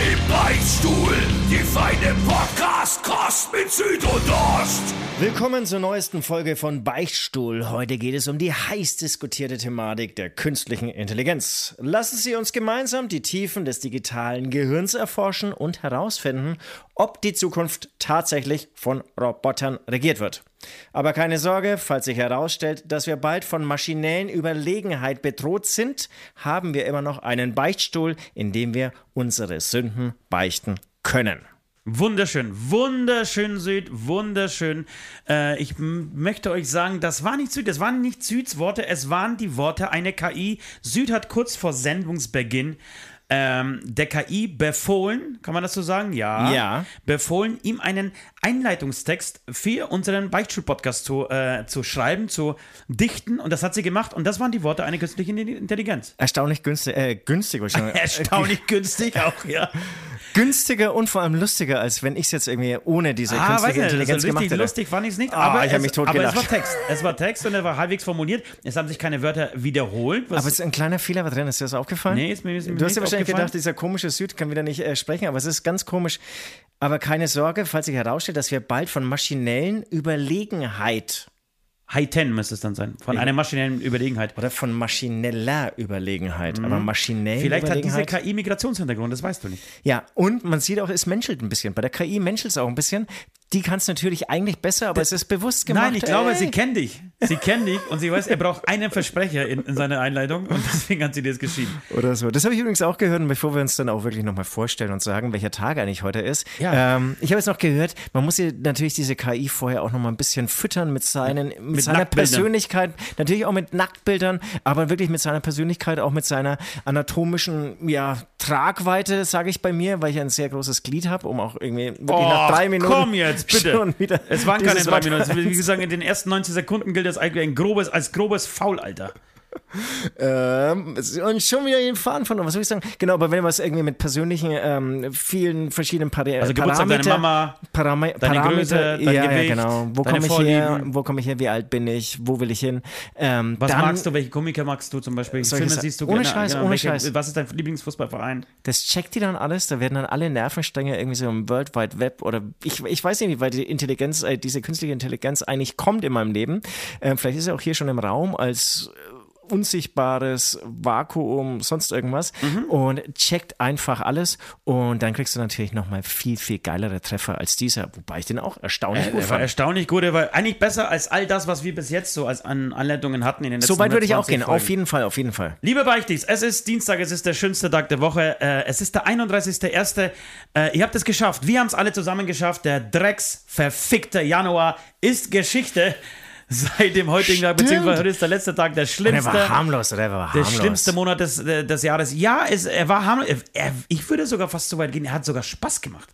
Im Beichtstuhl, die feine Podcast-Kost mit Süd und Ost. Willkommen zur neuesten Folge von Beichtstuhl. Heute geht es um die heiß diskutierte Thematik der künstlichen Intelligenz. Lassen Sie uns gemeinsam die Tiefen des digitalen Gehirns erforschen und herausfinden, ob die Zukunft tatsächlich von Robotern regiert wird. Aber keine Sorge, falls sich herausstellt, dass wir bald von maschinellen Überlegenheit bedroht sind, haben wir immer noch einen Beichtstuhl, in dem wir unsere Sünden beichten können. Wunderschön, wunderschön Süd, wunderschön. Äh, ich möchte euch sagen, das war nicht Süd, das waren nicht Süds Worte, es waren die Worte einer KI. Süd hat kurz vor Sendungsbeginn ähm, der KI befohlen, kann man das so sagen? Ja. Ja. Befohlen, ihm einen Einleitungstext für unseren Beichtstuhl-Podcast zu, äh, zu schreiben, zu dichten. Und das hat sie gemacht. Und das waren die Worte einer künstlichen Intelligenz. Erstaunlich günstig, äh, günstig wahrscheinlich. Erstaunlich günstig auch, ja. Günstiger und vor allem lustiger, als wenn ich es jetzt irgendwie ohne diese Ah, künstliche weiß nicht, Intelligenz also gemacht hätte. lustig fand ich es nicht, Ah, aber, ich es, mich aber es totgelacht. war Text. Es war Text und er war halbwegs formuliert. Es haben sich keine Wörter wiederholt. Aber es ist ein kleiner Fehler war drin, ist dir das aufgefallen? Nee, ist mir- ist mir Du hast nicht ja wahrscheinlich gedacht, dieser komische Süd kann wieder nicht äh, sprechen, aber es ist ganz komisch. Aber keine Sorge, falls sich herausstellt, dass wir bald von maschinellen Überlegenheit High Ten müsste es dann sein. Von einer maschinellen Überlegenheit. oder von maschineller Überlegenheit, aber maschinell Mhm. Vielleicht hat diese. KI Migrationshintergrund, das weißt du nicht. ja, und man sieht auch, es menschelt ein bisschen. Bei der KI menschelt es auch ein bisschen. Die kann es natürlich eigentlich besser, aber es ist bewusst gemacht. Nein, ich glaube, ey. sie kennt dich. Sie kennt dich und sie weiß, er braucht einen Versprecher in, in seiner Einleitung und deswegen hat sie dir das geschrieben. Oder so. Das habe ich übrigens auch gehört, und bevor wir uns dann auch wirklich nochmal vorstellen und sagen, welcher Tag eigentlich heute ist. Ja. Ähm, ich habe jetzt noch gehört, man muss hier natürlich diese KI vorher auch nochmal ein bisschen füttern mit, seinen, mit, seiner Nacktbildern. Persönlichkeit, natürlich auch mit Nacktbildern, aber wirklich mit seiner Persönlichkeit, auch mit seiner anatomischen ja, Tragweite, sage ich bei mir, weil ich ein sehr großes Glied habe, um auch irgendwie wirklich nach Och, drei Minuten komm jetzt, bitte. schon wieder Es waren keine drei Minuten. Wie gesagt, in den ersten 90 Sekunden gilt das eigentlich ein grobes, als grobes Foul, Alter. Ähm, und schon wieder den Faden von, was soll ich sagen? Genau, aber wenn es irgendwie mit persönlichen, ähm, vielen verschiedenen Pari Also Parameter, Mama, Parame deine Parameter, Größe, dein ja, Gewicht, ja, genau. Wo deine komme ich her? Wo komme ich her? Wie alt bin ich? Wo will ich hin? Ähm, Was dann, magst du? Welche Komiker magst du zum Beispiel? Filme siehst du ohne gerne? Scheiß, ohne welche, Scheiß. Was ist dein Lieblingsfußballverein? Das checkt die dann alles, da werden dann alle Nervenstränge irgendwie so im World Wide Web oder ich, ich weiß nicht, weil die Intelligenz, äh, diese künstliche Intelligenz eigentlich kommt in meinem Leben. Ähm, vielleicht ist er auch hier schon im Raum als äh, unsichtbares Vakuum, sonst irgendwas Mhm. und checkt einfach alles und dann kriegst du natürlich nochmal viel, viel geilere Treffer als dieser, wobei ich den auch erstaunlich gut Er war fand. erstaunlich gut, er war eigentlich besser als all das, was wir bis jetzt so als an Anleitungen hatten in den letzten So weit würde ich auch 120 gehen, Folgen. auf jeden Fall, auf jeden Fall. Liebe Beichtis, es ist Dienstag, es ist der schönste Tag der Woche. Äh, es ist der 31.01. Äh, ihr habt es geschafft. Wir haben es alle zusammen geschafft. Der Drecks verfickte Januar ist Geschichte. Seit dem heutigen Tag, beziehungsweise heute ist der letzte Tag, der Der schlimmste. war harmlos, oder? Der war Der harmlos. schlimmste Monat des, äh, des Jahres. Ja, es, er war harmlos. Er, er, ich würde sogar fast so weit gehen, er hat sogar Spaß gemacht.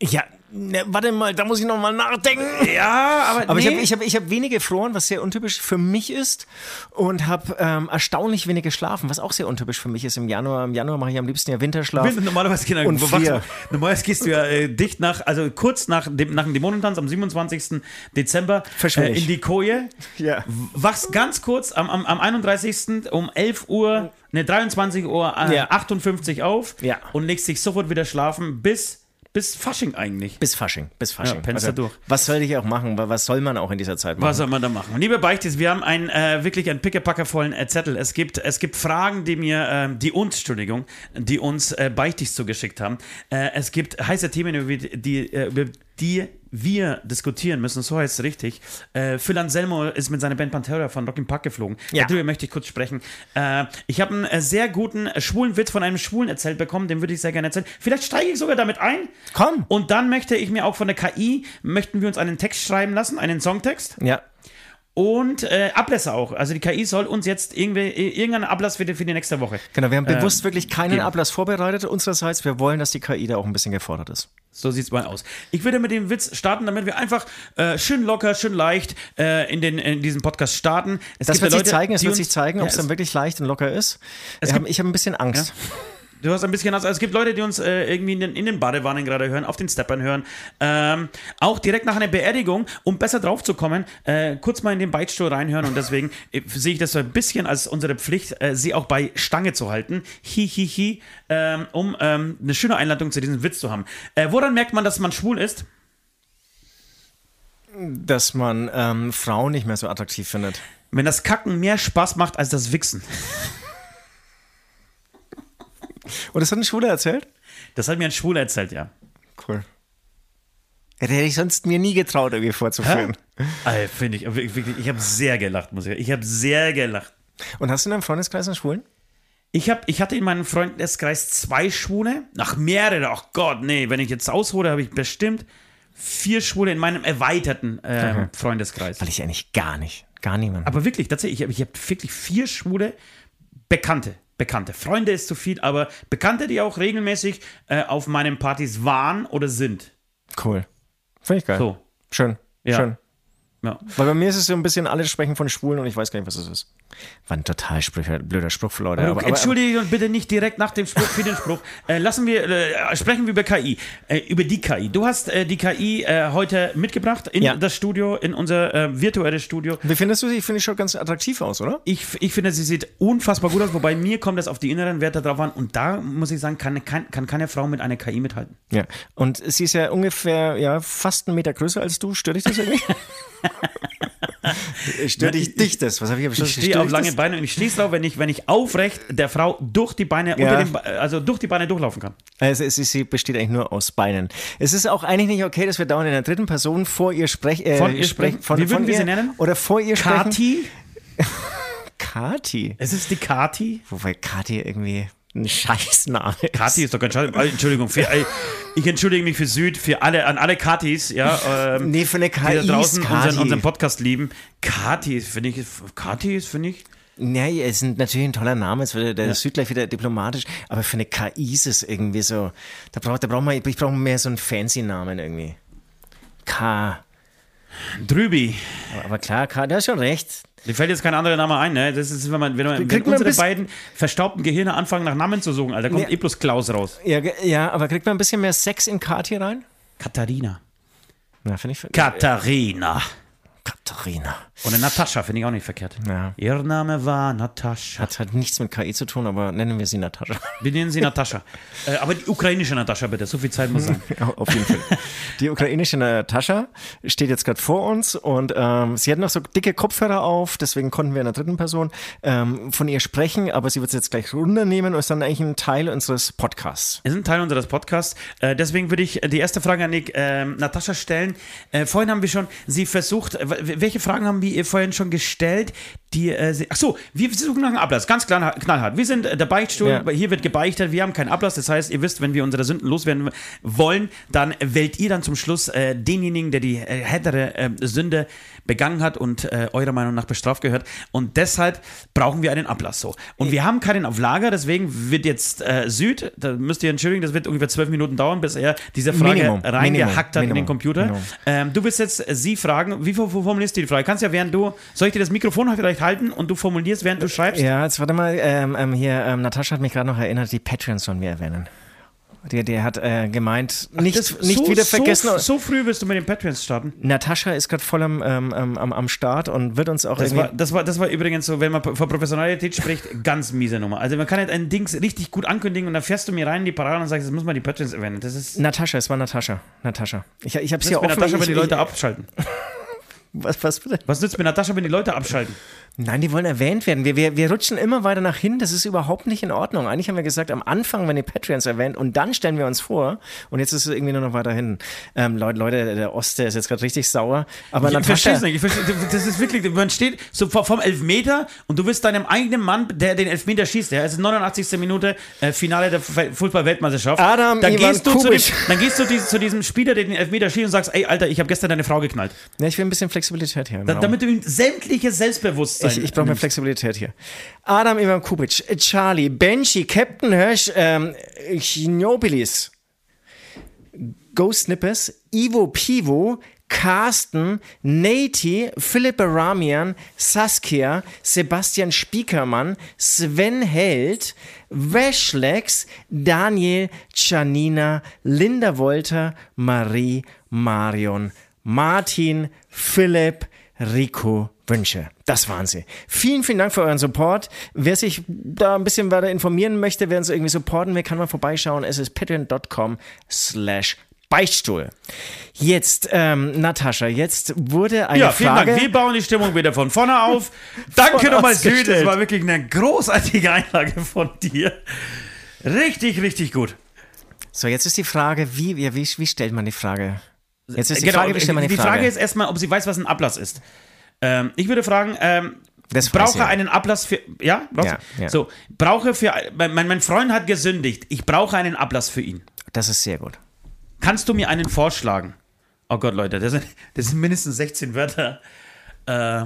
Ja, ne, warte mal, da muss ich nochmal nachdenken. Ja, aber, Aber nee. ich habe ich hab, ich hab wenig gefroren, was sehr untypisch für mich ist. Und habe ähm, erstaunlich wenig geschlafen, was auch sehr untypisch für mich ist im Januar. Im Januar mache ich am liebsten ja Winterschlaf. Du Normalerweise, genau, Und wachst normalerweise gehst du ja äh, dicht nach, also kurz nach dem, nach dem Dämonentanz am 27. Dezember äh, in die Koje, Ja. wachst ganz kurz am, am, am 31. um 11 Uhr, ne 23 Uhr äh, Ja. 58 auf Ja. und legst dich sofort wieder schlafen bis, bis Fasching eigentlich. Bis Fasching, bis Fasching. Also, Ja, du durch. Was soll ich auch machen? Wa- Was soll man auch in dieser Zeit machen? Was soll man da machen? Liebe Beichtis, wir haben einen äh, wirklich einen pickepackervollen äh, Zettel. Es gibt, es gibt Fragen, die mir, äh, die uns, Entschuldigung, die uns äh, Beichtis zugeschickt haben. Äh, es gibt heiße Themen, über die, die, äh, über die wir diskutieren müssen, so heißt es richtig. Äh, Phil Anselmo ist mit seiner Band Pantera von Rock im Park geflogen. Ja. Darüber möchte ich kurz sprechen. Äh, ich habe einen äh, sehr guten äh, schwulen Witz von einem Schwulen erzählt bekommen, den würde ich sehr gerne erzählen. Vielleicht steige ich sogar damit ein. Komm. Und dann möchte ich mir auch von der KI, möchten wir uns einen Text schreiben lassen, einen Songtext. Ja. Und äh, Ablässe auch. Also die KI soll uns jetzt irgendwie, irgendeinen Ablass für die, für die nächste Woche. Genau, wir haben äh, bewusst wirklich keinen geben. Ablass vorbereitet unsererseits. Wir wollen, dass die KI da auch ein bisschen gefordert ist. So sieht's mal aus. Ich würde mit dem Witz starten, damit wir einfach äh, schön locker, schön leicht äh, in, den, in diesen Podcast starten. Es Das wird ja sich zeigen, es wird uns- sich zeigen, ob es Ja, dann wirklich leicht und locker ist. Ich gibt- habe ich hab ein bisschen Angst. Du hast ein bisschen, also es gibt Leute, die uns äh, irgendwie in den, in den Badewannen gerade hören, auf den Steppern hören. Ähm, auch direkt nach einer Beerdigung, um besser drauf zu kommen, äh, kurz mal in den Beichtstuhl reinhören und deswegen äh, sehe ich das so ein bisschen als unsere Pflicht, äh, sie auch bei Stange zu halten. Hi, hi, hi, ähm, um ähm, eine schöne Einladung zu diesem Witz zu haben. Äh, woran merkt man, dass man schwul ist? Dass man ähm, Frauen nicht mehr so attraktiv findet. Wenn das Kacken mehr Spaß macht als das Wichsen. Und das hat ein Schwuler erzählt? Das hat mir ein Schwuler erzählt, ja. Cool. Ja, hätte ich sonst mir nie getraut, irgendwie vorzuführen. Äh, Finde ich, wirklich, ich habe sehr gelacht, muss ich sagen. Ich habe sehr gelacht. Und hast du in deinem Freundeskreis einen Schwulen? Ich, hab, ich hatte in meinem Freundeskreis zwei Schwule, nach mehrere, ach Gott, nee, wenn ich jetzt aushole, habe ich bestimmt vier Schwule in meinem erweiterten ähm, Freundeskreis. Weil ich eigentlich gar nicht. Gar niemand. Aber wirklich, tatsächlich, ich habe ich hab wirklich vier Schwule Bekannte. Bekannte. Freunde ist zu viel, aber Bekannte, die auch regelmäßig äh, auf meinen Partys waren oder sind. Cool. Finde ich geil. So. Schön. Ja. Schön. Ja. Weil bei mir ist es so ein bisschen, alle sprechen von Schwulen und ich weiß gar nicht, was es ist. War ein total sprücher, blöder Spruch für Leute. Aber, Aber, aber, Entschuldige uns bitte nicht direkt nach dem Spruch für den Spruch. Äh, lassen wir, äh, sprechen wir über KI. Äh, über die KI. Du hast äh, die KI äh, heute mitgebracht in Ja. das Studio, in unser äh, virtuelles Studio. wie findest du sie? Ich finde, die schaut ganz attraktiv aus, oder? Ich, ich finde, sie sieht unfassbar gut aus, wobei mir kommt es auf die inneren Werte drauf an. Und da muss ich sagen, kann, kann, kann keine Frau mit einer KI mithalten. Ja. Und sie ist ja ungefähr, ja, fast einen Meter größer als du. Stört dich das irgendwie? Stört dich dich das? Was habe ich Ich verstanden? stehe auf lange Beine und ich stehe drauf, wenn ich, wenn ich aufrecht der Frau durch die Beine, Ja. unter den, also durch die Beine durchlaufen kann. Also es ist, sie besteht eigentlich nur aus Beinen. Es ist auch eigentlich nicht okay, dass wir dauernd in der dritten Person vor ihr sprechen. Äh, Von ihr sprechen? Von, Wie würden von wir ihr, sie nennen? Oder vor ihr sprechen. Kati? Kati. Es ist die Kati. Wobei Kati irgendwie ein Scheißname ist. Kati ist doch ganz schade. Entschuldigung, für, äh, ich entschuldige mich für Süd, für alle, an alle Katis, ja, ähm, Nee, für eine die KI da draußen unseren, unseren Podcast lieben. Kati, finde ich, Kati ist, finde ich, Nee, es ist natürlich ein toller Name, jetzt wird der Süd gleich wieder diplomatisch, aber für eine KI ist es irgendwie so, da braucht da braucht man, ich brauche mehr so einen fancy Namen irgendwie. K. Drübi. Aber, aber klar, K, du hast schon recht. Mir fällt jetzt kein anderer Name ein, ne? Das ist, wenn man, wenn, man, wenn unsere beiden verstaubten Gehirne anfangen, nach Namen zu suchen, Alter, kommt Nee. eh bloß Klaus raus. Ja, ja, aber kriegt man ein bisschen mehr Sex in Kati rein? Katharina. Na, finde ich. Katharina. Katharina. Oder Natascha, finde ich auch nicht verkehrt. Ja. Ihr Name war Natascha. Hat halt nichts mit KI zu tun, aber nennen wir sie Natascha. Wir nennen sie Natascha. äh, aber die ukrainische Natascha, bitte. So viel Zeit muss sein. Auf jeden Fall. Die ukrainische Natascha steht jetzt gerade vor uns und ähm, sie hat noch so dicke Kopfhörer auf, deswegen konnten wir in der dritten Person ähm, von ihr sprechen, aber sie wird es jetzt gleich runternehmen und ist dann eigentlich ein Teil unseres Podcasts. Es ist ein Teil unseres Podcasts. Äh, deswegen würde ich die erste Frage an die, ähm, Natascha stellen. Äh, vorhin haben wir schon sie versucht, äh, welche Fragen haben wir ihr vorhin schon gestellt? Die, äh, ach so, wir suchen nach einem Ablass, ganz klar, knallhart. Wir sind äh, der Beichtstuhl, Ja. hier wird gebeichtet, wir haben keinen Ablass. Das heißt, ihr wisst, wenn wir unsere Sünden loswerden wollen, dann wählt ihr dann zum Schluss äh, denjenigen, der die äh, härtere äh, Sünde begangen hat und äh, eurer Meinung nach bestraft gehört. Und deshalb brauchen wir einen Ablass so. Und wir haben keinen auf Lager, deswegen wird jetzt Süd, da müsst ihr entschuldigen, das wird ungefähr zwölf Minuten dauern, bis er diese Frage Minimum, reingehackt hat in den Minimum, Computer. Minimum. Ähm, du wirst jetzt sie fragen, wie for- formulierst du die Frage? Kannst ja während du, soll ich dir das Mikrofon vielleicht halten und du formulierst, während du schreibst? Ja, jetzt warte mal, ähm, ähm, hier, ähm, Natascha hat mich gerade noch erinnert, die Patreons sollen wir erwähnen. Der, der hat äh, gemeint, nicht, Das- nicht so, wieder vergessen. So, so früh wirst du mit den Patreons starten. Natascha ist gerade voll am, ähm, am, am Start und wird uns auch Das war, das, war, das war übrigens so, wenn man von Professionalität spricht, ganz miese Nummer. Also man kann halt ein Ding richtig gut ankündigen und dann fährst du mir rein in die Parade und sagst, das muss man die Patreons erwähnen. Das ist Natascha, es war Natascha. Natascha. Ich, ich habe das mit offen. Natascha, wenn die Leute abschalten. was, was bitte? Was nützt mit Natascha, wenn die Leute abschalten? Nein, die wollen erwähnt werden. Wir, wir, wir rutschen immer weiter nach hin. Das ist überhaupt nicht in Ordnung. Eigentlich haben wir gesagt, am Anfang werden die Patreons erwähnt und dann stellen wir uns vor. Und jetzt ist es irgendwie nur noch weiter hinten. Ähm, Leute, Leute, der Oste ist jetzt gerade richtig sauer. Aber Ich verstehe es nicht. Ich verstehe, das ist wirklich, man steht so vor- vom Elfmeter und du bist deinem eigenen Mann, der den Elfmeter schießt. Ja, es ist 89. Minute, äh, Finale der Fußball-Weltmeisterschaft. Adam dann Ivan gehst du zu, dem, dann gehst du zu diesem Spieler, der den Elfmeter schießt und sagst, ey, Alter, ich habe gestern deine Frau geknallt. Ja, ich will ein bisschen Flexibilität hier. Da, damit du ihm sämtliches Selbstbewusstsein Ich, ich brauche mehr Flexibilität hier. Adam Ivan Kubic, Charlie, Benji, Captain Hirsch, ähm, Chinobilis, Ghost Snippers, Ivo Pivo, Carsten, Nati, Philipp Ramian, Saskia, Sebastian Spiekermann, Sven Held, Weshlex, Daniel, Janina, Linda Wolter, Marie, Marion, Martin, Philipp, Rico Wünsche. Das waren sie. Vielen, vielen Dank für euren Support. Wer sich da ein bisschen weiter informieren möchte, wer uns irgendwie supporten will, kann mal vorbeischauen. Es ist patreon.com slash Beichtstuhl. Jetzt, ähm, Natascha, jetzt wurde eine Ja, vielen Frage... Dank. Wir bauen die Stimmung wieder von vorne auf. Danke nochmal, Süd. Das war wirklich eine großartige Einlage von dir. Richtig, richtig gut. So, jetzt ist die Frage, wie, wie, wie stellt man die Frage? Jetzt ist die Genau, Frage, wie stellt man die, die Frage? Frage ist erstmal, ob sie weiß, was ein Ablass ist. Ähm, ich würde fragen, ähm, Das brauche sie. einen Ablass für. Ja, Ja, ja. So, brauche für. Mein, mein Freund hat gesündigt. Ich brauche einen Ablass für ihn. das ist sehr gut. Kannst du mir einen vorschlagen? Oh Gott, Leute, das sind, das sind mindestens 16 Wörter. Äh,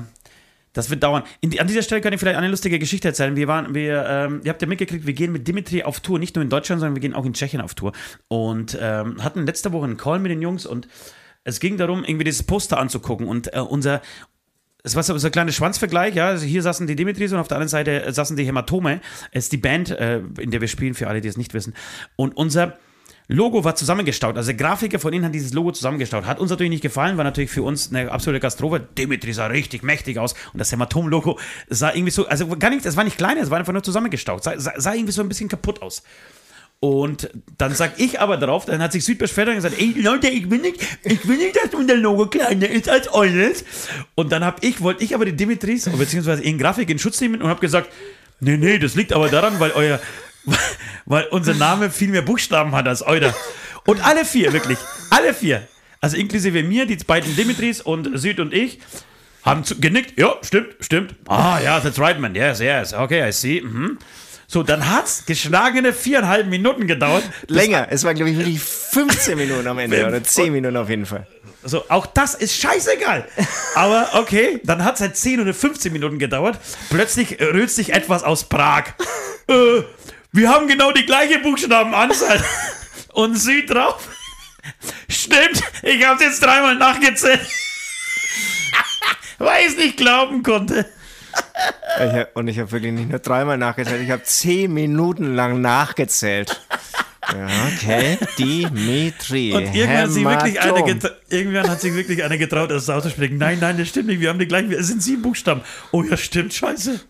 das wird dauern. Die, an dieser Stelle kann ich vielleicht eine lustige Geschichte erzählen. Wir waren, wir, ähm, ihr habt ja mitgekriegt, wir gehen mit Dimitri auf Tour, nicht nur in Deutschland, sondern wir gehen auch in Tschechien auf Tour. Und ähm, hatten letzte Woche einen Call mit den Jungs und es ging darum, irgendwie dieses Poster anzugucken. Und äh, unser, es war so ein kleiner Schwanzvergleich, ja. Also hier saßen die Dimitris und auf der anderen Seite äh, saßen die Hämatome. Es ist die Band, äh, in der wir spielen, für alle, die es nicht wissen. Und unser Logo war zusammengestaut. Also der Grafiker von ihnen hat dieses Logo zusammengestaut. Hat uns natürlich nicht gefallen, war natürlich für uns eine absolute Katastrophe. Dimitri sah richtig mächtig aus und das Hämatom-Logo sah irgendwie so, also gar nicht, es war nicht klein, es war einfach nur zusammengestaut. Sah, sah irgendwie so ein bisschen kaputt aus. Und dann sag ich aber darauf, dann hat sich Süd beschwert und gesagt, ey Leute, ich will nicht, ich will nicht, dass unser Logo kleiner ist als eures. Und dann hab ich, wollte ich aber die Dimitris, beziehungsweise ihren Grafik in Schutz nehmen und habe gesagt, nee, nee, das liegt aber daran, weil euer, weil unser Name viel mehr Buchstaben hat als euer. Und alle vier, wirklich, alle vier, also inklusive mir, die beiden Dimitris und Süd und ich, haben zu, genickt, ja, stimmt, stimmt. Ah, ja, that's right, man, yes, yes, okay, I see, mhm. So, dann hat's geschlagene viereinhalb Minuten gedauert. Länger. Es war, glaube ich, wirklich 15 Minuten am Ende oder 10 Minuten auf jeden Fall. So, auch das ist scheißegal. Aber okay, dann hat es halt 10 oder 15 Minuten gedauert. Plötzlich rührt sich etwas aus Prag. äh, wir haben genau die gleiche Buchstabenanzahl. Und Süd drauf. Stimmt, ich habe jetzt dreimal nachgezählt. Weil ich es nicht glauben konnte. Ich hab, und ich habe wirklich nicht nur dreimal nachgezählt, ich habe 10 Minuten lang nachgezählt. Ja, okay. Dimitri. Und irgendwann hat, sich wirklich eine irgendwann hat sich wirklich einer getraut, das auszusprechen. Nein, nein, das stimmt nicht. Wir haben die gleichen. Es sind sieben Buchstaben. Oh ja, stimmt. Scheiße.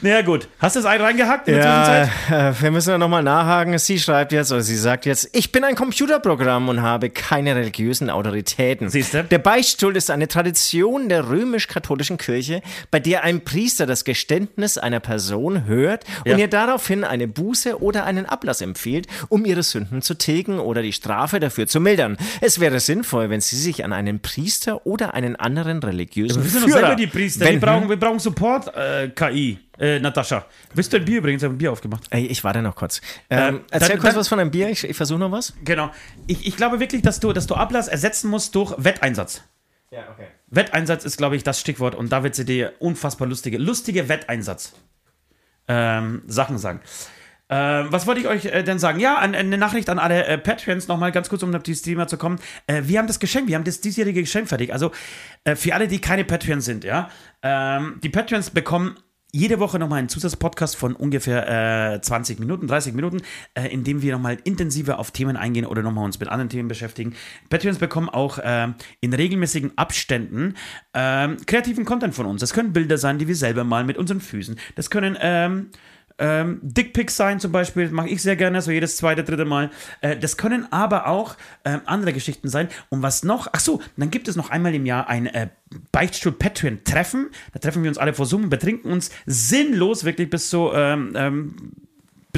Naja, gut. Hast du das Ei reingehackt in der Ja, Zwischenzeit? äh, wir müssen ja nochmal nachhaken. Sie schreibt jetzt, oder sie sagt jetzt, ich bin ein Computerprogramm und habe keine religiösen Autoritäten. Siehste? Der Beichtstuhl ist eine Tradition der römisch-katholischen Kirche, bei der ein Priester das Geständnis einer Person hört und Ja. ihr daraufhin eine Buße oder einen Ablass empfiehlt, um ihre Sünden zu tilgen oder die Strafe dafür zu mildern. Es wäre sinnvoll, wenn sie sich an einen Priester oder einen anderen religiösen Wir sind doch Führer selber die Priester. Wir brauchen, wir brauchen Support, äh, KI. Äh, Natascha. Willst du ein Bier übrigens? Ich habe ein Bier aufgemacht. Ey, ich warte noch kurz. Ähm, Ähm, erzähl dann- kurz dann- was von einem Bier. Ich, ich versuche noch was. Genau. Ich, ich glaube wirklich, dass du, dass du Ablass ersetzen musst durch Wetteinsatz. Ja, okay. Wetteinsatz ist, glaube ich, das Stichwort und da wird sie dir unfassbar lustige, lustige Wetteinsatz ähm, Sachen sagen. Ähm, was wollte ich euch äh, denn sagen? Ja, an, eine Nachricht an alle äh, Patreons nochmal ganz kurz, um auf dieses Thema zu kommen. Äh, wir haben das Geschenk, wir haben das diesjährige Geschenk fertig. Also äh, für alle, die keine Patreons sind, ja, ähm, die Patreons bekommen jede Woche nochmal einen Zusatzpodcast von ungefähr äh, 20 Minuten, 30 Minuten, äh, in dem wir nochmal intensiver auf Themen eingehen oder nochmal uns mit anderen Themen beschäftigen. Patreons bekommen auch äh, in regelmäßigen Abständen ähm, kreativen Content von uns. Das können Bilder sein, die wir selber malen mit unseren Füßen. Das können ähm, ähm, Dickpics sein zum Beispiel, mache ich sehr gerne, so jedes zweite, dritte Mal. Äh, das können aber auch ähm, andere Geschichten sein. Und was noch? Ach so, dann gibt es noch einmal im Jahr ein äh, Beichtstuhl Patreon Treffen. Da treffen wir uns alle vor Zoom, betrinken uns sinnlos wirklich bis zu ähm, ähm,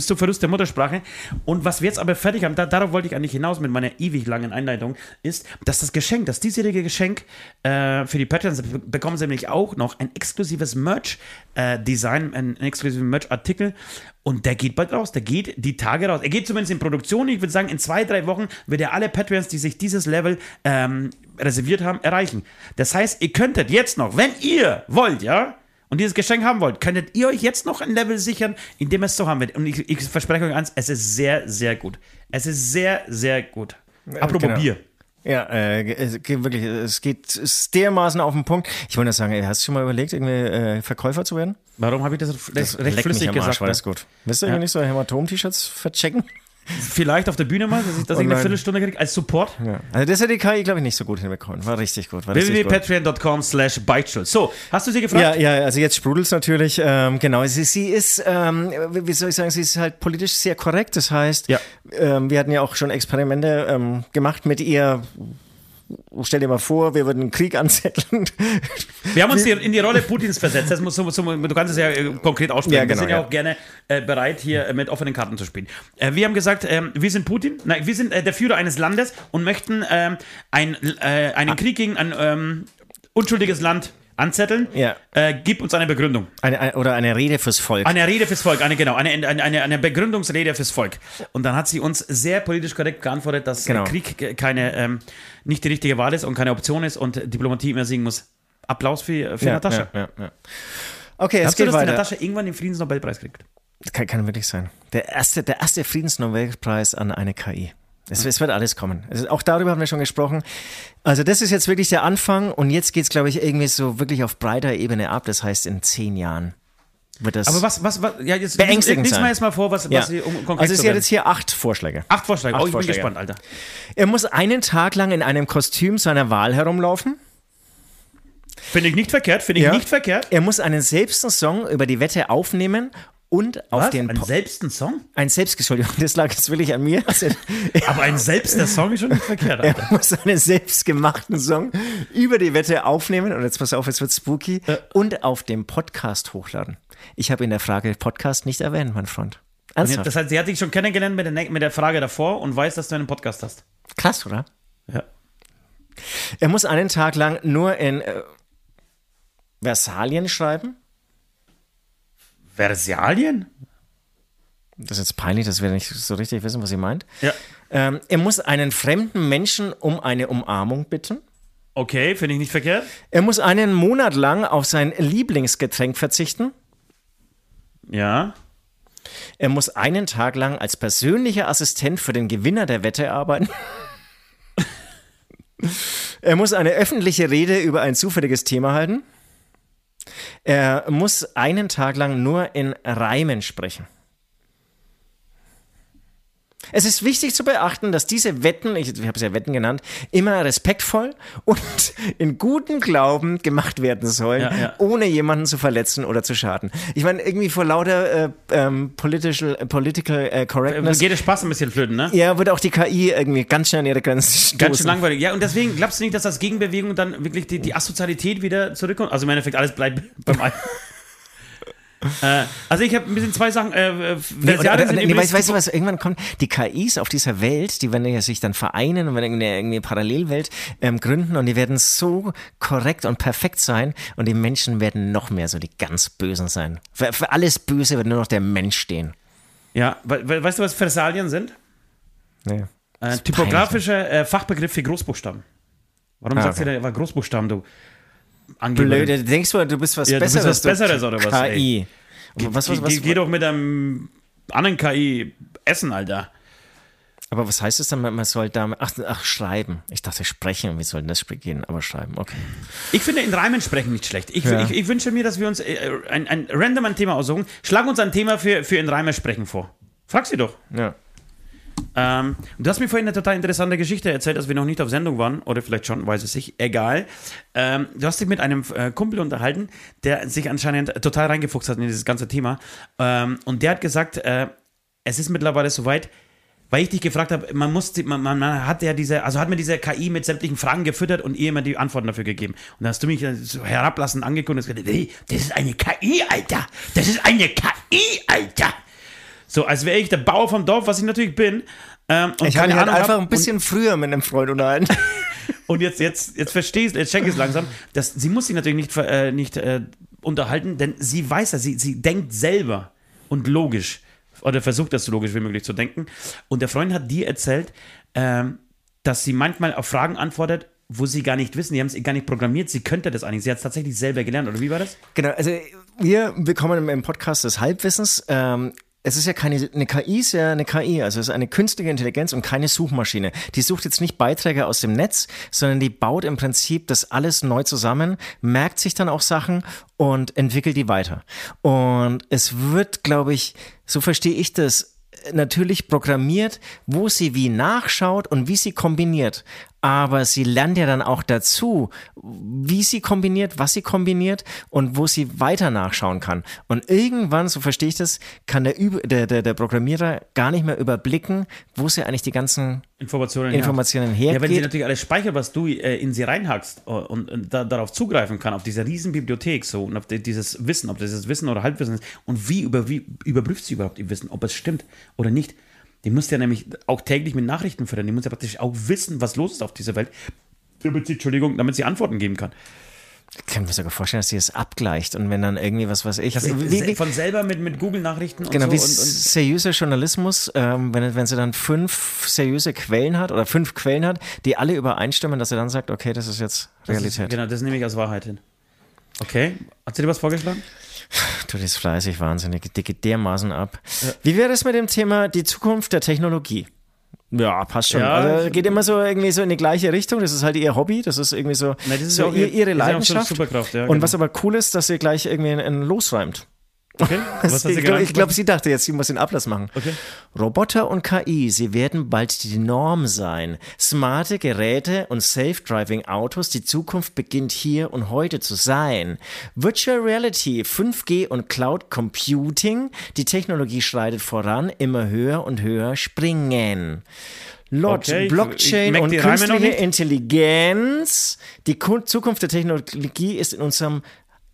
bis zum Verlust der Muttersprache. Und was wir jetzt aber fertig haben, da, darauf wollte ich eigentlich hinaus mit meiner ewig langen Einleitung, ist, dass das Geschenk, das diesjährige Geschenk äh, für die Patreons bekommen sie nämlich auch noch ein exklusives Merch-Design, äh, einen exklusiven Merch-Artikel. Und der geht bald raus. Der geht die Tage raus. Er geht zumindest in Produktion. Ich würde sagen, in zwei, drei Wochen wird er alle Patreons, die sich dieses Level ähm, reserviert haben, erreichen. Das heißt, ihr könntet jetzt noch, wenn ihr wollt, ja, und dieses Geschenk haben wollt, könntet ihr euch jetzt noch ein Level sichern, in dem es so haben wird. Und ich, ich verspreche euch eins, es ist sehr, sehr gut. Es ist sehr, sehr gut. Apropos genau. Bier. Ja, äh, es geht wirklich, es geht es dermaßen auf den Punkt. Ich wollte nur sagen, ey, hast du schon mal überlegt, irgendwie äh, Verkäufer zu werden? Warum habe ich das, das, recht flüssig am Arsch, gesagt? war ne? das gut. Willst du irgendwie nicht so Hämatom-T-Shirts verchecken? Vielleicht auf der Bühne mal, dass ich, dass ich eine. Viertelstunde kriege als Support. Ja. Also das hat die KI, glaube ich, nicht so gut hinbekommen. War richtig gut. Www.patreon.com slash. So, hast du sie gefragt? Ja, ja, also jetzt sprudelt's natürlich. Ähm, genau, sie, sie ist, ähm, wie soll ich sagen, sie ist halt politisch sehr korrekt. Das heißt, Ja. ähm, wir hatten ja auch schon Experimente ähm, gemacht mit ihr. Stell dir mal vor, wir würden einen Krieg anzetteln. Wir haben uns in die Rolle Putins versetzt. Das muss, du kannst es ja äh, konkret aussprechen. Ja, wir genau, sind ja, auch gerne äh, bereit, hier äh, mit offenen Karten zu spielen. Wir haben gesagt, ähm, wir sind Putin, nein, wir sind der Führer eines Landes und möchten ähm, ein, äh, Ah. einen Krieg gegen ein ähm, unschuldiges Land anzetteln. Ja. Äh, gib uns eine Begründung. Eine, eine, oder eine Rede fürs Volk. Eine Rede fürs Volk, eine, genau, eine, eine, eine, Begründungsrede fürs Volk. Und dann hat sie uns sehr politisch korrekt geantwortet, dass Genau. Krieg keine, ähm, nicht die richtige Wahl ist und keine Option ist und Diplomatie immer siegen muss. Applaus für, für ja, Natascha. Ja, ja. Okay, es Hast du, geht dass die weiter. Natascha irgendwann den Friedensnobelpreis kriegt? Kann, kann wirklich sein. Der erste, der erste Friedensnobelpreis an eine KI. Es, es wird alles kommen. Also auch darüber haben wir schon gesprochen. Also das ist jetzt wirklich der Anfang und jetzt geht es, glaube ich, irgendwie so wirklich auf breiter Ebene ab. Das heißt, in zehn Jahren wird das Aber was, was, was ja, jetzt Beängstigend lies sein. mal jetzt mal vor, was, Ja. was sie um konkret Also es sind jetzt hier acht Vorschläge. Acht Vorschläge. Acht oh, ich Vorschläge. bin gespannt, Alter. Er muss einen Tag lang in einem Kostüm seiner Wahl herumlaufen. Finde ich nicht verkehrt, finde ich Ja. nicht verkehrt. Er muss einen selbsten Song über die Wette aufnehmen und auf Was? den Ein Po- selbsten Song? ein selbst Entschuldigung, das lag jetzt wirklich an mir. Also, Aber ein selbster Song ist schon nicht verkehrt, Alter. Er muss einen selbstgemachten Song über die Wette aufnehmen und jetzt pass auf, jetzt wird spooky und auf dem Podcast hochladen. Ich habe in der Frage Podcast nicht erwähnt, mein Freund. Ernsthaft? Das heißt, sie hat dich schon kennengelernt mit der, mit der Frage davor und weiß, dass du einen Podcast hast. Krass, oder? Ja. Er muss einen Tag lang nur in äh, Versalien schreiben. Versalien? Das ist jetzt peinlich, dass wir nicht so richtig wissen, was sie meint. Ja. Ähm, er muss einen fremden Menschen um eine Umarmung bitten. Okay, finde ich nicht verkehrt. Er muss einen Monat lang auf sein Lieblingsgetränk verzichten. Ja. Er muss einen Tag lang als persönlicher Assistent für den Gewinner der Wette arbeiten. er muss eine öffentliche Rede über ein zufälliges Thema halten. Er muss einen Tag lang nur in Reimen sprechen. Es ist wichtig zu beachten, dass diese Wetten, ich, ich habe es ja Wetten genannt, immer respektvoll und in gutem Glauben gemacht werden sollen, Ja, ja. ohne jemanden zu verletzen oder zu schaden. Ich meine, irgendwie vor lauter äh, ähm, political, äh, political äh, correctness Geht der Spaß ein bisschen flöten, ne? ja, wird auch die KI irgendwie ganz schnell an ihre Grenzen stoßen. Ganz schön langweilig. Ja, und deswegen glaubst du nicht, dass als Gegenbewegung dann wirklich die, die Asozialität wieder zurückkommt? Also im Endeffekt alles bleibt beim Alten. Äh, also ich habe ein bisschen zwei Sachen. Äh, Nee, oder, oder, nee, weißt, weißt du was, irgendwann kommt, die KIs auf dieser Welt, die werden ja sich dann vereinen und werden eine, irgendwie eine Parallelwelt ähm, gründen und die werden so korrekt und perfekt sein und die Menschen werden noch mehr so die ganz Bösen sein. Für, für alles Böse wird nur noch der Mensch stehen. Ja, we we weißt du, was Versalien sind? Nee. Äh, typografischer äh, Fachbegriff für Großbuchstaben. Warum Ah, sagst okay. du da war Großbuchstaben, du? Angeberin? Blöde, denkst du, du bist was Ja, du bist Besseres? was Besseres, oder was? KI. Was, was, Geh, was, geh, geh doch mit einem anderen KI essen, Alter. aber was heißt es dann, man soll da, ach, ach, schreiben. Ich dachte sprechen, wie soll denn das gehen? Aber schreiben, okay. Ich finde in Reimen sprechen nicht schlecht. Ich, Ja. ich, ich wünsche mir, dass wir uns äh, ein, ein random ein Thema aussuchen. Schlag uns ein Thema für, für in Reimen sprechen vor. Frag sie doch. Ja. Ähm, du hast mir vorhin eine total interessante Geschichte erzählt, als wir noch nicht auf Sendung waren, oder vielleicht schon, weiß es nicht, egal. Ähm, du hast dich mit einem äh, Kumpel unterhalten, der sich anscheinend total reingefuchst hat in dieses ganze Thema. Ähm, und der hat gesagt, äh, es ist mittlerweile soweit, weil ich dich gefragt habe, man muss, man, man, man, hat ja diese, also hat mir diese KI mit sämtlichen Fragen gefüttert und ihr immer die Antworten dafür gegeben. Und da hast du mich so herablassend angeguckt und gesagt, hey, das ist eine KI, Alter! Das ist eine KI, Alter! So, als wäre ich der Bauer vom Dorf, was ich natürlich bin. Ähm, Ich habe mich halt einfach ein bisschen früher mit einem Freund unterhalten. Und, jetzt, jetzt, jetzt verstehst, jetzt check ich es langsam. Dass, sie muss sich natürlich nicht, äh, nicht äh, unterhalten, denn sie weiß ja, sie, sie denkt selber und logisch. Oder versucht das so logisch wie möglich zu denken. Und der Freund hat dir erzählt, ähm, dass sie manchmal auf Fragen antwortet, wo sie gar nicht wissen, die haben es gar nicht programmiert, sie könnte das eigentlich. Sie hat es tatsächlich selber gelernt, oder wie war das? Genau, also wir bekommen im Podcast des Halbwissens. Ähm, es ist ja keine, eine KI ist ja eine KI, also es ist eine künstliche Intelligenz und keine Suchmaschine. Die sucht jetzt nicht Beiträge aus dem Netz, sondern die baut im Prinzip das alles neu zusammen, merkt sich dann auch Sachen und entwickelt die weiter. Und es wird, glaube ich, so verstehe ich das, natürlich programmiert, wo sie wie nachschaut und wie sie kombiniert. Aber sie lernt ja dann auch dazu, wie sie kombiniert, was sie kombiniert und wo sie weiter nachschauen kann. Und irgendwann, so verstehe ich das, kann der, Üb der, der, der Programmierer gar nicht mehr überblicken, wo sie eigentlich die ganzen Informationen, Informationen Ja, wenn sie natürlich alles speichert, was du äh, in sie reinhackst äh, und, und da, darauf zugreifen kann, auf diese riesen Bibliothek so und auf die, dieses Wissen, ob das dieses Wissen oder Halbwissen ist und wie, über, wie überprüft sie überhaupt ihr Wissen, ob es stimmt oder nicht. Die muss ja nämlich auch täglich mit Nachrichten füttern, die muss ja praktisch auch wissen, was los ist auf dieser Welt, damit sie, Entschuldigung, damit sie Antworten geben kann. Ich kann mir sogar vorstellen, dass sie es abgleicht und wenn dann irgendwie was weiß ich. Sie wie, wie, von selber mit, mit Google-Nachrichten und Genau, so wie und, und seriöser Journalismus, ähm, wenn, wenn sie dann fünf seriöse Quellen hat oder fünf Quellen hat, die alle übereinstimmen, dass sie dann sagt, okay, das ist jetzt das ist, Realität. genau, das nehme ich als Wahrheit hin. Okay, hat sie dir was vorgeschlagen? Du bist fleißig, wahnsinnig, die geht dermaßen ab. Wie wäre es mit dem Thema die Zukunft der Technologie? Ja, passt schon. Ja, also geht immer so irgendwie so in die gleiche Richtung. Das ist halt ihr Hobby. Das ist irgendwie so, Nein, das ist so ja ihr, ihr- ihre ja Leidenschaft. Ja, Und genau. was aber cool ist, dass sie gleich irgendwie einen, losreimt. Okay, was ich glaube, glaub, sie dachte jetzt, sie muss den Ablass machen. Okay. Roboter und KI, sie werden bald die Norm sein. Smarte Geräte und Self-Driving-Autos, die Zukunft beginnt hier und heute zu sein. Virtual Reality, 5G und Cloud Computing, die Technologie schreitet voran, immer höher und höher springen. Lot, Okay, Blockchain und künstliche. Intelligenz. Die Ku- Zukunft der Technologie ist in unserem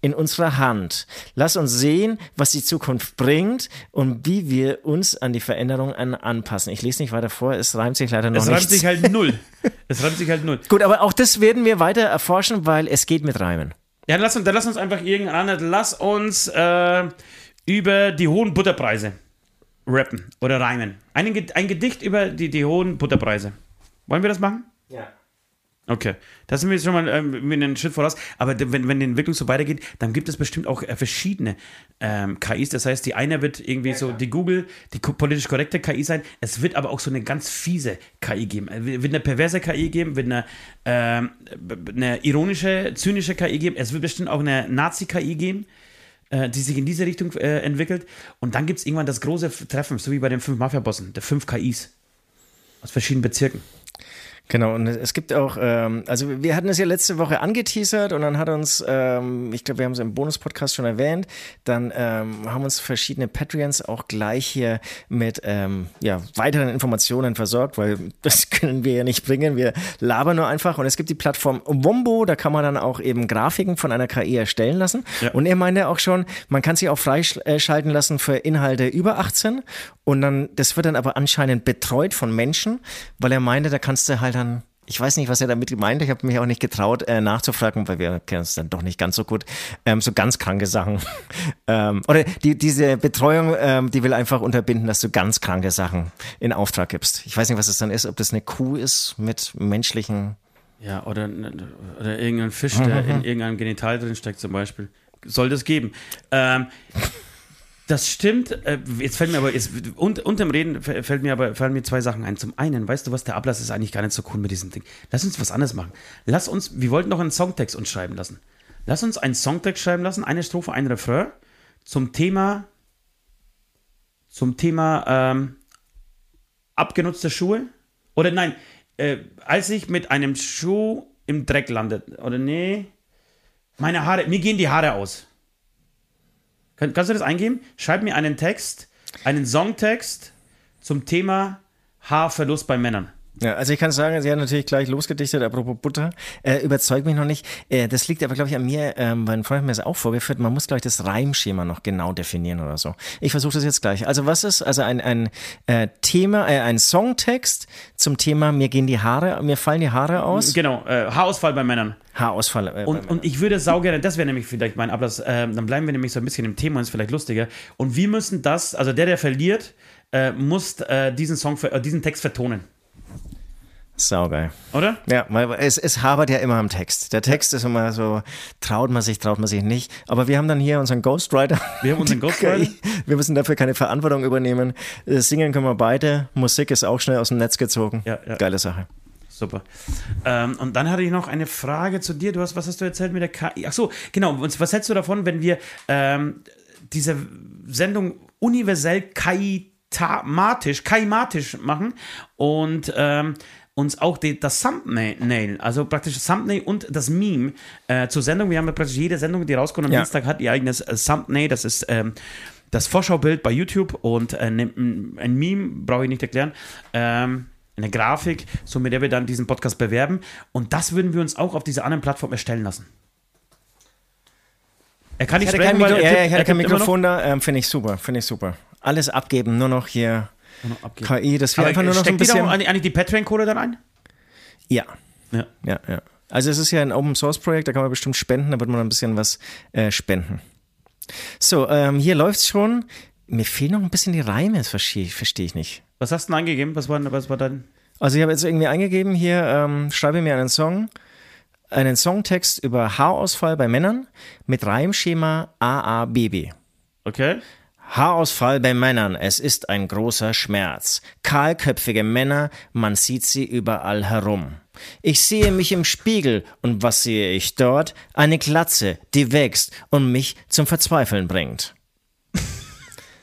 in unserer Hand. Lass uns sehen, was die Zukunft bringt und wie wir uns an die Veränderungen an, anpassen. Ich lese nicht weiter vor, es reimt sich leider noch Es reimt nicht. sich halt null. Es reimt sich halt null. Gut, aber auch das werden wir weiter erforschen, weil es geht mit Reimen. Ja, dann lass uns, dann lass uns einfach irgendein, lass uns äh, über die hohen Butterpreise rappen oder reimen. Ein, ein Gedicht über die, die hohen Butterpreise. Wollen wir das machen? Ja. Okay, da sind wir jetzt schon mal ähm, mit Schritt voraus. Aber wenn, wenn die Entwicklung so weitergeht, dann gibt es bestimmt auch äh, verschiedene ähm, KIs. Das heißt, die eine wird irgendwie so die Google, die politisch korrekte KI sein. Es wird aber auch so eine ganz fiese KI geben. Es wird eine perverse KI geben, wird eine, ähm, eine ironische, zynische KI geben. Es wird bestimmt auch eine Nazi-KI geben äh, die sich in diese Richtung äh, entwickelt. Und dann gibt es irgendwann das große Treffen, so wie bei den fünf Mafia-Bossen, der fünf KIs aus verschiedenen Bezirken. Genau, und es gibt auch, ähm, also wir hatten es ja letzte Woche angeteasert und dann hat uns, ähm, ich glaube, wir haben es im Bonus-Podcast schon erwähnt, dann ähm, haben uns verschiedene Patreons auch gleich hier mit ähm, ja, weiteren Informationen versorgt, weil das können wir ja nicht bringen, wir labern nur einfach und es gibt die Plattform Wombo, da kann man dann auch eben Grafiken von einer KI erstellen lassen Ja. und er meinte auch schon, man kann sie auch freischalten lassen für Inhalte über 18 und dann, das wird dann aber anscheinend betreut von Menschen, weil er meinte, da kannst du halt dann, ich weiß nicht, was er damit meint, ich habe mich auch nicht getraut äh, nachzufragen, weil wir kennen es dann doch nicht ganz so gut, ähm, so ganz kranke Sachen. ähm, oder die, diese Betreuung, ähm, die will einfach unterbinden, dass du ganz kranke Sachen in Auftrag gibst. Ich weiß nicht, was es dann ist, ob das eine Kuh ist mit menschlichen Ja, oder, oder irgendein Fisch, der in irgendeinem Genital drin steckt, zum Beispiel. Soll das geben. Ähm, das stimmt. Äh, jetzt fällt mir aber, jetzt, und, unterm Reden fällt mir aber, fallen mir zwei Sachen ein. Zum einen, weißt du was, der Ablass ist eigentlich gar nicht so cool mit diesem Ding. Lass uns was anderes machen. Lass uns, wir wollten noch einen Songtext uns schreiben lassen. Lass uns einen Songtext schreiben lassen, eine Strophe, ein Refrain, zum Thema, zum Thema, ähm, abgenutzte Schuhe. Oder nein, äh, als ich mit einem Schuh im Dreck landet. Oder nee. Meine Haare, mir gehen die Haare aus. Kann, kannst du das eingeben? Schreib mir einen Text, einen Songtext zum Thema Haarverlust bei Männern. Ja, also ich kann sagen, sie hat natürlich gleich losgedichtet, apropos Butter. Äh, überzeugt mich noch nicht. Äh, das liegt aber, glaube ich, an mir, ähm, weil ein Freund mir das auch vorgeführt. Man muss, glaube ich, das Reimschema noch genau definieren oder so. Ich versuche das jetzt gleich. Also was ist also ein, ein äh, Thema, äh, ein Songtext zum Thema mir gehen die Haare, mir fallen die Haare aus? Genau, äh, Haarausfall bei Männern. Haarausfall. Äh, Und, und ich würde saugern, das wäre nämlich vielleicht mein Ablass, äh, dann bleiben wir nämlich so ein bisschen im Thema und ist vielleicht lustiger. Und wir müssen das, also der, der verliert, äh, muss äh, diesen Song, äh, diesen Text vertonen. Saugeil. Oder? Ja, weil es, es habert ja immer am Text. Der Text ist immer so, traut man sich, traut man sich nicht. Aber wir haben dann hier unseren Ghostwriter. Wir haben unseren Ghostwriter. Wir müssen dafür keine Verantwortung übernehmen. Äh, Singen können wir beide. Musik ist auch schnell aus dem Netz gezogen. Ja, ja. Geile Sache. Super. Ähm, und dann hatte ich noch eine Frage zu dir. Du hast, was hast du erzählt mit der KI? Ach so, genau. Was hältst du davon, wenn wir ähm, diese Sendung universell kaimatisch, kaimatisch machen und ähm, uns auch die, das Thumbnail, also praktisch das Thumbnail und das Meme äh, zur Sendung. Wir haben ja praktisch jede Sendung, die rauskommt am Ja. Dienstag, hat ihr eigenes äh, Thumbnail. Das ist ähm, das Vorschaubild bei YouTube und äh, ne- ein Meme, brauche ich nicht erklären. Ähm, eine Grafik, so mit der wir dann diesen Podcast bewerben. Und das würden wir uns auch auf dieser anderen Plattform erstellen lassen. Er kann Ich nicht kein, sprechen, Mikro weil ja, er ja, tippt- ich er hatte kein. Mikrofon da. Ähm, finde ich super, finde ich super. Alles abgeben, nur noch hier. KI, das wir Aber einfach nur noch so ein steckt die bisschen. auch eigentlich die Patreon-Kohle dann ein? Ja, Ja. ja, ja. Also es ist ja ein Open Source Projekt, da kann man bestimmt spenden, da wird man ein bisschen was äh, spenden. So, ähm, hier läuft's schon. Mir fehlen noch ein bisschen die Reime, das verstehe versteh ich nicht. Was hast du denn eingegeben? Was war, was war dein. Also ich habe jetzt irgendwie eingegeben hier, ähm, schreibe mir einen Song, einen Songtext über Haarausfall bei Männern mit Reimschema AABB. Okay. Haarausfall bei Männern, es ist ein großer Schmerz. Kahlköpfige Männer, man sieht sie überall herum. Ich sehe mich im Spiegel und was sehe ich dort? Eine Glatze, die wächst und mich zum Verzweifeln bringt.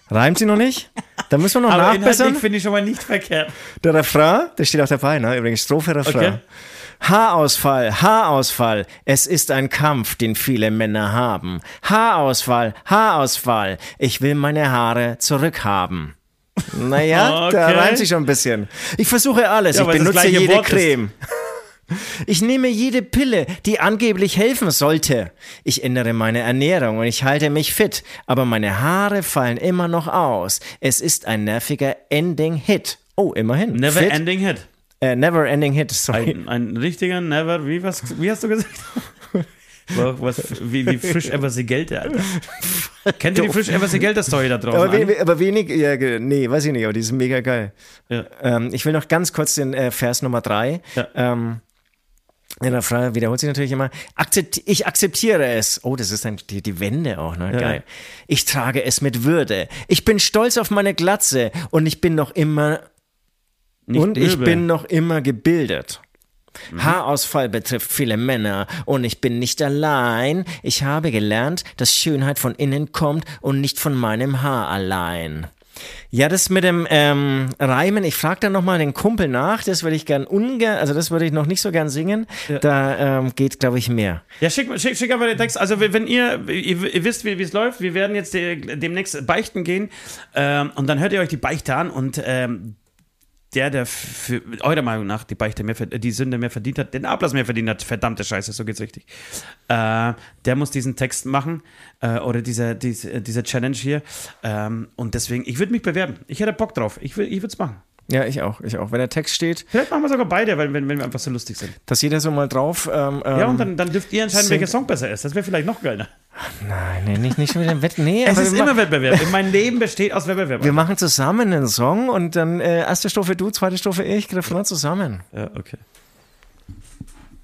Reimt sie noch nicht? Da müssen wir noch Aber nachbessern. inhaltlich finde ich schon mal nicht verkehrt. Der Refrain, der steht auch dabei, ne? Übrigens, Strophe, Refrain. Okay. Haarausfall, Haarausfall, es ist ein Kampf, den viele Männer haben. Haarausfall, Haarausfall, ich will meine Haare zurückhaben. Naja, da Okay. reimt sich schon ein bisschen. Ich versuche alles, Ja, ich benutze jede Wort ist. Creme. Ich nehme jede Pille, die angeblich helfen sollte. Ich ändere meine Ernährung und ich halte mich fit, aber meine Haare fallen immer noch aus. Es ist ein nerviger Ending Hit. Oh, immerhin. Never Fit. Ending Hit. Äh, never Ending Hit, sorry. Ein, ein richtiger Never, wie, was, wie hast du gesagt? was, wie, wie frisch ever sie Gelte, Alter. Kennt ihr die frisch ever sie Gelte Story da draußen? aber, we aber wenig, ja, nee, weiß ich nicht, aber die ist mega geil. Ja. Ähm, ich will noch ganz kurz den äh, Vers Nummer drei. Ja. Ähm, in der Frage wiederholt sich natürlich immer. Akzept, ich akzeptiere es. Oh, das ist dann die, die Wende auch, ne? Geil. Ich trage es mit Würde. Ich bin stolz auf meine Glatze und ich bin noch immer Nicht und ich übel. bin noch immer gebildet. Mhm. Haarausfall betrifft viele Männer und ich bin nicht allein. Ich habe gelernt, dass Schönheit von innen kommt und nicht von meinem Haar allein. Ja, das mit dem ähm, Reimen, ich frage dann nochmal den Kumpel nach, das würde ich gern ungern, also das würde ich noch nicht so gern singen. Da ähm, geht, glaube ich, mehr. Ja, schick, schick, schick einfach den Text. Also, wenn ihr, ihr, ihr wisst, wie es läuft, wir werden jetzt de, demnächst beichten gehen ähm, und dann hört ihr euch die Beichte an und ähm, der, der für eurer Meinung nach die Beichte mehr, die Sünde mehr verdient hat, den Ablass mehr verdient hat, verdammte Scheiße, so geht's richtig. Äh, der muss diesen Text machen äh, oder diese, diese, diese Challenge hier. Ähm, und deswegen, ich würde mich bewerben. Ich hätte Bock drauf. Ich, ich würde es machen. Ja, ich auch, ich auch. Wenn der Text steht, Vielleicht machen wir sogar beide, weil, wenn, wenn wir einfach so lustig sind. dass jeder so mal drauf. Ähm, Ja, ähm, und dann, dann dürft ihr entscheiden, welcher Song besser ist. Das wäre vielleicht noch geiler. Nein, nee, nicht, nicht schon wieder Wetten. Nee, Es ist immer Wettbewerb. Mein Leben besteht aus Wettbewerb. wir machen zusammen einen Song und dann äh, erste Strophe du, zweite Strophe ich, Refrain zusammen. Ja, okay.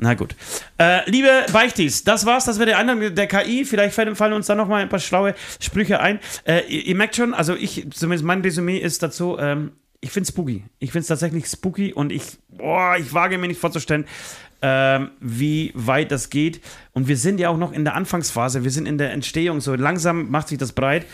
Na gut. Äh, liebe Beichtis, das war's. Das wäre der Einladung der KI. Vielleicht fallen, uns da noch mal ein paar schlaue Sprüche ein. Äh, ihr, ihr merkt schon, also ich, zumindest mein Resümee ist dazu, ähm, ich finde spooky. Ich finde es tatsächlich spooky und ich, boah, ich wage mir nicht vorzustellen, ähm, wie weit das geht. Und wir sind ja auch noch in der Anfangsphase. Wir sind in der Entstehung. So langsam macht sich das breit.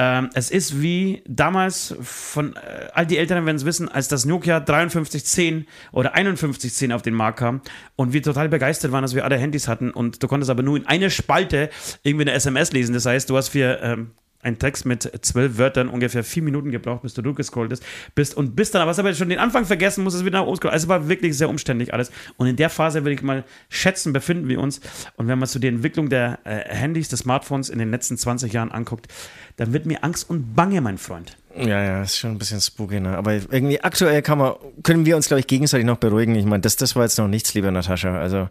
Ähm, es ist wie damals von äh, all die Älteren werden es wissen, als das Nokia 5310 oder 5110 auf den Markt kam und wir total begeistert waren, dass wir alle Handys hatten und du konntest aber nur in eine Spalte irgendwie eine SMS lesen. Das heißt, du hast für ähm, einen Text mit zwölf Wörtern ungefähr vier Minuten gebraucht, bis du durchgescrollt bist und bist dann, aber hast aber schon den Anfang vergessen, musst es wieder nach oben scrollen. Also es war wirklich sehr umständlich alles. Und in der Phase würde ich mal schätzen, befinden wir uns. Und wenn man so die Entwicklung der äh, Handys, des Smartphones in den letzten 20 Jahren anguckt, dann wird mir Angst und Bange, mein Freund. Ja, ja, ist schon ein bisschen spooky, ne? Aber irgendwie aktuell man, können wir uns, glaube ich, gegenseitig noch beruhigen. Ich meine, das, das war jetzt noch nichts, lieber Natascha. Also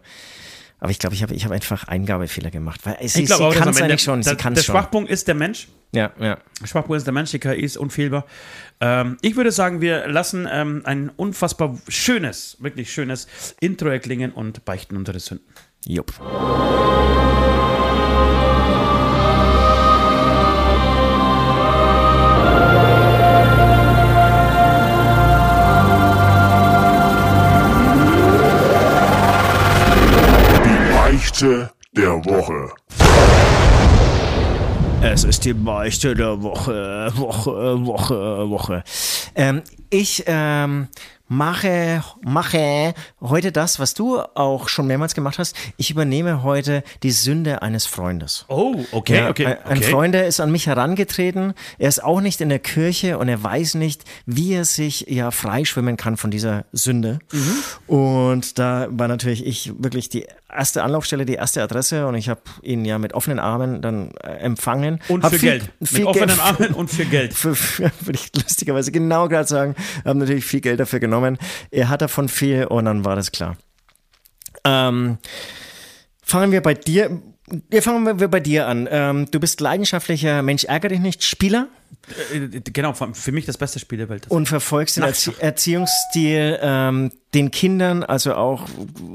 aber ich glaube, ich habe ich hab einfach Eingabefehler gemacht. Weil sie, ich glaube sie kann es eigentlich schon. Der, sie der Schwachpunkt ist der Mensch. Ja, ja. Der Schwachpunkt ist der Mensch, die KI ist unfehlbar. Ähm, ich würde sagen, wir lassen ähm, ein unfassbar schönes, wirklich schönes Intro erklingen und beichten unsere Sünden. Jupp. Beichte der Woche. Es ist die Beichte der Woche, Woche, Woche, Woche. Ähm, ich ähm, mache, mache heute das, was du auch schon mehrmals gemacht hast. Ich übernehme heute die Sünde eines Freundes. Oh, okay, Ja, okay. ein- Ein okay. Freund, der ist an mich herangetreten. Er ist auch nicht in der Kirche und er weiß nicht, wie er sich ja freischwimmen kann von dieser Sünde. Mhm. Und da war natürlich ich wirklich die erste Anlaufstelle, die erste Adresse und ich habe ihn ja mit offenen Armen dann äh, empfangen. Und Hab für viel, Geld. Viel Mit offenen Geld, Armen und für Geld. für, für, würde ich lustigerweise genau gerade sagen, haben natürlich viel Geld dafür genommen. Er hat davon viel und dann war das klar. Ähm, fangen wir bei dir. Ja, fangen wir bei dir an. Ähm, du bist leidenschaftlicher Mensch, ärger dich nicht, Spieler Genau, für mich das beste Spiel der Welt. und verfolgst den Erzie Erziehungsstil ähm, den Kindern, also auch,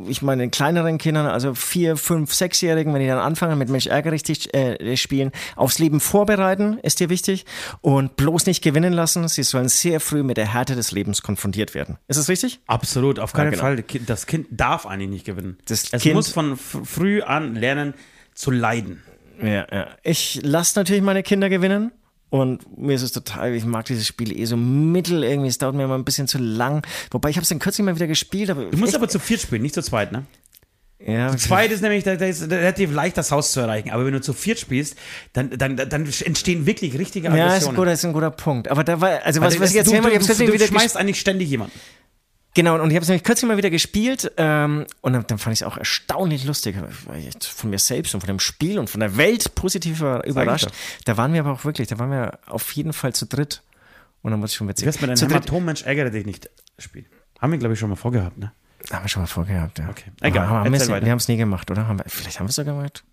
ich meine, den kleineren Kindern, also vier, fünf, sechsjährigen, wenn die dann anfangen mit Mensch ärger dich äh, spielen, aufs Leben vorbereiten, ist dir wichtig und bloß nicht gewinnen lassen. Sie sollen sehr früh mit der Härte des Lebens konfrontiert werden. Ist das richtig? Absolut, auf keinen Ja, genau. Fall. Das Kind darf eigentlich nicht gewinnen. Das es Kind- muss von früh an lernen zu leiden. Ja, ja. Ich lasse natürlich meine Kinder gewinnen. Und mir ist es total, ich mag dieses Spiel eh so mittel irgendwie. Es dauert mir immer ein bisschen zu lang. Wobei ich habe es dann kürzlich mal wieder gespielt. Aber Du musst echt- aber zu viert spielen, nicht zu zweit, ne? ja, Zweit ist nämlich da, da ist relativ leicht, das Haus zu erreichen. Aber wenn du zu viert spielst, dann, dann, dann entstehen wirklich richtige Ja, ist Aggressionen. guter, ist ein guter Punkt. Aber da war, also was, was ich erzählen du, wollte, ich du, hab's du, du wieder schmeißt eigentlich ständig jemanden. Genau, und ich habe es nämlich kürzlich mal wieder gespielt ähm, und dann, dann fand ich es auch erstaunlich lustig. Ich von mir selbst und von dem Spiel und von der Welt positiv über- überrascht. Da waren wir aber auch wirklich, da waren wir auf jeden Fall zu dritt. Und dann war es schon witzig. Du wirst mit einem zu dritt, Hämatom-Mensch ärgere dich nicht spielen. Haben wir, glaube ich, schon mal vorgehabt, ne? haben wir schon mal vorgehabt, ja. Okay. Egal, Aber haben wir haben es nie gemacht, oder? Haben wir, vielleicht haben wir es sogar gemacht.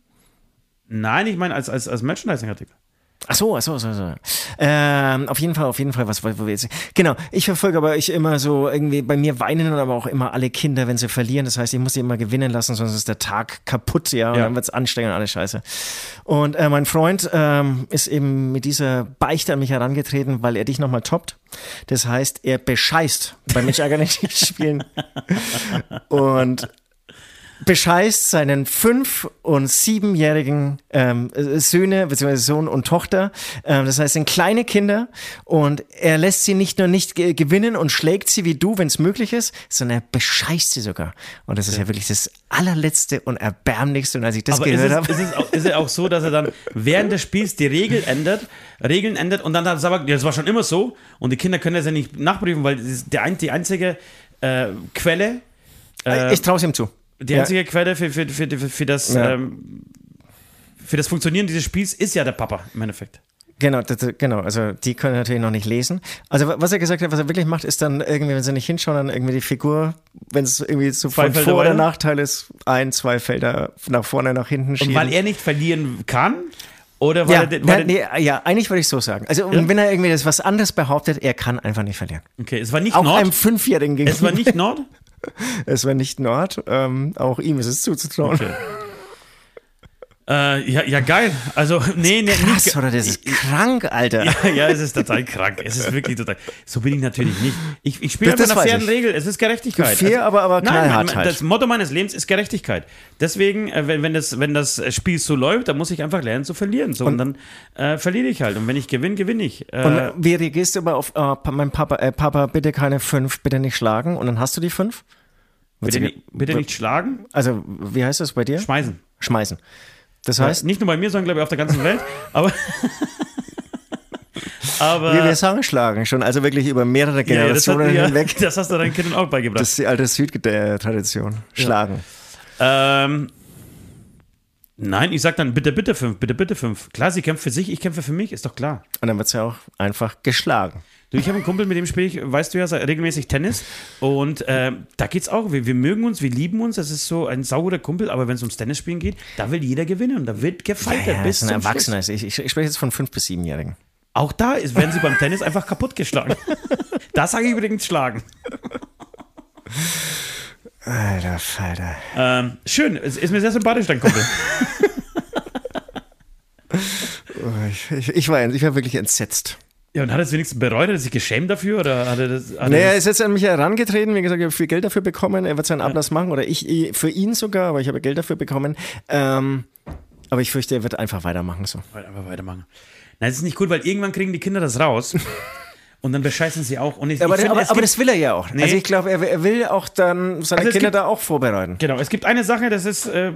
Nein, ich meine als, als, als Merchandising-Artikel. Ach so, ach so, ach so, so. Ähm, auf jeden Fall, auf jeden Fall, was wo wir jetzt. Genau, ich verfolge aber ich immer so irgendwie, bei mir weinen aber auch immer alle Kinder, wenn sie verlieren. Das heißt, ich muss sie immer gewinnen lassen, sonst ist der Tag kaputt, ja, und Ja. dann wird's anstrengend und alles scheiße. Und äh, mein Freund ähm, ist eben mit dieser Beichte an mich herangetreten, weil er dich nochmal toppt. Das heißt, er bescheißt bei mich ärger nicht spielen. Und bescheißt seinen fünf- und siebenjährigen ähm, Söhne, beziehungsweise Sohn und Tochter. Ähm, das heißt, sind kleine Kinder und er lässt sie nicht nur nicht ge gewinnen und schlägt sie wie du, wenn es möglich ist, sondern er bescheißt sie sogar. Und das ist ja, wirklich das allerletzte und erbärmlichste. Und als ich das Aber gehört habe. ist, es auch, ist es auch so, dass er dann während des Spiels die Regel ändert, Regeln ändert und dann sagt, er, ja, das war schon immer so und die Kinder können das ja nicht nachprüfen, weil das ist die einzige äh, Quelle, äh, ich traue es ihm zu. Die einzige Quelle für, für, für, für, das ähm, für das Funktionieren dieses Spiels ist ja der Papa im Endeffekt. Genau, das, genau, also die können natürlich noch nicht lesen. Also wa- was er gesagt hat, was er wirklich macht, ist dann irgendwie, wenn sie nicht hinschauen, dann irgendwie die Figur, wenn es irgendwie so von Felder Vor- oder? Nachteil ist, ein, zwei Felder nach vorne, nach hinten schieben. Und weil er nicht verlieren kann oder weil ja, er, den- weil ja, er nee, ja, eigentlich würde ich so sagen. Also Ja? wenn er irgendwie das was anderes behauptet, er kann einfach nicht verlieren. Okay, es war nicht Auch Nord. einem Fünfjährigen gegenüber. Es war nicht Nord. es war nicht Nord. Ähm, auch ihm ist es zuzutrauen. Okay. Äh, ja, ja, geil. Also, nee, nee, Krass, nicht. oder? Das ist krank, Alter. Ja, ja, es ist total krank. Es ist wirklich total. So bin ich natürlich nicht. Ich, ich spiele nach weiß fairen ich. Regeln. Es ist Gerechtigkeit. Fair, aber- aber Nein, knallhart mein- halt. Das Motto meines Lebens ist Gerechtigkeit. Deswegen, äh, wenn, wenn, das, wenn das Spiel so läuft, dann muss ich einfach lernen zu verlieren. So, und, dann äh, verliere ich halt. Und wenn ich gewinne, gewinne ich. Äh, Und wie reagierst du aber auf, äh, mein Papa, äh, Papa, bitte keine fünf, bitte nicht schlagen und dann hast du die fünf? bitte, nicht, bitte nicht schlagen, Also, wie heißt das bei dir? schmeißen. Schmeißen. Das Heißt, heißt, nicht nur bei mir, sondern glaube ich auf der ganzen Welt. Aber. aber wie wir sagen, schlagen schon, also wirklich über mehrere ja, ja, das, hat, Generationen ja, hinweg. das hast du deinen Kindern auch beigebracht. Das ist die alte Südtradition. Schlagen. Ähm, nein, ich sag dann bitte, bitte fünf, bitte, bitte fünf. Klar, sie kämpft für sich, ich kämpfe für mich, ist doch klar. Und dann wird es ja auch einfach geschlagen. Du, ich habe einen Kumpel, mit dem spiele ich, weißt du ja, regelmäßig Tennis. Und ähm, da geht's auch. Wir, wir mögen uns, wir lieben uns. Das ist so ein saurer Kumpel. Aber wenn es ums Tennisspielen geht, da will jeder gewinnen. Und da wird gefeitet Ja, bis das ist ein Erwachsener. Ich, ich, ich spreche jetzt von fünf bis siebenjährigen. Auch da ist, werden sie beim Tennis einfach kaputtgeschlagen. da sage ich übrigens schlagen. Alter Falter. Ähm, schön, es ist mir sehr sympathisch, dein Kumpel. Oh, ich, ich, ich, war, ich war wirklich entsetzt. Ja, und hat er es wenigstens bereut? Hat er sich geschämt dafür? Oder hat er das. Hat Naja, er ist jetzt an mich herangetreten. Wie gesagt, ich habe viel Geld dafür bekommen. Er wird seinen Ablass machen oder ich ich- für ihn sogar, aber ich habe Geld dafür bekommen. Ähm, aber ich fürchte, er wird einfach weitermachen so. Einfach weitermachen. Nein, das ist nicht gut, weil irgendwann kriegen die Kinder das raus. und dann bescheißen sie auch. Und ich, Aber, ich finde, aber, aber das will er ja auch. Nee. Also ich glaube, er, will- er will auch dann seine Also Kinder gibt- da auch vorbereiten. Genau, es gibt eine Sache, das ist, äh,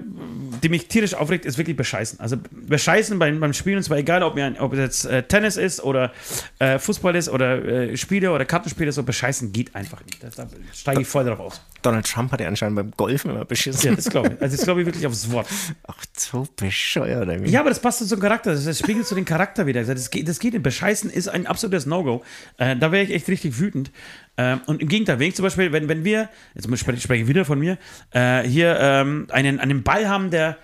die mich tierisch aufregt, ist wirklich bescheißen. Also bescheißen beim, beim Spielen, und zwar egal, ob, mir ob es jetzt äh, Tennis ist oder äh, Fußball ist oder äh, Spiele oder Kartenspiele, so bescheißen geht einfach nicht. Da steige ich voll drauf aus. Donald Trump hat ja anscheinend beim Golfen immer beschissen. Ja, das glaube ich. Also das glaube ich wirklich aufs Wort. Ach, so bescheuert. irgendwie. Ja, aber das passt zu so einem Charakter. Das, spiegelt so den Charakter wieder. Das geht, das geht nicht. Bescheißen ist ein absolutes No-Go. Äh, da wäre ich echt richtig wütend. Ähm, und im Gegenteil, wenn ich zum Beispiel, wenn, wenn wir, jetzt spreche spreche ich wieder von mir, äh, hier ähm, einen, einen Ball haben, der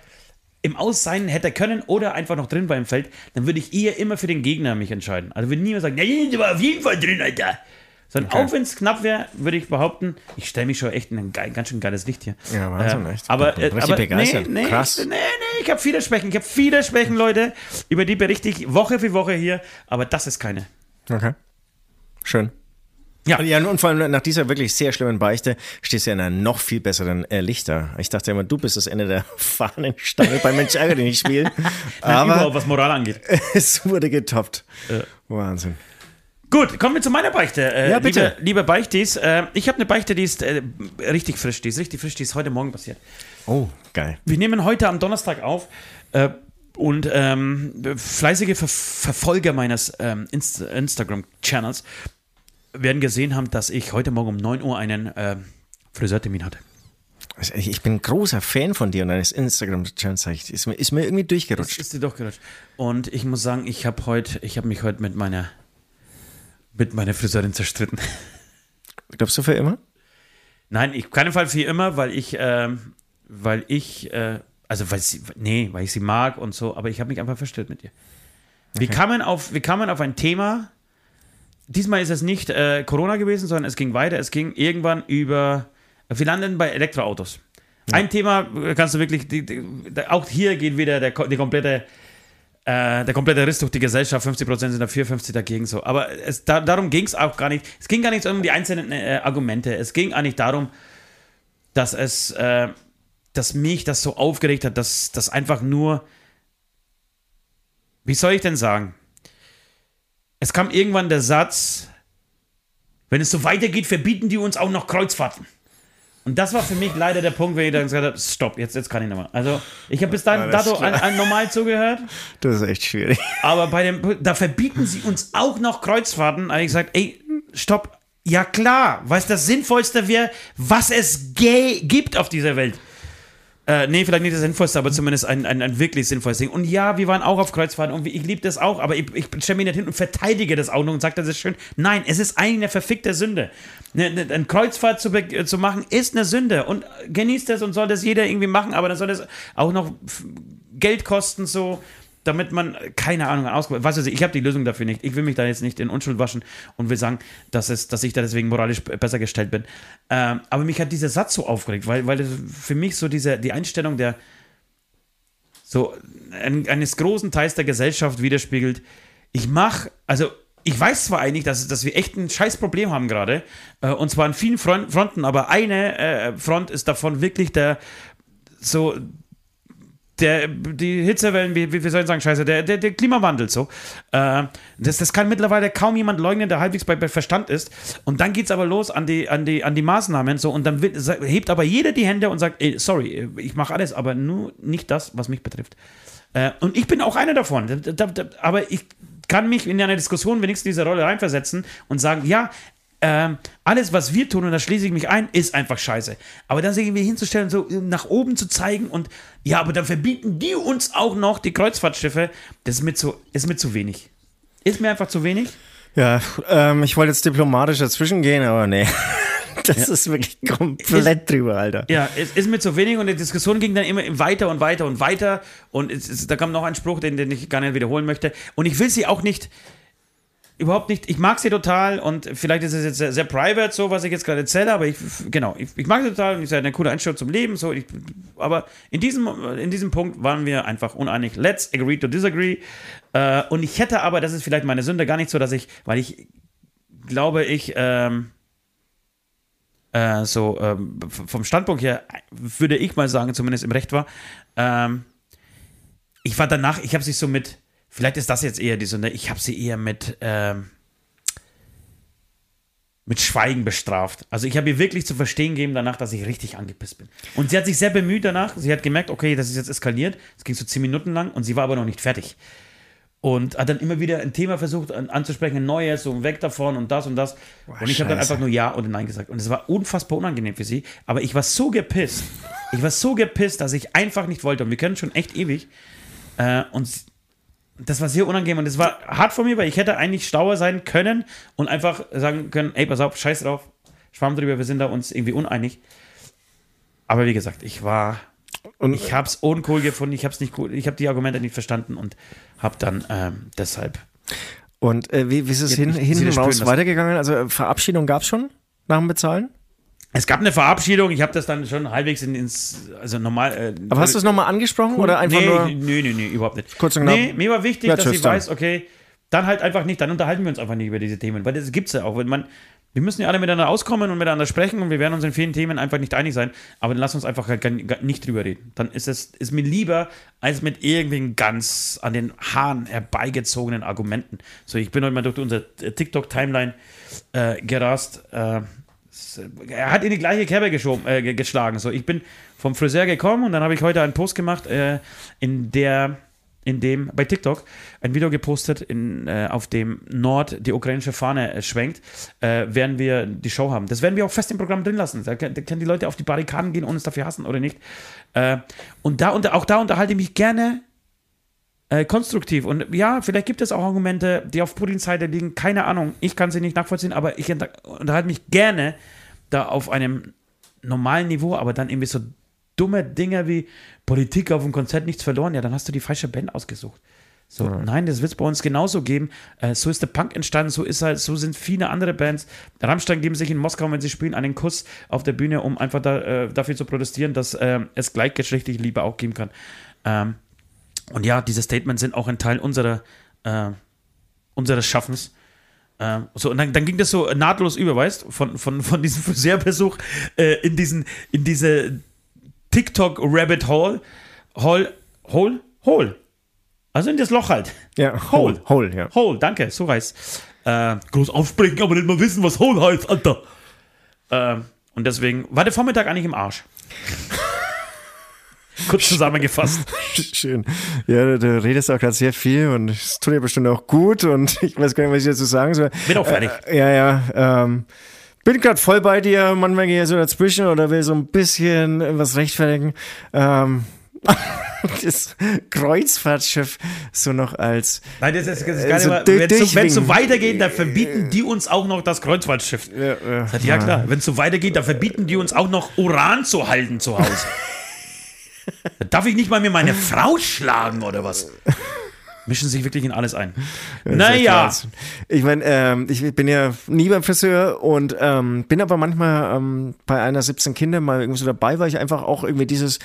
im Aus sein hätte können oder einfach noch drin war im Feld, dann würde ich eher immer für den Gegner mich entscheiden. Also würde niemand sagen, ja, der war auf jeden Fall drin, Alter. Sondern auch wenn es knapp wäre, würde ich behaupten, ich stelle mich schon echt in ein geil, ganz schön geiles Licht hier. Ja, Wahnsinn, echt. Aber, Ich äh, aber begeistert. Nee, nee, Krass. Nee, nee, ich habe viele Schwächen. Ich habe viele Schwächen, Leute. Über die berichte ich Woche für Woche hier. Aber das ist keine. Okay. Schön. Ja. Ja, und vor allem nach dieser wirklich sehr schlimmen Beichte stehst du ja in einer noch viel besseren äh, Lichter. Ich dachte immer, du bist das Ende der Fahnenstange bei Mensch ärgere dich nicht spielen. Aber Aber was Moral angeht. es wurde getoppt. Wahnsinn. Gut, kommen wir zu meiner Beichte. Äh, Ja, bitte. Liebe, liebe Beichtis, äh, ich habe eine Beichte, die ist äh, richtig frisch. Die ist richtig frisch. Die ist heute Morgen passiert. Oh, geil. Wir nehmen heute am Donnerstag auf. Äh, und ähm, fleißige Ver Verfolger meines ähm, Inst Instagram-Channels werden gesehen haben, dass ich heute Morgen um 9 Uhr einen äh, Friseurtermin hatte. Also Ich bin großer Fan von dir und deines Instagram-Channels. Ist mir, ist mir irgendwie durchgerutscht. ist dir doch gerutscht. Und ich muss sagen, ich habe heute, ich habe mich heute mit meiner mit meiner Friseurin zerstritten. Glaubst du für immer? Nein, ich, keinen Fall für immer, weil ich, ähm, weil ich, äh, also weil sie, nee, weil ich sie mag und so, aber ich habe mich einfach verstritten mit ihr. Wir kamen auf, wir kamen auf ein Thema. Diesmal ist es nicht äh, Corona gewesen, sondern es ging weiter. Es ging irgendwann über. Wir landen bei Elektroautos. Ein Thema äh, kannst du wirklich. Die, die, auch hier geht wieder der, die komplette, äh, der komplette Riss durch die Gesellschaft. 50% sind dafür, 50% dagegen. So. Aber es, da, darum ging es auch gar nicht. Es ging gar nicht um die einzelnen äh, Argumente. Es ging eigentlich darum, dass es. Äh, dass mich das so aufgeregt hat, dass das einfach nur. Wie soll ich denn sagen? Es kam irgendwann der Satz, wenn es so weitergeht, verbieten die uns auch noch Kreuzfahrten. Und das war für mich leider der Punkt, wo ich dann gesagt habe, stopp, jetzt, jetzt kann ich nochmal. Also ich habe bis dahin dato an, an normal zugehört, Das ist echt schwierig. aber bei dem, da verbieten sie uns auch noch Kreuzfahrten. Habe ich gesagt, ey, stopp. Ja klar, weil es das Sinnvollste wäre, was es gibt auf dieser Welt. Äh, nee, vielleicht nicht das Sinnvollste, aber zumindest ein, ein, ein wirklich sinnvolles Ding. Und ja, wir waren auch auf Kreuzfahrten und ich liebe das auch, aber ich, ich stelle mich nicht hin und verteidige das auch noch und sage, das ist schön. Nein, es ist eigentlich eine verfickte Sünde. Eine, eine, eine Kreuzfahrt zu, zu machen, ist eine Sünde und genießt das und soll das jeder irgendwie machen, aber dann soll das auch noch Geld kosten, so, damit man, keine Ahnung, ausgeht. Was weiß ich, ich habe die Lösung dafür nicht. Ich will mich da jetzt nicht in Unschuld waschen und will sagen, dass, es, dass ich da deswegen moralisch besser gestellt bin. Ähm, aber mich hat dieser Satz so aufgeregt, weil, weil für mich so diese, die Einstellung der so ein, eines großen Teils der Gesellschaft widerspiegelt. Ich mache, also ich weiß zwar eigentlich, dass, dass wir echt ein scheiß Problem haben gerade, äh, und zwar an vielen Front, Fronten, aber eine äh, Front ist davon wirklich der so der, die Hitzewellen, wie, wie soll ich sagen, scheiße, der, der, der Klimawandel so. Äh, das, das kann mittlerweile kaum jemand leugnen, der halbwegs bei, bei Verstand ist. Und dann geht es aber los an die, an, die, an die Maßnahmen so und dann wird, hebt aber jeder die Hände und sagt, ey, sorry, ich mache alles, aber nur nicht das, was mich betrifft. Äh, und ich bin auch einer davon. Da, da, aber ich kann mich in eine Diskussion wenigstens diese Rolle reinversetzen und sagen, ja, ähm, alles, was wir tun, und da schließe ich mich ein, ist einfach scheiße. Aber dann sich irgendwie hinzustellen, so nach oben zu zeigen und ja, aber dann verbieten die uns auch noch die Kreuzfahrtschiffe, das ist mir zu, ist mir zu wenig. Ist mir einfach zu wenig. Ja, ähm, ich wollte jetzt diplomatisch dazwischen gehen, aber nee. Das ja. ist wirklich komplett ist, drüber, Alter. Ja, es ist mir zu wenig und die Diskussion ging dann immer weiter und weiter und weiter. Und es, es, da kam noch ein Spruch, den, den ich gar nicht wiederholen möchte. Und ich will sie auch nicht überhaupt nicht, ich mag sie total und vielleicht ist es jetzt sehr, sehr private, so was ich jetzt gerade erzähle, aber ich, genau, ich, ich mag sie total und ich sage, eine coole Einstellung zum Leben, so, ich, aber in diesem, in diesem Punkt waren wir einfach uneinig. Let's agree to disagree. Äh, und ich hätte aber, das ist vielleicht meine Sünde, gar nicht so, dass ich, weil ich glaube, ich, ähm, äh, so ähm, vom Standpunkt her, würde ich mal sagen, zumindest im Recht war, ähm, ich war danach, ich habe sich so mit, Vielleicht ist das jetzt eher die Sünde. Ich habe sie eher mit, ähm, mit Schweigen bestraft. Also ich habe ihr wirklich zu verstehen gegeben danach, dass ich richtig angepisst bin. Und sie hat sich sehr bemüht danach. Sie hat gemerkt, okay, das ist jetzt eskaliert. Es ging so zehn Minuten lang und sie war aber noch nicht fertig. Und hat dann immer wieder ein Thema versucht anzusprechen, ein neues, so weg davon und das und das. Boah, und ich habe dann einfach nur Ja oder Nein gesagt. Und es war unfassbar unangenehm für sie. Aber ich war so gepisst. Ich war so gepisst, dass ich einfach nicht wollte. Und wir können schon echt ewig. Äh, und das war sehr unangenehm und das war hart von mir, weil ich hätte eigentlich stauer sein können und einfach sagen können, ey, pass auf, scheiß drauf, schwamm drüber, wir sind da uns irgendwie uneinig. Aber wie gesagt, ich war, und ich habe es uncool gefunden, ich habe nicht cool, ich habe die Argumente nicht verstanden und habe dann ähm, deshalb. Und äh, wie, wie ist es hin, hinten raus weitergegangen? Also Verabschiedung gab es schon nach dem Bezahlen? Es gab eine Verabschiedung, ich habe das dann schon halbwegs in, ins, also normal. Äh, Aber hast du es nochmal angesprochen cool. oder einfach nee, nur? Nee, nee, nee, überhaupt nicht. Kurz und knapp. Nee, mir war wichtig, ja, dass sie weiß, okay, dann halt einfach nicht, dann unterhalten wir uns einfach nicht über diese Themen, weil das gibt es ja auch. Wenn man, wir müssen ja alle miteinander auskommen und miteinander sprechen und wir werden uns in vielen Themen einfach nicht einig sein, aber dann lass uns einfach halt nicht drüber reden. Dann ist es ist mir lieber, als mit irgendwelchen ganz an den Haaren herbeigezogenen Argumenten. So, ich bin heute mal durch unsere TikTok-Timeline äh, gerast. Äh, er hat in die gleiche Kerbe geschoben, äh, geschlagen. So, ich bin vom Friseur gekommen und dann habe ich heute einen Post gemacht, äh, in der in dem bei TikTok ein Video gepostet, in, äh, auf dem Nord die ukrainische Fahne äh, schwenkt, äh, werden wir die Show haben. Das werden wir auch fest im Programm drin lassen. Da, da können die Leute auf die Barrikaden gehen und uns dafür hassen oder nicht. Äh, und da und auch da unterhalte ich mich gerne äh, konstruktiv. Und ja, vielleicht gibt es auch Argumente, die auf Putins Seite liegen. Keine Ahnung. Ich kann sie nicht nachvollziehen, aber ich unterhalte mich gerne da auf einem normalen Niveau, aber dann irgendwie so dumme Dinge wie Politik auf dem Konzert nichts verloren. Ja, dann hast du die falsche Band ausgesucht. So, ja. nein, das wird es bei uns genauso geben. Äh, so ist der Punk entstanden, so ist halt, so sind viele andere Bands. Rammstein geben sich in Moskau, wenn sie spielen, einen Kuss auf der Bühne, um einfach da, äh, dafür zu protestieren, dass äh, es gleichgeschlechtliche Liebe auch geben kann. Ähm, und ja, diese Statements sind auch ein Teil unserer, äh, unseres Schaffens. Äh, so, und dann, dann, ging das so nahtlos über, weißt von, von, von diesem Friseurbesuch äh, in, diesen, in diese TikTok-Rabbit Hole. Hole, Hole, Hole. Also in das Loch halt. Ja, Hole. Hole, ja. Hole, danke, so heißt äh, Groß aufsprechen, aber nicht mal wissen, was Hole heißt, Alter. Äh, und deswegen war der Vormittag eigentlich im Arsch. Kurz zusammengefasst. Schön. Ja, du, redest auch gerade sehr viel und es tut dir bestimmt auch gut und ich weiß gar nicht, was ich dazu sagen soll. Bin auch fertig. Äh, ja, ja. Ähm, bin gerade voll bei dir. Manchmal gehe ich so dazwischen oder will so ein bisschen was rechtfertigen. Ähm, das Kreuzfahrtschiff so noch als. Nein, das ist, das ist äh, so Wenn es so, so weitergeht, dann verbieten die uns auch noch das Kreuzfahrtschiff. Ja, ja, ja klar. Wenn es so weitergeht, dann verbieten die uns auch noch Uran zu halten zu Hause. Darf ich nicht mal mir meine Frau schlagen oder was? Mischen sich wirklich in alles ein. Das naja. Ich meine, ähm, ich bin ja nie beim Friseur und ähm, bin aber manchmal ähm, bei einer 17 Kinder mal irgendwie so dabei, weil ich einfach auch irgendwie dieses,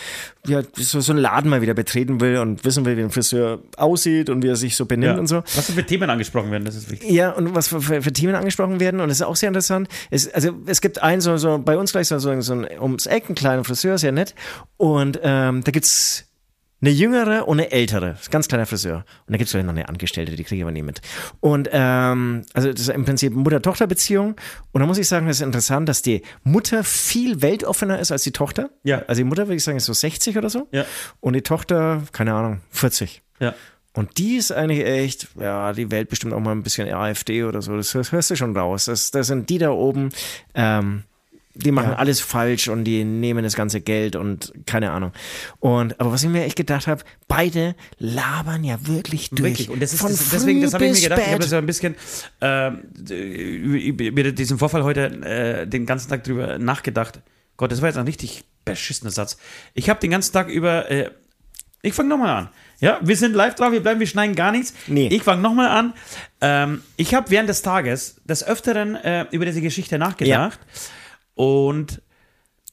ja, so, so einen Laden mal wieder betreten will und wissen will, wie ein Friseur aussieht und wie er sich so benimmt Ja. und so. Was für Themen angesprochen werden, das ist wichtig. Ja, und was für, für, für Themen angesprochen werden. Und das ist auch sehr interessant. Es, also es gibt einen, so, so bei uns gleich so, so, so ein ums Eck, einen kleinen Friseur, sehr nett. Und ähm, da gibt's eine jüngere und eine ältere. Ganz kleiner Friseur. Und da gibt's vielleicht noch eine Angestellte, die kriege ich aber nie mit. Und ähm, also das ist im Prinzip Mutter-Tochter-Beziehung. Und da muss ich sagen, das ist interessant, dass die Mutter viel weltoffener ist als die Tochter. Ja. Also die Mutter, würde ich sagen, ist so 60 oder so. Ja. Und die Tochter, keine Ahnung, 40. Ja. Und die ist eigentlich echt, ja, die Welt bestimmt auch mal ein bisschen AfD oder so. Das hörst, hörst du schon raus. Das, das sind die da oben, ähm, die machen alles falsch und die nehmen das ganze Geld und keine Ahnung. Und aber was ich mir echt gedacht habe, beide labern ja wirklich durch. Wirklich. Und das ist das, deswegen, das habe ich mir gedacht. Ich bis habe spät. ja ein bisschen äh, über diesen Vorfall heute äh, den ganzen Tag drüber nachgedacht. Gott, das war jetzt ein richtig beschissener Satz. Ich habe den ganzen Tag über. Äh, ich fange nochmal an. Ja, wir sind live drauf, wir bleiben, wir schneiden gar nichts. Nee. Ich fange nochmal an. Ähm, ich habe während des Tages des Öfteren äh, über diese Geschichte nachgedacht. Und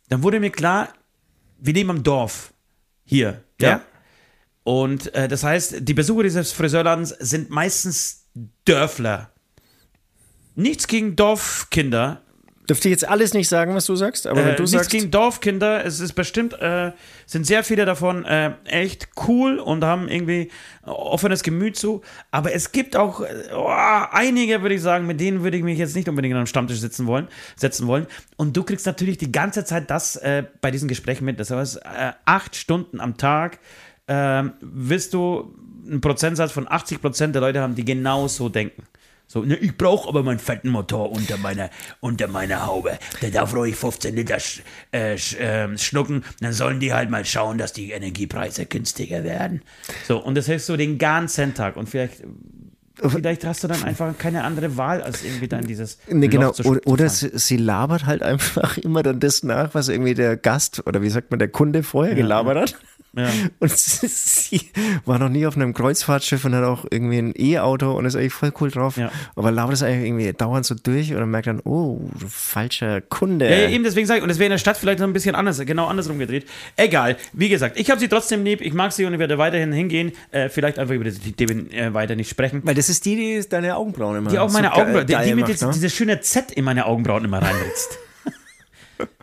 dann wurde mir klar, wir leben am Dorf. Hier. Ja. Ja. Und äh, das heißt, die Besucher dieses Friseurladens sind meistens Dörfler. Nichts gegen Dorfkinder. Dürfte ich jetzt alles nicht sagen, was du sagst, aber wenn Äh, du nichts sagst. gegen Dorfkinder. Es ist bestimmt, äh, sind sehr viele davon äh, echt cool und haben irgendwie offenes Gemüt zu. Aber es gibt auch oh, einige, würde ich sagen, mit denen würde ich mich jetzt nicht unbedingt am Stammtisch sitzen wollen, setzen wollen. Und du kriegst natürlich die ganze Zeit das äh, bei diesen Gesprächen mit. Das heißt, äh, acht Stunden am Tag wirst du einen Prozentsatz von 80 Prozent der Leute haben, die genau so denken. So, ne, ich brauche aber meinen fetten Motor unter meiner, unter meiner Haube. Der darf ruhig 15 Liter sch, äh, sch, ähm, schnucken. Dann sollen die halt mal schauen, dass die Energiepreise günstiger werden. So, und das hilft so den ganzen Tag. Und vielleicht, vielleicht hast du dann einfach keine andere Wahl, als irgendwie dann dieses. Nee, genau. Zu Oder, oder sie, sie labert halt einfach immer dann das nach, was irgendwie der Gast oder wie sagt man, der Kunde vorher gelabert hat. Ja. Und sie war noch nie auf einem Kreuzfahrtschiff und hat auch irgendwie ein E-Auto und ist eigentlich voll cool drauf. Ja. Aber labert es eigentlich irgendwie dauernd so durch oder merkt dann, oh, falscher Kunde. Ja, ja, eben deswegen sage ich, und es wäre in der Stadt vielleicht noch ein bisschen anders, genau andersrum gedreht. Egal, wie gesagt, ich habe sie trotzdem lieb, ich mag sie und ich werde weiterhin hingehen. Äh, vielleicht einfach über die Themen äh, weiter nicht sprechen. Weil das ist die, die deine Augenbrauen immer Die auch meine so ge- Augenbrauen, die, die mir ne? dieses schöne Z in meine Augenbrauen immer reinritzt.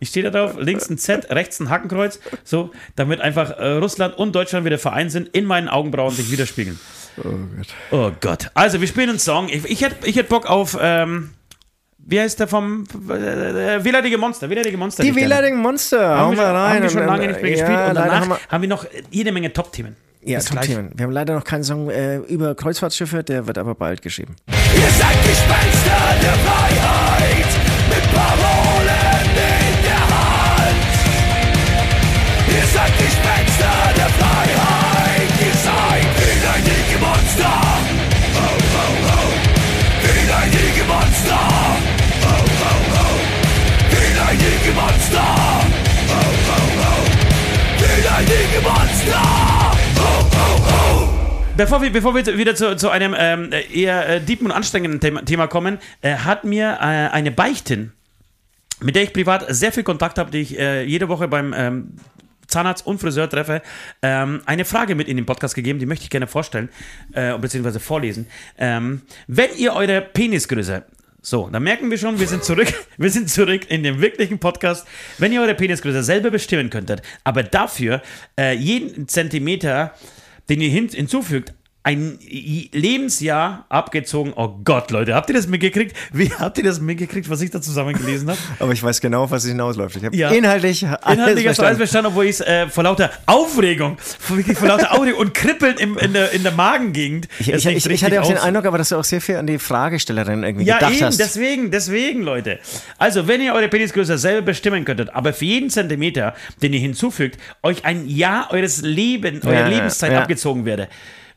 Ich stehe da drauf, links ein Z, rechts ein Hakenkreuz, so, damit einfach äh, Russland und Deutschland wieder vereint sind, in meinen Augenbrauen sich widerspiegeln. Oh Gott. Oh Gott. Also, wir spielen einen Song. Ich, ich hätte ich hätt Bock auf, ähm, wie heißt der vom äh, Wehleidige Monster? Wehleidige Monster. Die wählerdigen Monster, haben hauen wir, wir rein. haben wir schon lange äh, nicht mehr ja, gespielt und danach haben wir, haben wir noch jede Menge Top-Themen. ja. Top-Themen. Wir haben leider noch keinen Song äh, über Kreuzfahrtschiffe, der wird aber bald geschrieben. Ihr seid Gespenster der Freiheit mit Parolen Bevor wir, bevor wir wieder zu, zu einem ähm, eher äh, deepen und anstrengenden Thema, Thema kommen, äh, hat mir äh, eine Beichtin, mit der ich privat sehr viel Kontakt habe, die ich äh, jede Woche beim ähm, Zahnarzt und Friseur treffe, ähm, eine Frage mit in den Podcast gegeben, die möchte ich gerne vorstellen, äh, beziehungsweise vorlesen. Ähm, wenn ihr eure Penisgröße so, dann merken wir schon, wir sind zurück, wir sind zurück in dem wirklichen Podcast. Wenn ihr eure Penisgröße selber bestimmen könntet, aber dafür äh, jeden Zentimeter, den ihr hin hinzufügt, ein Lebensjahr abgezogen. Oh Gott, Leute, habt ihr das mitgekriegt? Wie habt ihr das mitgekriegt, was ich da zusammengelesen habe? Aber ich weiß genau, was es hinausläuft. Ich habe Ja. inhaltlich alles Inhaltlich hast du alles verstanden. obwohl ich es äh, vor lauter Aufregung, vor, wirklich vor lauter Aufregung und Kribbeln im, in, der, in der Magengegend. Ich, ich, ich, hatte auch den Eindruck, aber dass du auch sehr viel an die Fragestellerin irgendwie Ja, gedacht eben, hast. deswegen, deswegen, Leute. Also, wenn ihr eure Penisgröße selber bestimmen könntet, aber für jeden Zentimeter, den ihr hinzufügt, euch ein Jahr eures Lebens, eurer Ja, Lebenszeit ja. abgezogen werde,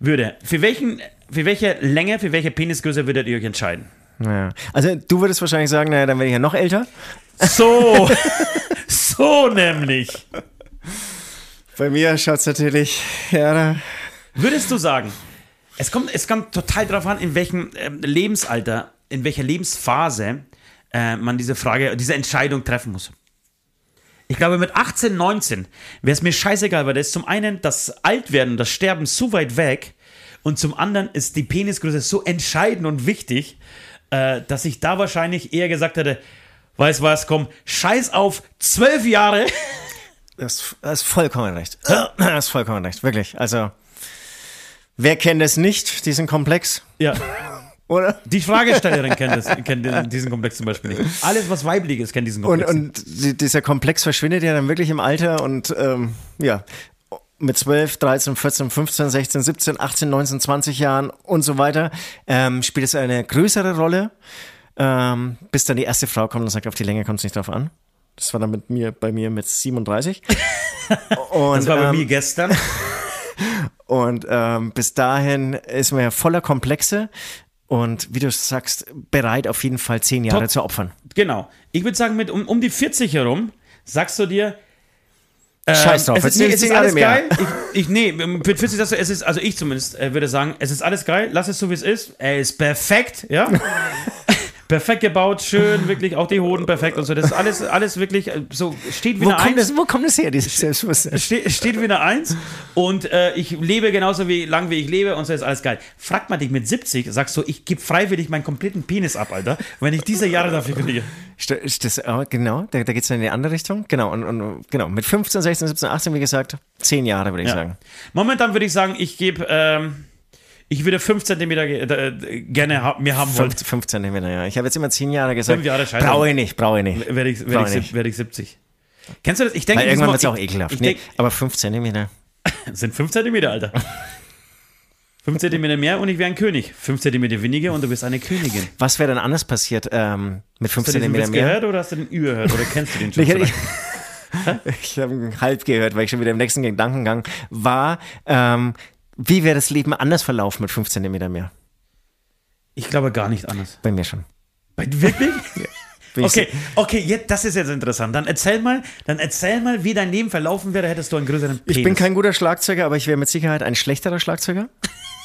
würde, für, welchen, für welche Länge, für welche Penisgröße würdet ihr euch entscheiden? ja. Also du würdest wahrscheinlich sagen, naja, dann werde ich ja noch älter. So, so nämlich. Bei mir schaut es natürlich, ja, da, Würdest du sagen, Es kommt, es kommt total darauf an, in welchem ähm, Lebensalter, in welcher Lebensphase äh, man diese Frage, diese Entscheidung treffen muss. Ich glaube, mit 18, 19 wäre es mir scheißegal, weil da ist zum einen das Altwerden, das Sterben so weit weg und zum anderen ist die Penisgröße so entscheidend und wichtig, äh, dass ich da wahrscheinlich eher gesagt hätte, weiß was, komm, scheiß auf zwölf Jahre. Das, das ist vollkommen recht. Das ist vollkommen recht, wirklich. Also, wer kennt es nicht, diesen Komplex? Ja. Oder? Die Fragestellerin kennt, das, kennt diesen Komplex zum Beispiel nicht. Alles, was weiblich ist, kennt diesen Und, Komplex. und die- dieser Komplex verschwindet ja dann wirklich im Alter und ähm, ja, mit 12, 13, 14, 15, 16, 17, 18, 19, 20 Jahren und so weiter ähm, spielt es eine größere Rolle, ähm, bis dann die erste Frau kommt und sagt, auf die Länge kommt es nicht drauf an. Das war dann mit mir, bei mir mit 37. Und, das war bei ähm, mir gestern. Und ähm, bis dahin ist man ja voller Komplexe und wie du sagst, bereit auf jeden Fall zehn Jahre Top. zu opfern. Genau. Ich würde sagen, mit um, um die 40 herum sagst du dir. ähm, Scheiß drauf, es ist, nee, es ist alles mehr. geil. Ich, ich, nee, mit 40 sagst du, es ist, also ich zumindest äh, würde sagen, es ist alles geil, lass es so wie es ist. Er ist perfekt, ja. perfekt gebaut, schön, wirklich, auch die Hoden perfekt und so. Das ist alles, alles wirklich äh, so, steht wie Wo eine kommt, Eins. das, wo kommt das her, dieses Selbstbewusstsein? Ste steht wie eine Eins und äh, ich lebe genauso wie lang wie ich lebe und so ist alles geil. Fragt man dich mit 70, sagst du, ich gebe freiwillig meinen kompletten Penis ab, Alter, wenn ich diese Jahre dafür kriege. Das, äh, genau, da, da geht es dann in die andere Richtung. Genau, und, und genau, mit 15, 16, 17, 18, wie gesagt, zehn Jahre, würde ich Ja. sagen. Momentan würde ich sagen, ich gebe, ähm, ich würde 5 cm äh, gerne ha mir haben wollen. Fünf, fünf Zentimeter, ja. Ich habe jetzt immer zehn Jahre gesagt. Fünf Jahre scheitern. Brauche ich nicht, brauche ich nicht. Werde ich, werd ich ich, werd ich 70. Kennst du das? Ich denke, irgendwann wird es auch ekelhaft. Nee, denk, aber fünf Zentimeter. das sind 5 cm, Alter. 5 cm mehr und ich wäre ein König. 5 cm weniger und du bist eine Königin. Was wäre dann anders passiert ähm, mit fünf Hast du diesen Zentimeter Witz mehr? gehört oder hast du den überhört oder kennst du den schon? Ich, ich habe ihn halb gehört, weil ich schon wieder im nächsten Gedankengang war. Ähm, wie wäre das Leben anders verlaufen mit fünf Zentimeter mehr? Ich glaube gar nicht anders. Bei mir schon. Bei, wirklich? Ich Okay, okay, jetzt, das ist jetzt interessant. Dann erzähl mal, dann erzähl mal, wie dein Leben verlaufen wäre, hättest du einen größeren Penis. Ich bin kein guter Schlagzeuger, aber ich wäre mit Sicherheit ein schlechterer Schlagzeuger.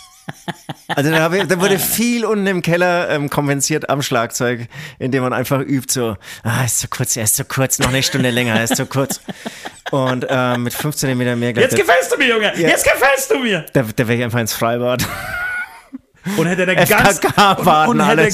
Also da, ich, da wurde viel unten im Keller ähm, kompensiert am Schlagzeug, indem man einfach übt so, ah, ist zu kurz, er ist zu kurz, noch eine Stunde länger, er ist zu kurz. Und ähm, mit 15 Meter mehr, glaub Jetzt gefällst du mir, Junge! Jetzt gefällst du mir! da, da wäre ich einfach ins Freibad. Und hätte eine ganz, und, und hätte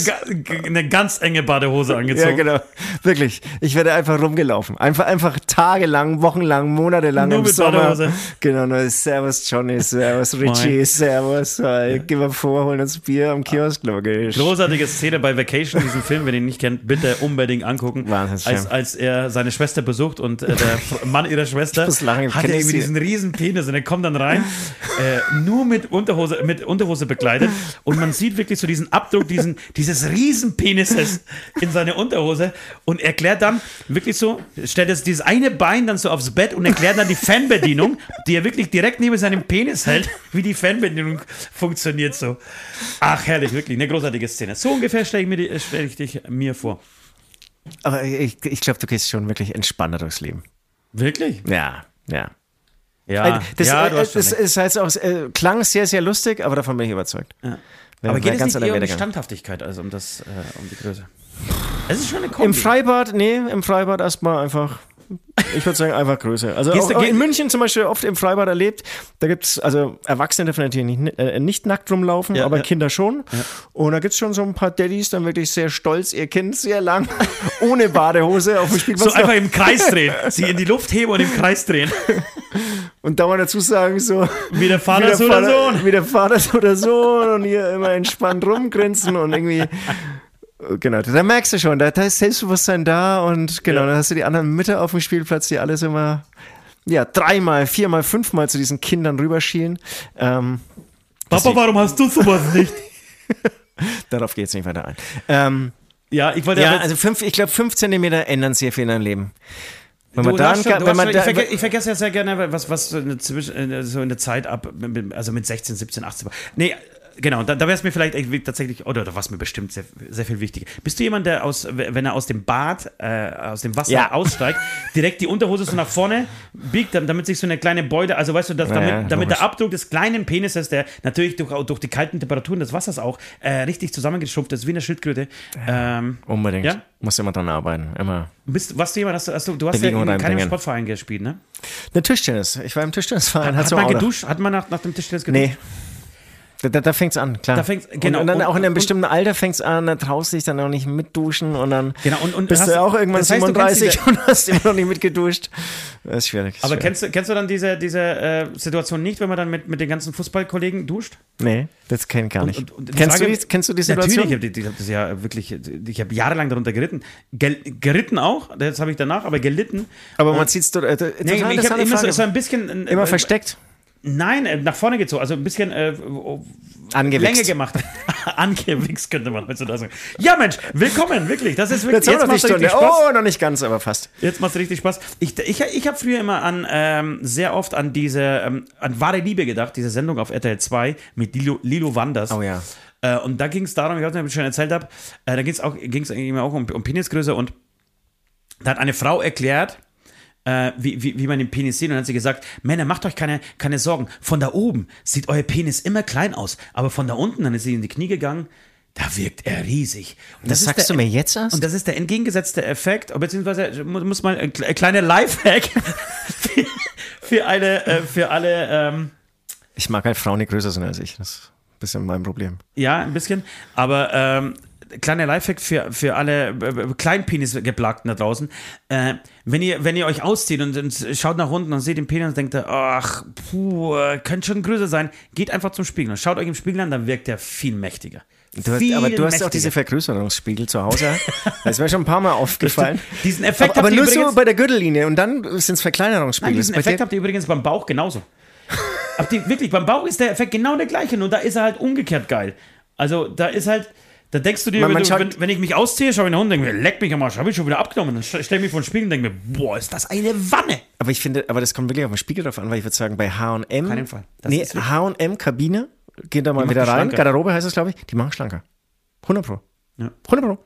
eine ganz enge Badehose angezogen. Ja, genau. Wirklich. Ich werde einfach rumgelaufen. Einfach, einfach tagelang, wochenlang, monatelang Nur im mit Sommer. Badehose. Genau, nur Servus Johnny, Servus Richie, Moin. Servus. Äh, Geh mal vor, holen uns Bier am Kiosk, logisch. Großartige Szene bei Vacation, diesen Film, wenn ihr ihn nicht kennt, bitte unbedingt angucken. Wahnsinnsfilm. Als, als er seine Schwester besucht und äh, der Mann ihrer Schwester lachen, hat er irgendwie diesen riesen Penis und er kommt dann rein, äh, nur mit Unterhose, mit Unterhose bekleidet und man sieht wirklich so diesen Abdruck diesen, dieses riesen Penises in seine Unterhose und erklärt dann wirklich so, stellt jetzt dieses eine Bein dann so aufs Bett und erklärt dann die Fanbedienung, die er wirklich direkt neben seinem Penis hält, wie die Fanbedienung funktioniert so. Ach, herrlich, wirklich, eine großartige Szene. So ungefähr stelle ich, mir die- stell ich dich mir vor. Aber ich, ich glaube, du gehst schon wirklich entspannter durchs Leben. Wirklich? Ja, ja. Ja, Äh, das ja, äh, du hast schon das ist halt auch, äh, klang sehr, sehr lustig, aber davon bin ich überzeugt. Ja. Aber geht es ganz nicht eher um die. Standhaftigkeit als um, das, äh, um die Größe? Es ist schon eine Kombi. Im Freibad, nee, im Freibad erstmal einfach. Ich würde sagen, einfach Größe. Also auch, auch in München zum Beispiel oft im Freibad erlebt. Da gibt es, also Erwachsene dürfen natürlich nicht, äh, nicht nackt rumlaufen, Ja, aber ja. Kinder schon. Und da gibt es schon so ein paar Daddys, dann wirklich sehr stolz, ihr Kind sehr lang, ohne Badehose auf dem Spielplatz. so einfach im Kreis drehen. Sie in die Luft heben und im Kreis drehen. und da mal dazu sagen, so. Wie der wie Vater, der so oder Vater- Sohn. Wie der Vater oder Sohn und hier immer entspannt rumgrinsen und irgendwie. Genau, da merkst du schon, da, da ist Selbstbewusstsein da und genau, Ja. dann hast du die anderen Mütter auf dem Spielplatz, die alles immer, ja, dreimal, viermal, fünfmal zu diesen Kindern rüberschielen. Ähm, Papa, warum hast du sowas nicht? darauf geht es nicht weiter ein. Ähm, Ja, ich wollte ja, also fünf, ich glaube, fünf Zentimeter ändern sehr viel in deinem Leben. Wenn Du man dann, hast schon, kann, du wenn hast man schon, da, ich, verge ich vergesse ja sehr gerne, was, was so, in der, äh, so in der Zeit ab, also mit 16, 17, 18 war. Nee, genau, da, da wäre es mir vielleicht tatsächlich, oder da war es mir bestimmt sehr, sehr viel wichtiger. Bist du jemand, der aus, wenn er aus dem Bad, äh, aus dem Wasser Ja. aussteigt, direkt die Unterhose so nach vorne biegt, damit sich so eine kleine Beute, also weißt du, dass, damit, ja, damit der. Abdruck des kleinen Penises, der natürlich durch, durch die kalten Temperaturen des Wassers auch äh, richtig zusammengeschrumpft ist, wie eine Schildkröte. Ähm, Unbedingt. Ja? Muss immer dran arbeiten. Immer. bist, was du jemand, hast du, hast du, du hast ja in keinem. Sportverein gespielt, ne? Eine Tischtennis. Ich war im Tischtennisverein. Hat so man geduscht? Hat man nach, nach dem Tischtennis geduscht? Nee. Da, da, da fängt es an, klar. Da fängt's- genau. Und, dann auch in einem bestimmten Alter fängt es an, da traust du dich dann auch nicht mit duschen und dann Genau, und- und bist hast- du auch irgendwann das heißt, du kennst 37 und hast immer noch nicht mitgeduscht. Das ist schwierig. ist Aber schwierig. kennst du, kennst du dann diese, diese äh, Situation nicht, wenn man dann mit, mit den ganzen Fußballkollegen duscht? Nee, das kenn ich gar nicht. Und- kennst, du Frage- die, kennst du die Situation? Natürlich, ich habe hab das ja wirklich, ich habe jahrelang darunter geritten. Gel, geritten auch, das habe ich danach, aber gelitten. Aber man sieht es, äh, total Nee, ich habe interessante immer so, so ein bisschen. äh, immer äh, versteckt. Nein, äh, nach vorne gezogen, also ein bisschen äh, Angewichst. Länge gemacht. Angewichst könnte man heutzutage sagen. Ja, Mensch, willkommen, wirklich. Das ist wirklich. Jetzt die macht's richtig Stunde. Spaß. Oh, noch nicht ganz, aber fast. Jetzt macht es richtig Spaß. Ich, ich, ich habe früher immer an ähm, sehr oft an diese ähm, an wahre Liebe gedacht, diese Sendung auf RTL 2 mit Lilo, Lilo Wanders. Oh ja. Äh, und da ging es darum, ich weiß nicht, ob ich schon erzählt habe, äh, da ging es auch, ging's auch um, um Penisgröße und da hat eine Frau erklärt, äh, wie, wie, wie man den Penis sieht. Und dann hat sie gesagt, Männer, macht euch keine, keine Sorgen. Von da oben sieht euer Penis immer klein aus. Aber von da unten, dann ist sie in die Knie gegangen, da wirkt er riesig. Und Das ist sagst der- du mir jetzt erst? und das ist der entgegengesetzte Effekt, beziehungsweise mu- muss man ein kle- ein kleiner Lifehack für, für alle, äh, für alle, ähm, Ich mag halt Frauen, die größer sind als ich. Das ist ein bisschen mein Problem. ja, ein bisschen, aber ähm, kleiner Lifehack für, für alle äh, Kleinpenis-Geplagten da draußen. Äh, wenn, ihr, wenn ihr euch auszieht und, und schaut nach unten und seht den Penis und denkt, ach, puh, äh, könnte schon größer sein, geht einfach zum Spiegel und schaut euch im Spiegel an, dann wirkt der viel mächtiger. Du hast, aber du hast auch mächtiger. diese Vergrößerungsspiegel zu Hause. Das ist mir schon ein paar Mal aufgefallen. Diesen Effekt aber aber habt ihr nur so bei der Gürtellinie und dann sind es Nein, Verkleinerungsspiegel. diesen Ist bei Effekt habt ihr übrigens beim Bauch genauso. ihr, wirklich, beim Bauch ist der Effekt genau der gleiche, nur da ist er halt umgekehrt geil. Also da ist halt, da denkst du dir, Man- wenn, du, wenn, wenn ich mich ausziehe, schaue ich nach unten und denke mir, leck mich am Arsch, habe ich schon wieder abgenommen. Dann stelle ich mich vor den Spiegel und denke mir, boah, ist das eine Wanne. aber ich finde, aber das kommt wirklich auf den Spiegel drauf an, weil ich würde sagen, bei H&M, Keinen Fall. Das nee, H&M Kabine, geht da mal Die wieder rein, schlanker. Garderobe heißt es, glaube ich, die machen schlanker. 100 Pro. Ja. 100 Pro.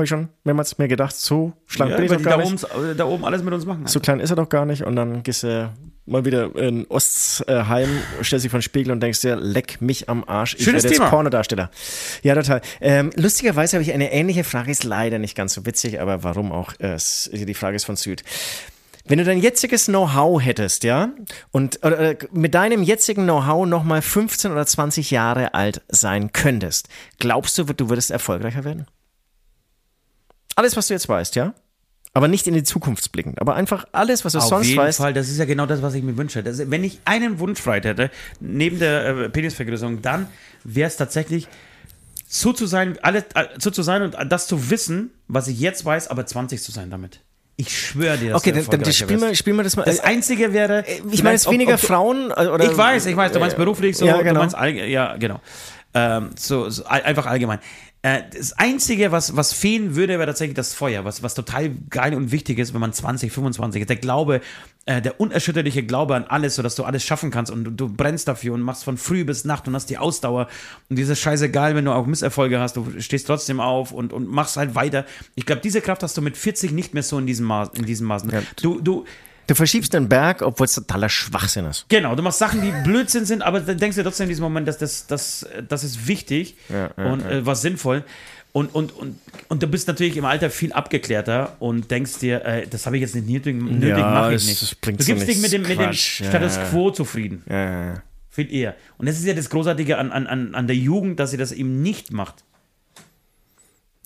Habe ich schon mehrmals mir gedacht, so schlank Ja, bin ich doch gar da nicht. oben, da oben alles mit uns machen. So klein ist er doch gar nicht und dann gehst du mal wieder in Ostheim, stellst dich vor den Spiegel und denkst dir, leck mich am Arsch, ich Schönes werde jetzt. Pornodarsteller. Ja, total. Ähm, lustigerweise habe ich eine ähnliche Frage, ist leider nicht ganz so witzig, aber warum auch? Äh, die Frage ist von Süd. Wenn du dein jetziges Know-how hättest, ja, und oder, äh, mit deinem jetzigen Know-how nochmal 15 oder 20 Jahre alt sein könntest, glaubst du, du würdest erfolgreicher werden? Alles, was du jetzt weißt, ja? Aber nicht in die Zukunft blicken. Aber einfach alles, was du Auf sonst jeden weißt. Fall, das ist ja genau das, was ich mir wünsche. Das, wenn ich einen Wunsch frei hätte, neben der äh, Penisvergrößerung, dann wäre es tatsächlich so zu sein, alles, äh, so zu sein und das zu wissen, was ich jetzt weiß, aber 20 zu sein damit. Ich schwöre dir, dass Okay, du dann, dann erfolgreicher spiel, mal, wirst. spiel das mal. Das äh, Einzige wäre. ich meine ob- weniger ob du- Frauen äh, oder. Ich weiß, ich weiß, du meinst beruflich so, Ja, du genau. meinst allge- ja, genau. Ähm, so, so einfach allgemein. Äh, das Einzige, was, was fehlen würde, wäre tatsächlich das Feuer, was, was total geil und wichtig ist, wenn man 20, 25 ist. Der Glaube, äh, der unerschütterliche Glaube an alles, sodass du alles schaffen kannst und du, du brennst dafür und machst von früh bis Nacht und hast die Ausdauer. Und diese Scheiße geil, wenn du auch Misserfolge hast, du stehst trotzdem auf und, und machst halt weiter. Ich glaube, diese Kraft hast du mit 40 nicht mehr so in diesem Maß. In diesem Maßen. Du, du, Du verschiebst den Berg, obwohl es totaler Schwachsinn ist. Genau, du machst Sachen, die Blödsinn sind, aber dann denkst du trotzdem in diesem Moment, dass das, das, das ist wichtig und Äh, was sinnvoll. Und, und, und, und du bist natürlich im Alter viel abgeklärter und denkst dir, äh, das habe ich jetzt nicht nötig, nötig Ja, mache ich nicht. es bringt du gibst dich mit dem, mit dem ja, Status ja. quo zufrieden. Ja, ja, ja. Viel eher. Und das ist ja das Großartige an, an, an, an der Jugend, dass sie das eben nicht macht.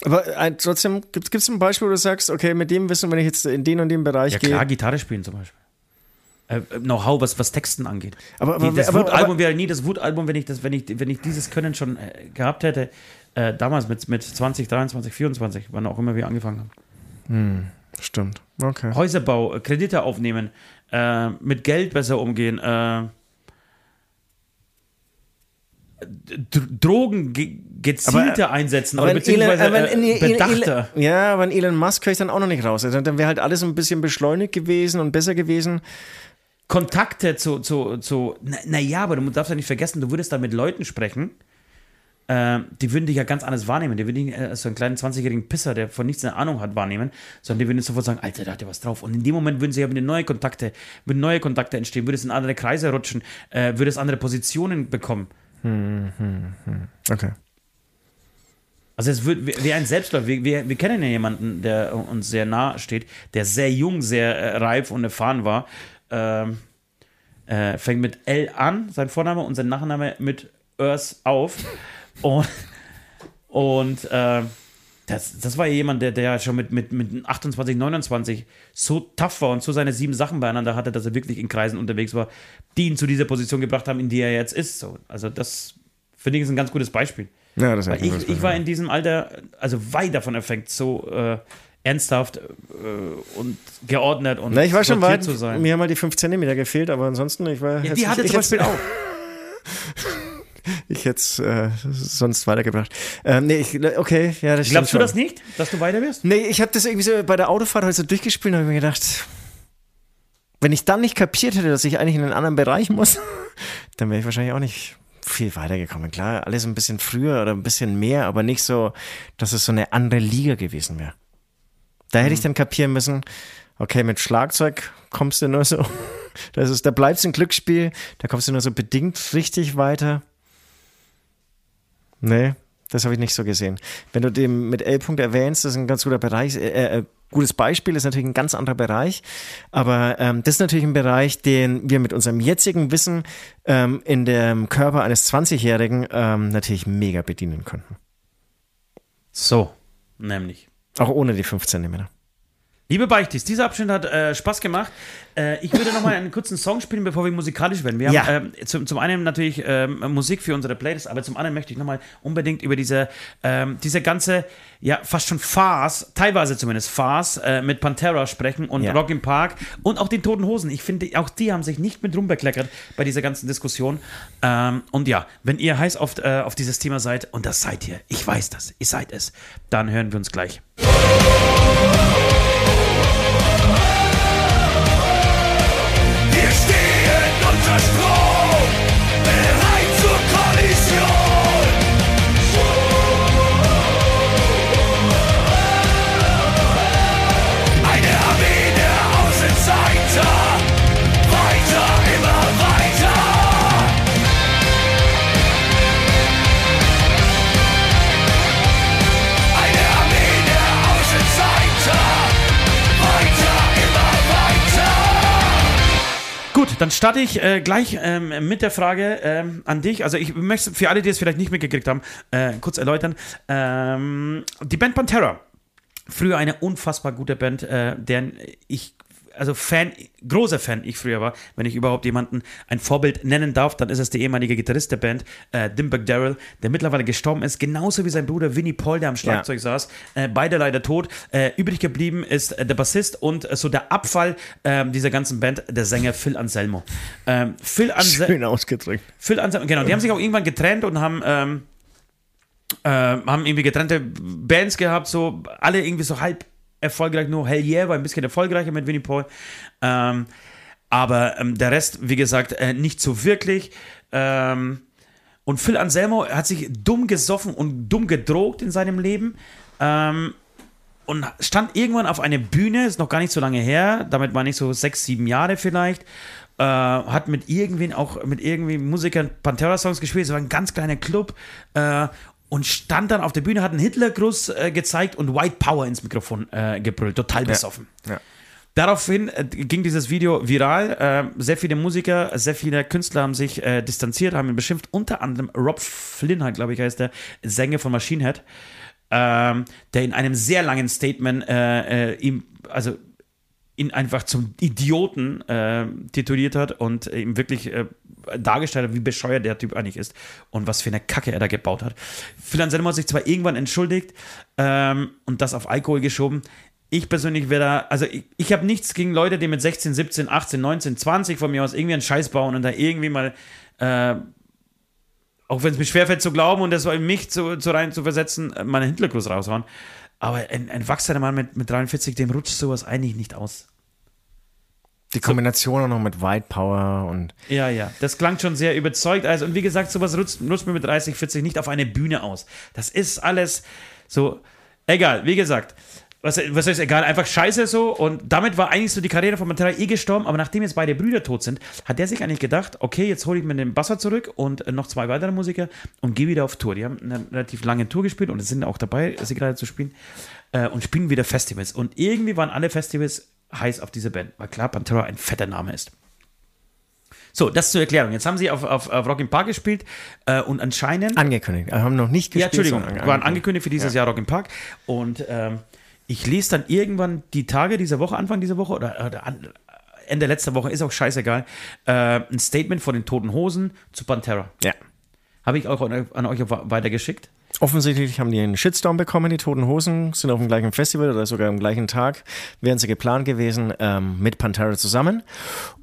Aber äh, trotzdem, gibt es ein Beispiel, wo du sagst, okay, mit dem Wissen, wenn ich jetzt in den und den Bereich Ja gehe. klar, Gitarre spielen zum Beispiel. Äh, äh, Know-how, was, was Texten angeht. Aber- aber- das Wut-Album wäre nie das Wut-Album, wenn ich, das, wenn, ich, wenn ich dieses Können schon äh, gehabt hätte, äh, damals mit, mit 20, 23, 24, wann auch immer wir angefangen haben. Stimmt. Okay. Häuserbau, äh, Kredite aufnehmen, äh, mit Geld besser umgehen, äh, Drogen ge gezielter einsetzen Aber oder in Elon, beziehungsweise aber äh, bedachter. Elon, ja, aber Elon Musk ich dann auch noch nicht raus. Also, dann wäre halt alles ein bisschen beschleunigt gewesen und besser gewesen. Kontakte zu, zu, zu na, na ja, aber du darfst ja nicht vergessen, du würdest da mit Leuten sprechen, äh, die würden dich ja ganz anders wahrnehmen. Die würden dich als so einen kleinen 20-jährigen Pisser, der von nichts eine Ahnung hat, wahrnehmen, sondern die würden sofort sagen, Alter, da hat ja was drauf. Und in dem Moment würden sie aber neue Kontakte, würden neue Kontakte entstehen, würde es in andere Kreise rutschen, äh, würde es andere Positionen bekommen. Hm, hm, hm. Okay. Also es wird wie ein Selbstläufer. Wir, wir, wir, kennen ja jemanden, der uns sehr nah steht, der sehr jung, sehr äh, reif und erfahren war. Ähm, äh, fängt mit L an, sein Vorname und sein Nachname mit Örs auf. Und, und äh, das, das war jemand, der, der schon mit, mit, mit 28, 29 so tough war und so seine sieben Sachen beieinander hatte, dass er wirklich in Kreisen unterwegs war, die ihn zu dieser Position gebracht haben, in die er jetzt ist. So, also das finde ich ist ein ganz gutes Beispiel. Ja, das ist ich, ich war in diesem Alter, also weit davon erfängt, so äh, ernsthaft äh, und geordnet und Na, ich war schon weit. zu sein. Mir haben mal die 5 cm gefehlt, aber ansonsten, ich war. Ja, die hatte zum Beispiel auch. ich hätte es äh, sonst weitergebracht. Ähm, nee, ich, okay, ja, das Glaubst du schon. das nicht, dass du weiter wirst? Nee, ich habe das irgendwie so bei der Autofahrt heute so durchgespielt und habe mir gedacht, wenn ich dann nicht kapiert hätte, dass ich eigentlich in einen anderen Bereich muss, dann wäre ich wahrscheinlich auch nicht viel weitergekommen. Klar, alles ein bisschen früher oder ein bisschen mehr, aber nicht so, dass es so eine andere Liga gewesen wäre. Da hätte ich dann kapieren müssen, okay, mit Schlagzeug kommst du nur so, das ist, da bleibst du ein Glücksspiel, da kommst du nur so bedingt richtig weiter. Nee, das habe ich nicht so gesehen. Wenn du den mit L-Punkt erwähnst, das ist ein ganz guter Bereich, äh, äh, gutes Beispiel, ist natürlich ein ganz anderer Bereich, aber ähm, das ist natürlich ein Bereich, den wir mit unserem jetzigen Wissen ähm, in dem Körper eines 20-Jährigen ähm, natürlich mega bedienen könnten. So, nämlich. Auch ohne die 15 cm. Liebe Beichtis, dieser Abschnitt hat äh, Spaß gemacht. Äh, ich würde noch mal einen kurzen Song spielen, bevor wir musikalisch werden. Wir Ja. haben äh, zum, zum einen natürlich ähm, Musik für unsere Playlist, aber zum anderen möchte ich noch mal unbedingt über diese, ähm, diese ganze, ja, fast schon Farce, teilweise zumindest Farce, äh, mit Pantera sprechen und Ja. Rock im Park und auch den Toten Hosen. Ich finde, auch die haben sich nicht mit rumbekleckert bei dieser ganzen Diskussion. Ähm, und ja, wenn ihr heiß auf, äh, auf dieses Thema seid, und das seid ihr, ich weiß das, ihr seid es, dann hören wir uns gleich. Gut, dann starte ich äh, gleich ähm, mit der Frage ähm, an dich. Also ich möchte für alle, die es vielleicht nicht mitgekriegt haben, äh, kurz erläutern. Ähm, die Band Pantera, früher eine unfassbar gute Band, äh, deren ich also Fan, großer Fan ich früher war, wenn ich überhaupt jemanden ein Vorbild nennen darf, dann ist es der ehemalige Gitarrist der Band, äh, Dimebag Darrell, der mittlerweile gestorben ist, genauso wie sein Bruder Vinnie Paul, der am Schlagzeug saß. Äh, beide leider tot. Äh, übrig geblieben ist äh, der Bassist und äh, so der Abfall ähm, dieser ganzen Band, der Sänger Phil Anselmo. Ähm, Phil, Anse Schön ausgedrückt. Phil Anselmo, genau, die haben sich auch irgendwann getrennt und haben ähm, äh, haben irgendwie getrennte Bands gehabt, so alle irgendwie so halb erfolgreich, nur Hell Yeah war ein bisschen erfolgreicher mit Winnie Paul. Ähm, aber ähm, der Rest, wie gesagt, äh, nicht so wirklich. Ähm, und Phil Anselmo hat sich dumm gesoffen und dumm gedrogt in seinem Leben. Ähm, und stand irgendwann auf einer Bühne, ist noch gar nicht so lange her, damit war nicht so sechs, sieben Jahre vielleicht, äh, hat mit irgendwen auch, mit irgendwie Musikern Pantera-Songs gespielt, es war ein ganz kleiner Club äh, und stand dann auf der Bühne, hat einen Hitlergruß äh, gezeigt und White Power ins Mikrofon äh, gebrüllt, total besoffen. Ja. Daraufhin äh, ging dieses Video viral. Äh, sehr viele Musiker, sehr viele Künstler haben sich äh, distanziert, haben ihn beschimpft. Unter anderem Rob Flynn, halt, glaube ich, heißt der Sänger von Machine Head, ähm, der in einem sehr langen Statement ihm, also ihn einfach zum Idioten tituliert hat und ihm wirklich dargestellt hat, wie bescheuert der Typ eigentlich ist und was für eine Kacke er da gebaut hat. Phil Anselmo hat sich zwar irgendwann entschuldigt ähm, und das auf Alkohol geschoben. Ich persönlich wäre da, also ich, ich habe nichts gegen Leute, die mit 16, 17, 18, 19, 20 von mir aus irgendwie einen Scheiß bauen und da irgendwie mal, äh, auch wenn es mir schwerfällt zu glauben und das in mich zu, zu rein zu versetzen, einen Hitlergruß raushauen. Aber ein, ein wachsender Mann mit, mit 43, dem rutscht sowas eigentlich nicht aus. Die Kombination auch noch mit White Power und. Ja, ja, das klang schon sehr überzeugt. Also, und wie gesagt, sowas nutzt, nutzt man mit 30, 40 nicht auf eine Bühne aus. Das ist alles so. Egal, wie gesagt. Was, was heißt egal, einfach scheiße so. Und damit war eigentlich so die Karriere von Pantera eh gestorben. Aber nachdem jetzt beide Brüder tot sind, hat der sich eigentlich gedacht, okay, jetzt hole ich mir den Basser zurück und noch zwei weitere Musiker und gehe wieder auf Tour. Die haben eine relativ lange Tour gespielt und sind auch dabei, sie gerade zu spielen. Äh, und spielen wieder Festivals. Und irgendwie waren alle Festivals heiß auf diese Band, weil klar, Pantera ein fetter Name ist. So, das zur Erklärung. Jetzt haben sie auf, auf, auf Rock im Park gespielt äh, und anscheinend. Angekündigt. Wir haben noch nicht Ja, gespielt. Entschuldigung, sondern waren angekündigt für dieses Jahr Rock im Park. Und ähm, ich lese dann irgendwann die Tage dieser Woche, Anfang dieser Woche oder, oder Ende letzter Woche, ist auch scheißegal, äh, ein Statement von den Toten Hosen zu Pantera. Ja. Habe ich auch an, an euch weitergeschickt. Offensichtlich haben die einen Shitstorm bekommen, die Toten Hosen, sind auf dem gleichen Festival oder sogar am gleichen Tag, wären sie geplant gewesen, ähm, mit Pantera zusammen.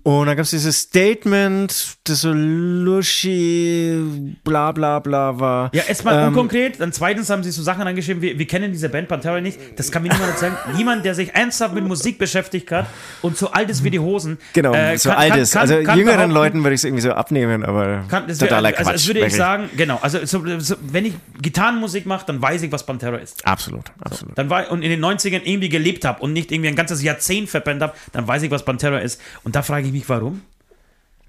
Und dann gab es dieses Statement, das so luschi, bla bla bla war. Ja, erstmal Ähm, unkonkret, dann zweitens haben sie so Sachen angeschrieben, wir, wir kennen diese Band Pantera nicht, das kann mir niemand erzählen. niemand, der sich ernsthaft mit Musik beschäftigt hat und so alt ist wie die Hosen. Genau, äh, so kann- kann- kann- also kann jüngeren Leuten würde ich es irgendwie so abnehmen, aber Kann, das wär, totaler also, Quatsch. das würde ich wirklich. sagen, genau. Also, so, so, wenn ich Gitarrenmusik mache, dann weiß ich, was Pantera ist. Absolut, absolut. Dann war, und in den 90ern irgendwie gelebt habe und nicht irgendwie ein ganzes Jahrzehnt verpennt habe, dann weiß ich, was Pantera ist. Und da frage ich mich, warum?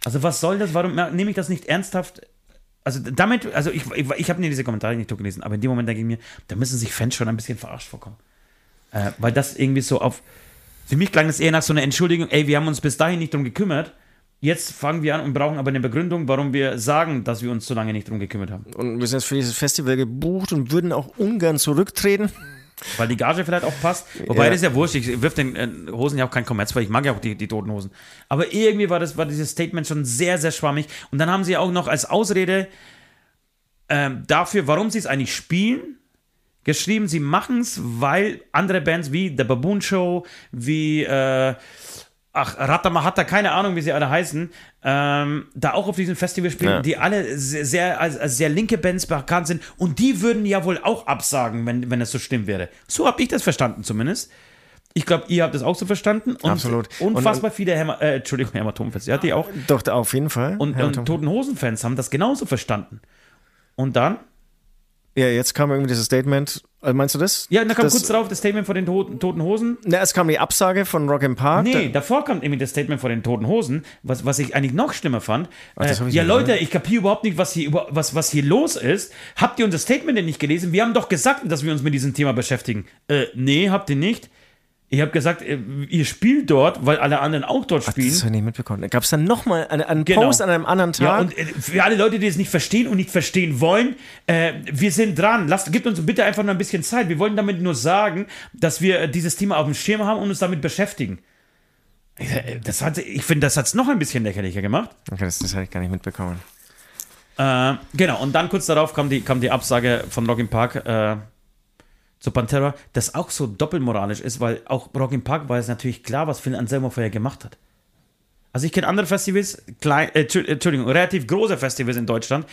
Also, was soll das? Warum nehme ich das nicht ernsthaft? Also, damit, also ich, ich, ich habe mir diese Kommentare nicht durchgelesen, aber in dem Moment denke ich mir, da müssen sich Fans schon ein bisschen verarscht vorkommen. Äh, weil das irgendwie so auf. Für mich klang das eher nach so einer Entschuldigung, ey, wir haben uns bis dahin nicht drum gekümmert. Jetzt fangen wir an und brauchen aber eine Begründung, warum wir sagen, dass wir uns so lange nicht drum gekümmert haben. Und wir sind jetzt für dieses Festival gebucht und würden auch ungern zurücktreten. Weil die Gage vielleicht auch passt. Wobei Ja. das ist ja wurscht. Ich wirf den äh, Hosen ja auch kein Kommerz, weil ich mag ja auch die, die toten Hosen. Aber irgendwie war, das, war dieses Statement schon sehr, sehr schwammig. Und dann haben sie auch noch als Ausrede ähm, dafür, warum sie es eigentlich spielen, geschrieben, sie machen es, weil andere Bands wie The Baboon Show, wie äh, ach, Ratamahata, keine Ahnung, wie sie alle heißen, ähm, da auch auf diesem Festival spielen, Ja. die alle sehr, sehr, als, als sehr linke Bands bekannt sind und die würden ja wohl auch absagen, wenn, wenn es so schlimm wäre. So habe ich das verstanden zumindest. Ich glaube, ihr habt das auch so verstanden. Und Absolut. Unfassbar viele Häma äh, Entschuldigung, Hämatomfans, ja, die auch. Doch, auf jeden Fall. Und, und. Toten Hosen-Fans haben das genauso verstanden. Und dann, ja, jetzt kam irgendwie dieses Statement. Also meinst du das? ja, dann kam das, kurz darauf das Statement von den Toten, Toten Hosen. Na, es kam die Absage von Rock im Park. Nee, davor kommt irgendwie das Statement von den Toten Hosen, was, was ich eigentlich noch schlimmer fand. das äh, ja, Leute, ich kapiere überhaupt nicht, was hier, was, was hier los ist. Habt ihr unser Statement denn nicht gelesen? Wir haben doch gesagt, dass wir uns mit diesem Thema beschäftigen. Äh, nee, habt ihr nicht. Ich habe gesagt, äh, ihr spielt dort, weil alle anderen auch dort Das spielen. habe ich nicht mitbekommen. Gab es dann nochmal einen, einen Genau. Post an einem anderen Tag? Ja, und äh, für alle Leute, die es nicht verstehen und nicht verstehen wollen, äh, wir sind dran. Lasst, gebt uns bitte einfach noch ein bisschen Zeit. Wir wollen damit nur sagen, dass wir äh, dieses Thema auf dem Schirm haben und uns damit beschäftigen. Das hat, ich finde, das hat es noch ein bisschen lächerlicher gemacht. okay, das, das habe ich gar nicht mitbekommen. Äh, genau, und dann kurz darauf kam die, kam die Absage von im Park äh, zu Pantera, das auch so doppelmoralisch ist, weil auch Rock im Park war es natürlich klar, was Phil Anselmo vorher gemacht hat. Also ich kenne andere Festivals, klein, äh, Entschu- Entschuldigung, relativ große Festivals in Deutschland,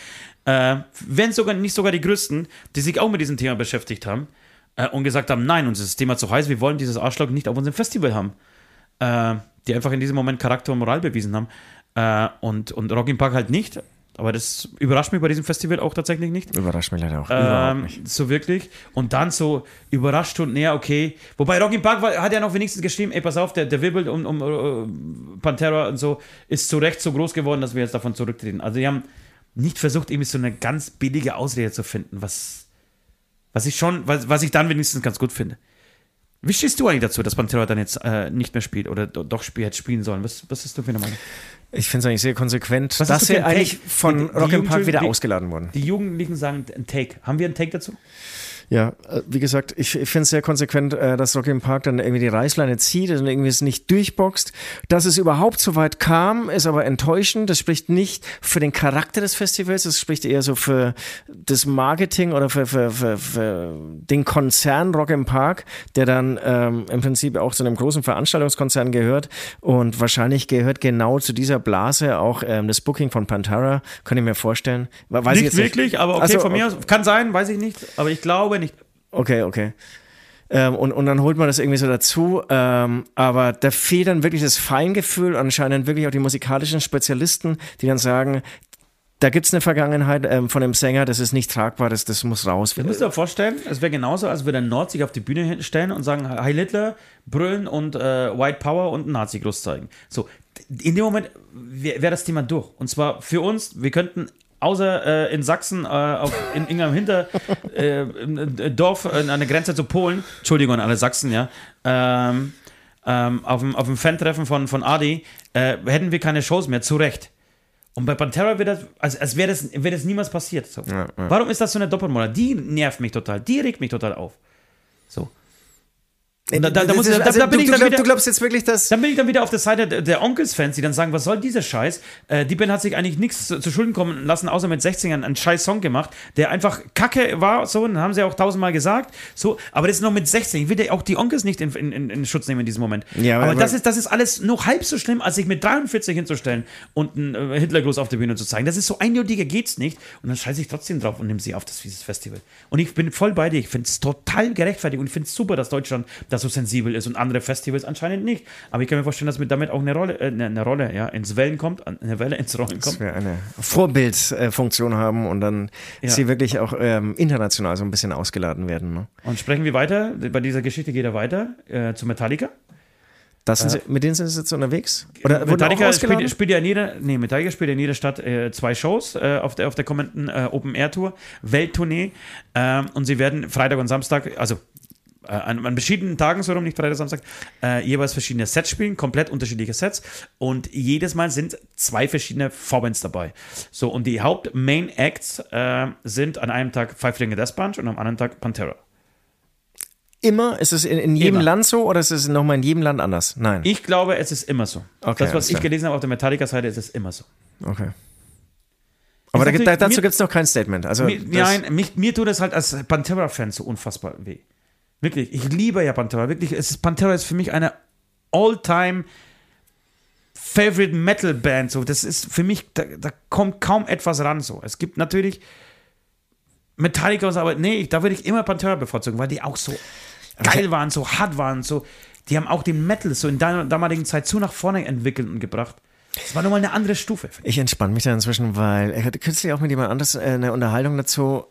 äh, wenn sogar nicht sogar die größten, die sich auch mit diesem Thema beschäftigt haben äh, und gesagt haben, nein, uns ist das Thema zu heiß, wir wollen dieses Arschloch nicht auf unserem Festival haben. Äh, die einfach in diesem Moment Charakter und Moral bewiesen haben. Äh, und, und Rock Park halt nicht. Aber das überrascht mich bei diesem Festival auch tatsächlich nicht. Überrascht mich leider auch. Ähm, nicht. so wirklich. Und dann so überrascht und näher, okay. Wobei Rocky Park war, hat ja noch wenigstens geschrieben, ey, pass auf, der, der Wirbel um, um äh, Pantera und so ist zu Recht so groß geworden, dass wir jetzt davon zurücktreten. Also die haben nicht versucht, irgendwie so eine ganz billige Ausrede zu finden, was, was ich schon, was, was ich dann wenigstens ganz gut finde. Wie stehst du eigentlich dazu, dass Pantera dann jetzt äh, nicht mehr spielt oder do- doch spiel, hätte spielen sollen? Was, was ist du für eine Meinung? Ich finde es eigentlich sehr konsequent, Was dass sie eigentlich von Rock im Park wieder die- ausgeladen wurden. Die Jugendlichen sagen ein Take. Haben wir einen Take dazu? Ja, äh, wie gesagt, ich, ich finde es sehr konsequent, äh, dass Rock im Park dann irgendwie die Reißleine zieht und irgendwie es nicht durchboxt. Dass es überhaupt so weit kam, ist aber enttäuschend. Das spricht nicht für den Charakter des Festivals, das spricht eher so für das Marketing oder für, für, für, für den Konzern Rock im Park, der dann ähm, im Prinzip auch zu einem großen Veranstaltungskonzern gehört und wahrscheinlich gehört genau zu dieser Blase auch ähm, das Booking von Pantera, kann ich mir vorstellen. Weiß ich nicht wirklich, aber okay, Also, von mir aus. Kann sein, weiß ich nicht. Aber ich glaube nicht. Okay, okay. Ähm, und, und dann holt man das irgendwie so dazu. Ähm, aber da fehlt dann wirklich das Feingefühl, anscheinend wirklich auch die musikalischen Spezialisten, die dann sagen, da gibt's eine Vergangenheit ähm, von dem Sänger, das ist nicht tragbar, das, das muss raus. Müsst ihr euch vorstellen, es wäre genauso, als würde ein Nord sich auf die Bühne stellen und sagen, Heil Hitler, brüllen und äh, White Power und ein Nazi groß zeigen. So, in dem Moment wäre wär das Thema durch. Und zwar für uns, wir könnten außer äh, in Sachsen, äh, auf, in irgendeinem Hinter äh, an der Grenze zu Polen, Entschuldigung an alle Sachsen, ja, ähm, ähm, auf dem, auf dem Fan-Treffen von, von Adi, äh, hätten wir keine Shows mehr, zu Recht. Und bei Pantera wird das, als, als wäre das, wär das niemals passiert. So. Ja, ja. Warum ist das so eine Doppelmoral? Die nervt mich total, die regt mich total auf. So. Und da, da, da, muss, da, Also, da bin du, ich dann glaub- wieder, du glaubst jetzt wirklich, dass. dann bin ich dann wieder auf der Seite der, Onkels-Fans, die dann sagen, was soll dieser Scheiß? Äh, die Band hat sich eigentlich nichts zu, zu Schulden kommen lassen, außer mit 16 einen, einen scheiß Song gemacht, der einfach kacke war, so, und haben sie auch tausendmal gesagt, so, aber das ist noch mit 16. Ich will ja auch die Onkels nicht in, in, in, Schutz nehmen in diesem Moment. Ja, aber, aber- das, ist, das ist alles noch halb so schlimm, als sich mit 43 hinzustellen und einen äh, Hitlergruß auf der Bühne zu zeigen. Das ist so eindeutiger geht's nicht und dann scheiße ich trotzdem drauf und nehme sie auf das dieses Festival. Und ich bin voll bei dir, ich finde es total gerechtfertigt und ich finde es super, dass Deutschland da so sensibel ist und andere Festivals anscheinend nicht. Aber ich kann mir vorstellen, dass mit damit auch eine Rolle, äh, eine, eine Rolle, ja, ins Wellen kommt, eine Welle ins Rollen dass kommt. wir eine Vorbildfunktion haben und dann Ja. sie wirklich auch ähm, international so ein bisschen ausgeladen werden. Ne? Und sprechen wir weiter, bei dieser Geschichte geht er weiter äh, zu Metallica. Das sind sie, mit denen sind sie jetzt unterwegs? Oder Metallica spielt, spielt ja in jeder, nee, Metallica spielt in jeder Stadt äh, zwei Shows äh, auf der, auf der kommenden äh, Open Air Tour, Welttournee. Ähm, und sie werden Freitag und Samstag, also äh, an, an verschiedenen Tagen, so rum, nicht Freitag, Samstag, äh, jeweils verschiedene Sets spielen, komplett unterschiedliche Sets. Und jedes Mal sind zwei verschiedene Vorbands dabei. So, und die Haupt-Main-Acts äh, sind an einem Tag Five Finger Death Punch und am anderen Tag Pantera. Immer? Ist es in, in jedem Immer. Land so oder ist es nochmal in jedem Land anders? Nein. Ich glaube, es ist immer so. Okay, das, was ich klar. gelesen habe auf der Metallica-Seite, ist es immer so. Okay. Aber da, dazu gibt es noch kein Statement. Also Mir, das, nein, mich, mir tut es halt als Pantera-Fan so unfassbar weh. Wirklich, ich liebe ja Pantera. Wirklich, es ist, Pantera ist für mich eine all-time Favorite Metal Band. So, das ist für mich, da, da kommt kaum etwas ran. So, es gibt natürlich Metallica und so, aber nee, da würde ich immer Pantera bevorzugen, weil die auch so geil waren, so hart waren, so. Die haben auch den Metal so in der damaligen Zeit so nach vorne entwickelt und gebracht. Das war nochmal eine andere Stufe. ich entspanne mich da inzwischen, weil ich hatte kürzlich auch mit jemand anderes äh, eine Unterhaltung dazu.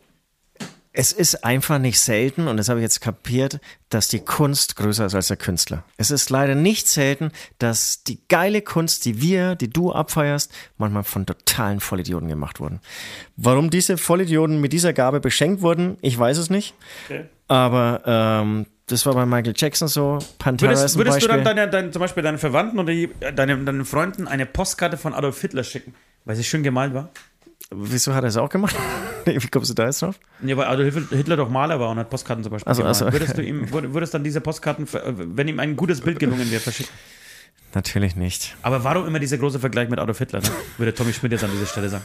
Es ist einfach nicht selten, und das habe ich jetzt kapiert, dass die Kunst größer ist als der Künstler. Es ist leider nicht selten, dass die geile Kunst, die wir, die du abfeierst, manchmal von totalen Vollidioten gemacht wurden. Warum diese Vollidioten mit dieser Gabe beschenkt wurden, ich weiß es nicht. Aber ähm, das war bei Michael Jackson so. Pantera ist Würdest, würdest du Beispiel. dann deine, deine, zum Beispiel deinen Verwandten oder die- deine, deinen Freunden eine Postkarte von Adolf Hitler schicken, weil sie schön gemalt war? Wieso hat er es auch gemacht? Wie kommst du da jetzt drauf? Ja, weil Adolf Hitler doch Maler war und hat Postkarten zum Beispiel Also, gemalt. also, würdest du ihm, würd- würdest dann diese Postkarten, ver- wenn ihm ein gutes Bild gelungen wäre, verschicken? Natürlich nicht. Aber warum immer dieser große Vergleich mit Adolf Hitler, ne? würde Tommy Schmidt jetzt an dieser Stelle sagen.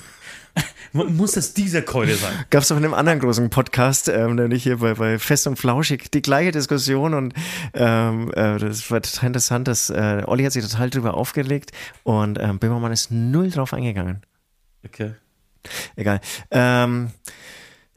Muss es diese Keule sein? Gab es auch in einem anderen großen Podcast, ähm, nämlich hier bei, bei Fest und Flauschig, die gleiche Diskussion und ähm, äh, das war total interessant, dass äh, Olli hat sich total drüber aufgelegt und ähm, Böhmermann ist null drauf eingegangen. Okay. Egal. Ähm,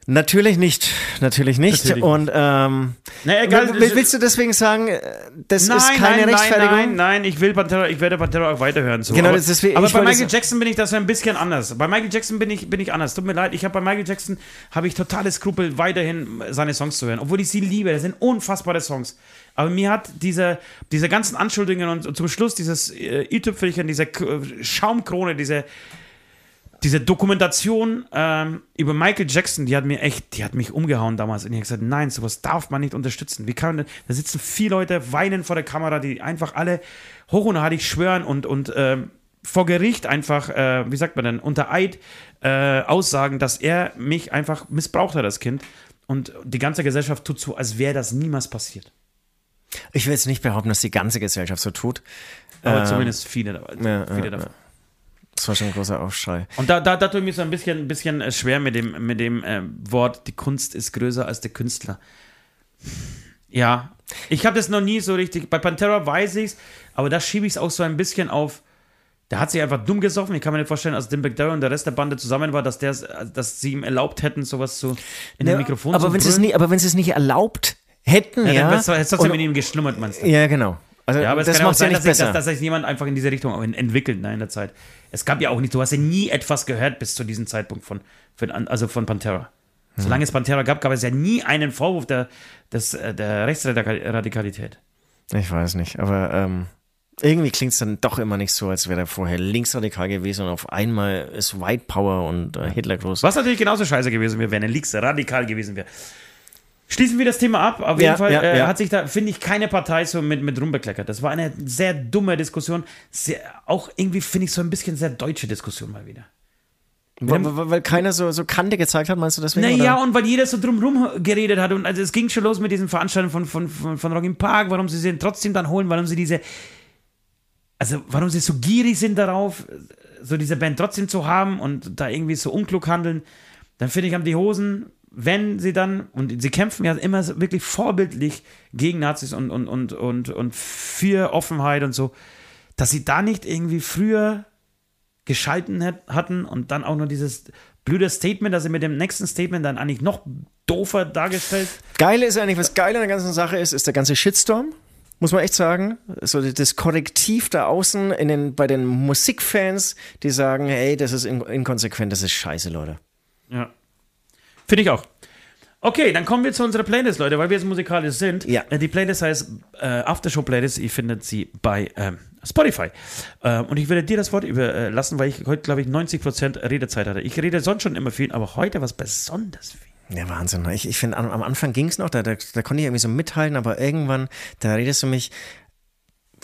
natürlich nicht, natürlich nicht. Natürlich und ähm, Na, egal. will- willst du deswegen sagen, äh, das Nein, ist keine nein, Rechtfertigung? Nein, nein, nein, ich will Pantera, ich werde Pantera auch weiterhören. So. Genau, aber, das ist wie- aber bei Michael Jackson bin ich das ein bisschen anders. Bei Michael Jackson bin ich, bin ich anders. Tut mir leid, ich habe bei Michael Jackson habe ich totale Skrupel, weiterhin seine Songs zu hören. Obwohl ich sie liebe, das sind unfassbare Songs. Aber mir hat diese, diese ganzen Anschuldigungen und zum Schluss dieses äh, i-Tüpfelchen, diese K Schaumkrone, diese, diese Dokumentation ähm, über Michael Jackson, die hat mir echt, die hat mich umgehauen damals. Und ich habe gesagt, nein, sowas darf man nicht unterstützen. Wie kann man, da sitzen vier Leute, weinen vor der Kamera, die einfach alle hoch und heilig schwören und, und ähm, vor Gericht einfach, äh, wie sagt man denn, unter Eid äh, aussagen, dass er mich einfach missbraucht hat als Kind. Und die ganze Gesellschaft tut so, als wäre das niemals passiert. Ich will jetzt nicht behaupten, dass die ganze Gesellschaft so tut. Aber Ähm, zumindest viele, ja, viele ja, davon. Das war schon ein großer Aufschrei. Und da, da, da tut mir so ein bisschen, ein bisschen äh, schwer mit dem, mit dem äh, Wort, die Kunst ist größer als der Künstler. Ja, ich habe das noch nie so richtig. Bei Pantera weiß ich's, aber da schiebe ich es auch so ein bisschen auf. Der hat sich einfach dumm gesoffen. Ich kann mir nicht vorstellen, als Dimebag Darrell und der Rest der Bande zusammen war, dass, der, dass sie ihm erlaubt hätten, sowas zu in Ja, dem Mikrofon aber zu wenn sie es nicht, aber wenn sie es nicht erlaubt Hätten, ja. Ja, dann hättest du mit ihm geschlummert, meinst du? ja, genau. Also, Ja, aber es das kann ja auch ja sein, nicht dass sich, dass, dass sich jemand einfach in diese Richtung entwickelt ne, in der Zeit. Es gab ja auch nicht, du hast ja nie etwas gehört bis zu diesem Zeitpunkt von, von also von Pantera. Hm. Solange es Pantera gab, gab es ja nie einen Vorwurf der, des, äh, der Rechtsradikalität. Ich weiß nicht, aber ähm, irgendwie klingt es dann doch immer nicht so, als wäre er vorher linksradikal gewesen und auf einmal ist White Power und äh, Hitler groß. Was natürlich genauso scheiße gewesen wäre, wenn er links radikal gewesen wäre. Schließen wir das Thema ab. Auf Ja, jeden Fall ja, äh, ja. hat sich da, finde ich, keine Partei so mit, mit rumbekleckert. Das war eine sehr dumme Diskussion. Sehr, auch irgendwie, finde ich, so ein bisschen sehr deutsche Diskussion mal wieder. Weil, weil, weil keiner so, so Kante gezeigt hat, meinst du deswegen? Naja, oder? und weil jeder so drumherum geredet hat. Und also es ging schon los mit diesen Veranstaltungen von, von, von, von Rock im Park, warum sie sie trotzdem dann holen, warum sie diese. Also, warum sie so gierig sind darauf, so diese Band trotzdem zu haben und da irgendwie so unklug handeln. Dann finde ich, haben die Hosen, wenn sie dann, und sie kämpfen ja immer wirklich vorbildlich gegen Nazis und, und, und, und, und für Offenheit und so, dass sie da nicht irgendwie früher geschalten hat, hatten und dann auch nur dieses blöde Statement, dass sie mit dem nächsten Statement dann eigentlich noch doofer dargestellt. Geile ist eigentlich, was geil an der ganzen Sache ist, ist der ganze Shitstorm. Muss man echt sagen. So das Korrektiv da außen in den, bei den Musikfans, die sagen, hey, das ist in, inkonsequent, das ist scheiße, Leute. Ja. Finde ich auch. Okay, dann kommen wir zu unserer Playlist, Leute, weil wir jetzt musikalisch sind. Ja. Äh, Die Playlist heißt äh, Aftershow Playlist. Ihr findet sie bei ähm, Spotify. Ähm, und ich würde dir das Wort überlassen, weil ich heute, glaube ich, 90% Redezeit hatte. Ich rede sonst schon immer viel, aber heute was besonders viel. Ja, Wahnsinn. Ich, ich finde, am, am Anfang ging es noch, da, da, da konnte ich irgendwie so mithalten, aber irgendwann, da redest du mich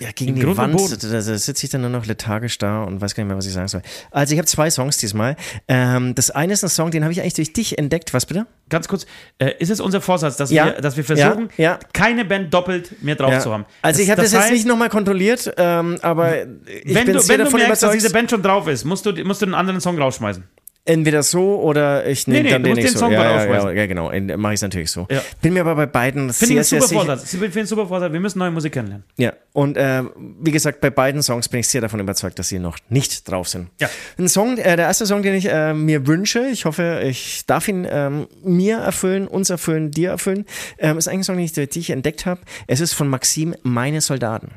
ja, gegen die Wand. Da, da sitze ich dann nur noch lethargisch da und weiß gar nicht mehr, was ich sagen soll. Also, ich habe zwei Songs diesmal. Ähm, das eine ist ein Song, den habe ich eigentlich durch dich entdeckt. Was bitte? Ganz kurz, äh, ist es unser Vorsatz, dass, Ja. wir, dass wir versuchen, Ja, ja. keine Band doppelt mehr drauf zu haben? Also, ich habe das, jetzt heißt, nicht nochmal kontrolliert, ähm, aber ich wenn bin du, wenn du merkst, dass diese Band schon drauf ist, musst du, musst du einen anderen Song rausschmeißen. Entweder so oder ich nehme Nee, nee, dann den nicht den so. Song ja, ja, ja, genau, mache ich es natürlich so. Ja. Bin mir aber bei beiden Finde ich sehr, sehr sicher. Vorsatz. Ich finde super Vorsatz. Wir müssen neue Musik kennenlernen. Ja, und äh, wie gesagt, bei beiden Songs bin ich sehr davon überzeugt, dass sie noch nicht drauf sind. Ja. Ein Song, äh, der erste Song, den ich äh, mir wünsche, ich hoffe, ich darf ihn ähm, mir erfüllen, uns erfüllen, dir erfüllen, ähm, ist eigentlich ein Song, den ich durch dich entdeckt habe. Es ist von Maxim, Meine Soldaten.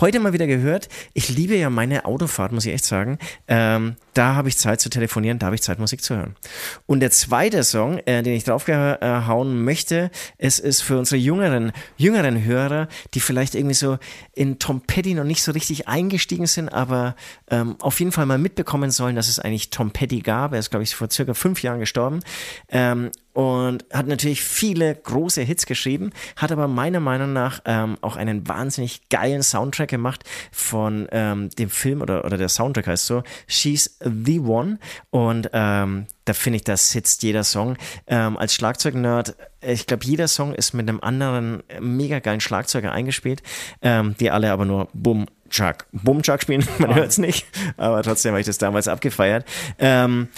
Heute mal wieder gehört. Ich liebe ja meine Autofahrt, muss ich echt sagen. Ähm, da habe ich Zeit zu telefonieren, da habe ich Zeit, Musik zu hören. Und der zweite Song, äh, den ich draufhauen möchte, es ist für unsere jüngeren, jüngeren Hörer, die vielleicht irgendwie so in Tom Petty noch nicht so richtig eingestiegen sind, aber ähm, auf jeden Fall mal mitbekommen sollen, dass es eigentlich Tom Petty gab. Er ist, glaube ich, vor circa fünf Jahren gestorben. Ähm, und hat natürlich viele große Hits geschrieben, hat aber meiner Meinung nach ähm, auch einen wahnsinnig geilen Soundtrack gemacht von ähm, dem Film oder, oder der Soundtrack heißt so, She's the One und ähm, da finde ich, da sitzt jeder Song. Ähm, als Schlagzeugnerd, ich glaube, jeder Song ist mit einem anderen mega geilen Schlagzeuger eingespielt, ähm, die alle aber nur Bum, Chuck, Bum, Chuck spielen, man hört es nicht, aber trotzdem habe ich das damals abgefeiert. Ähm,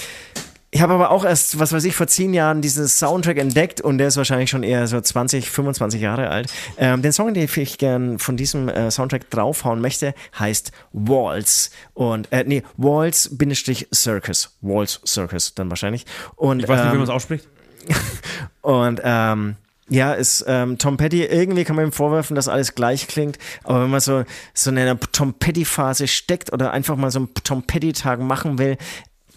ich habe aber auch erst, was weiß ich, vor zehn Jahren diesen Soundtrack entdeckt und der ist wahrscheinlich schon eher so 20, 25 Jahre alt. Ähm, den Song, den ich gern von diesem äh, Soundtrack draufhauen möchte, heißt Waltz. Und, äh, nee, Waltz-Circus. Waltz Circus dann wahrscheinlich. Und, Ich weiß nicht, wie ähm, man es ausspricht. und ähm, ja, ist ähm, Tom Petty, irgendwie kann man ihm vorwerfen, dass alles gleich klingt, aber wenn man so, so in einer Tom Petty-Phase steckt oder einfach mal so einen Tom Petty-Tag machen will,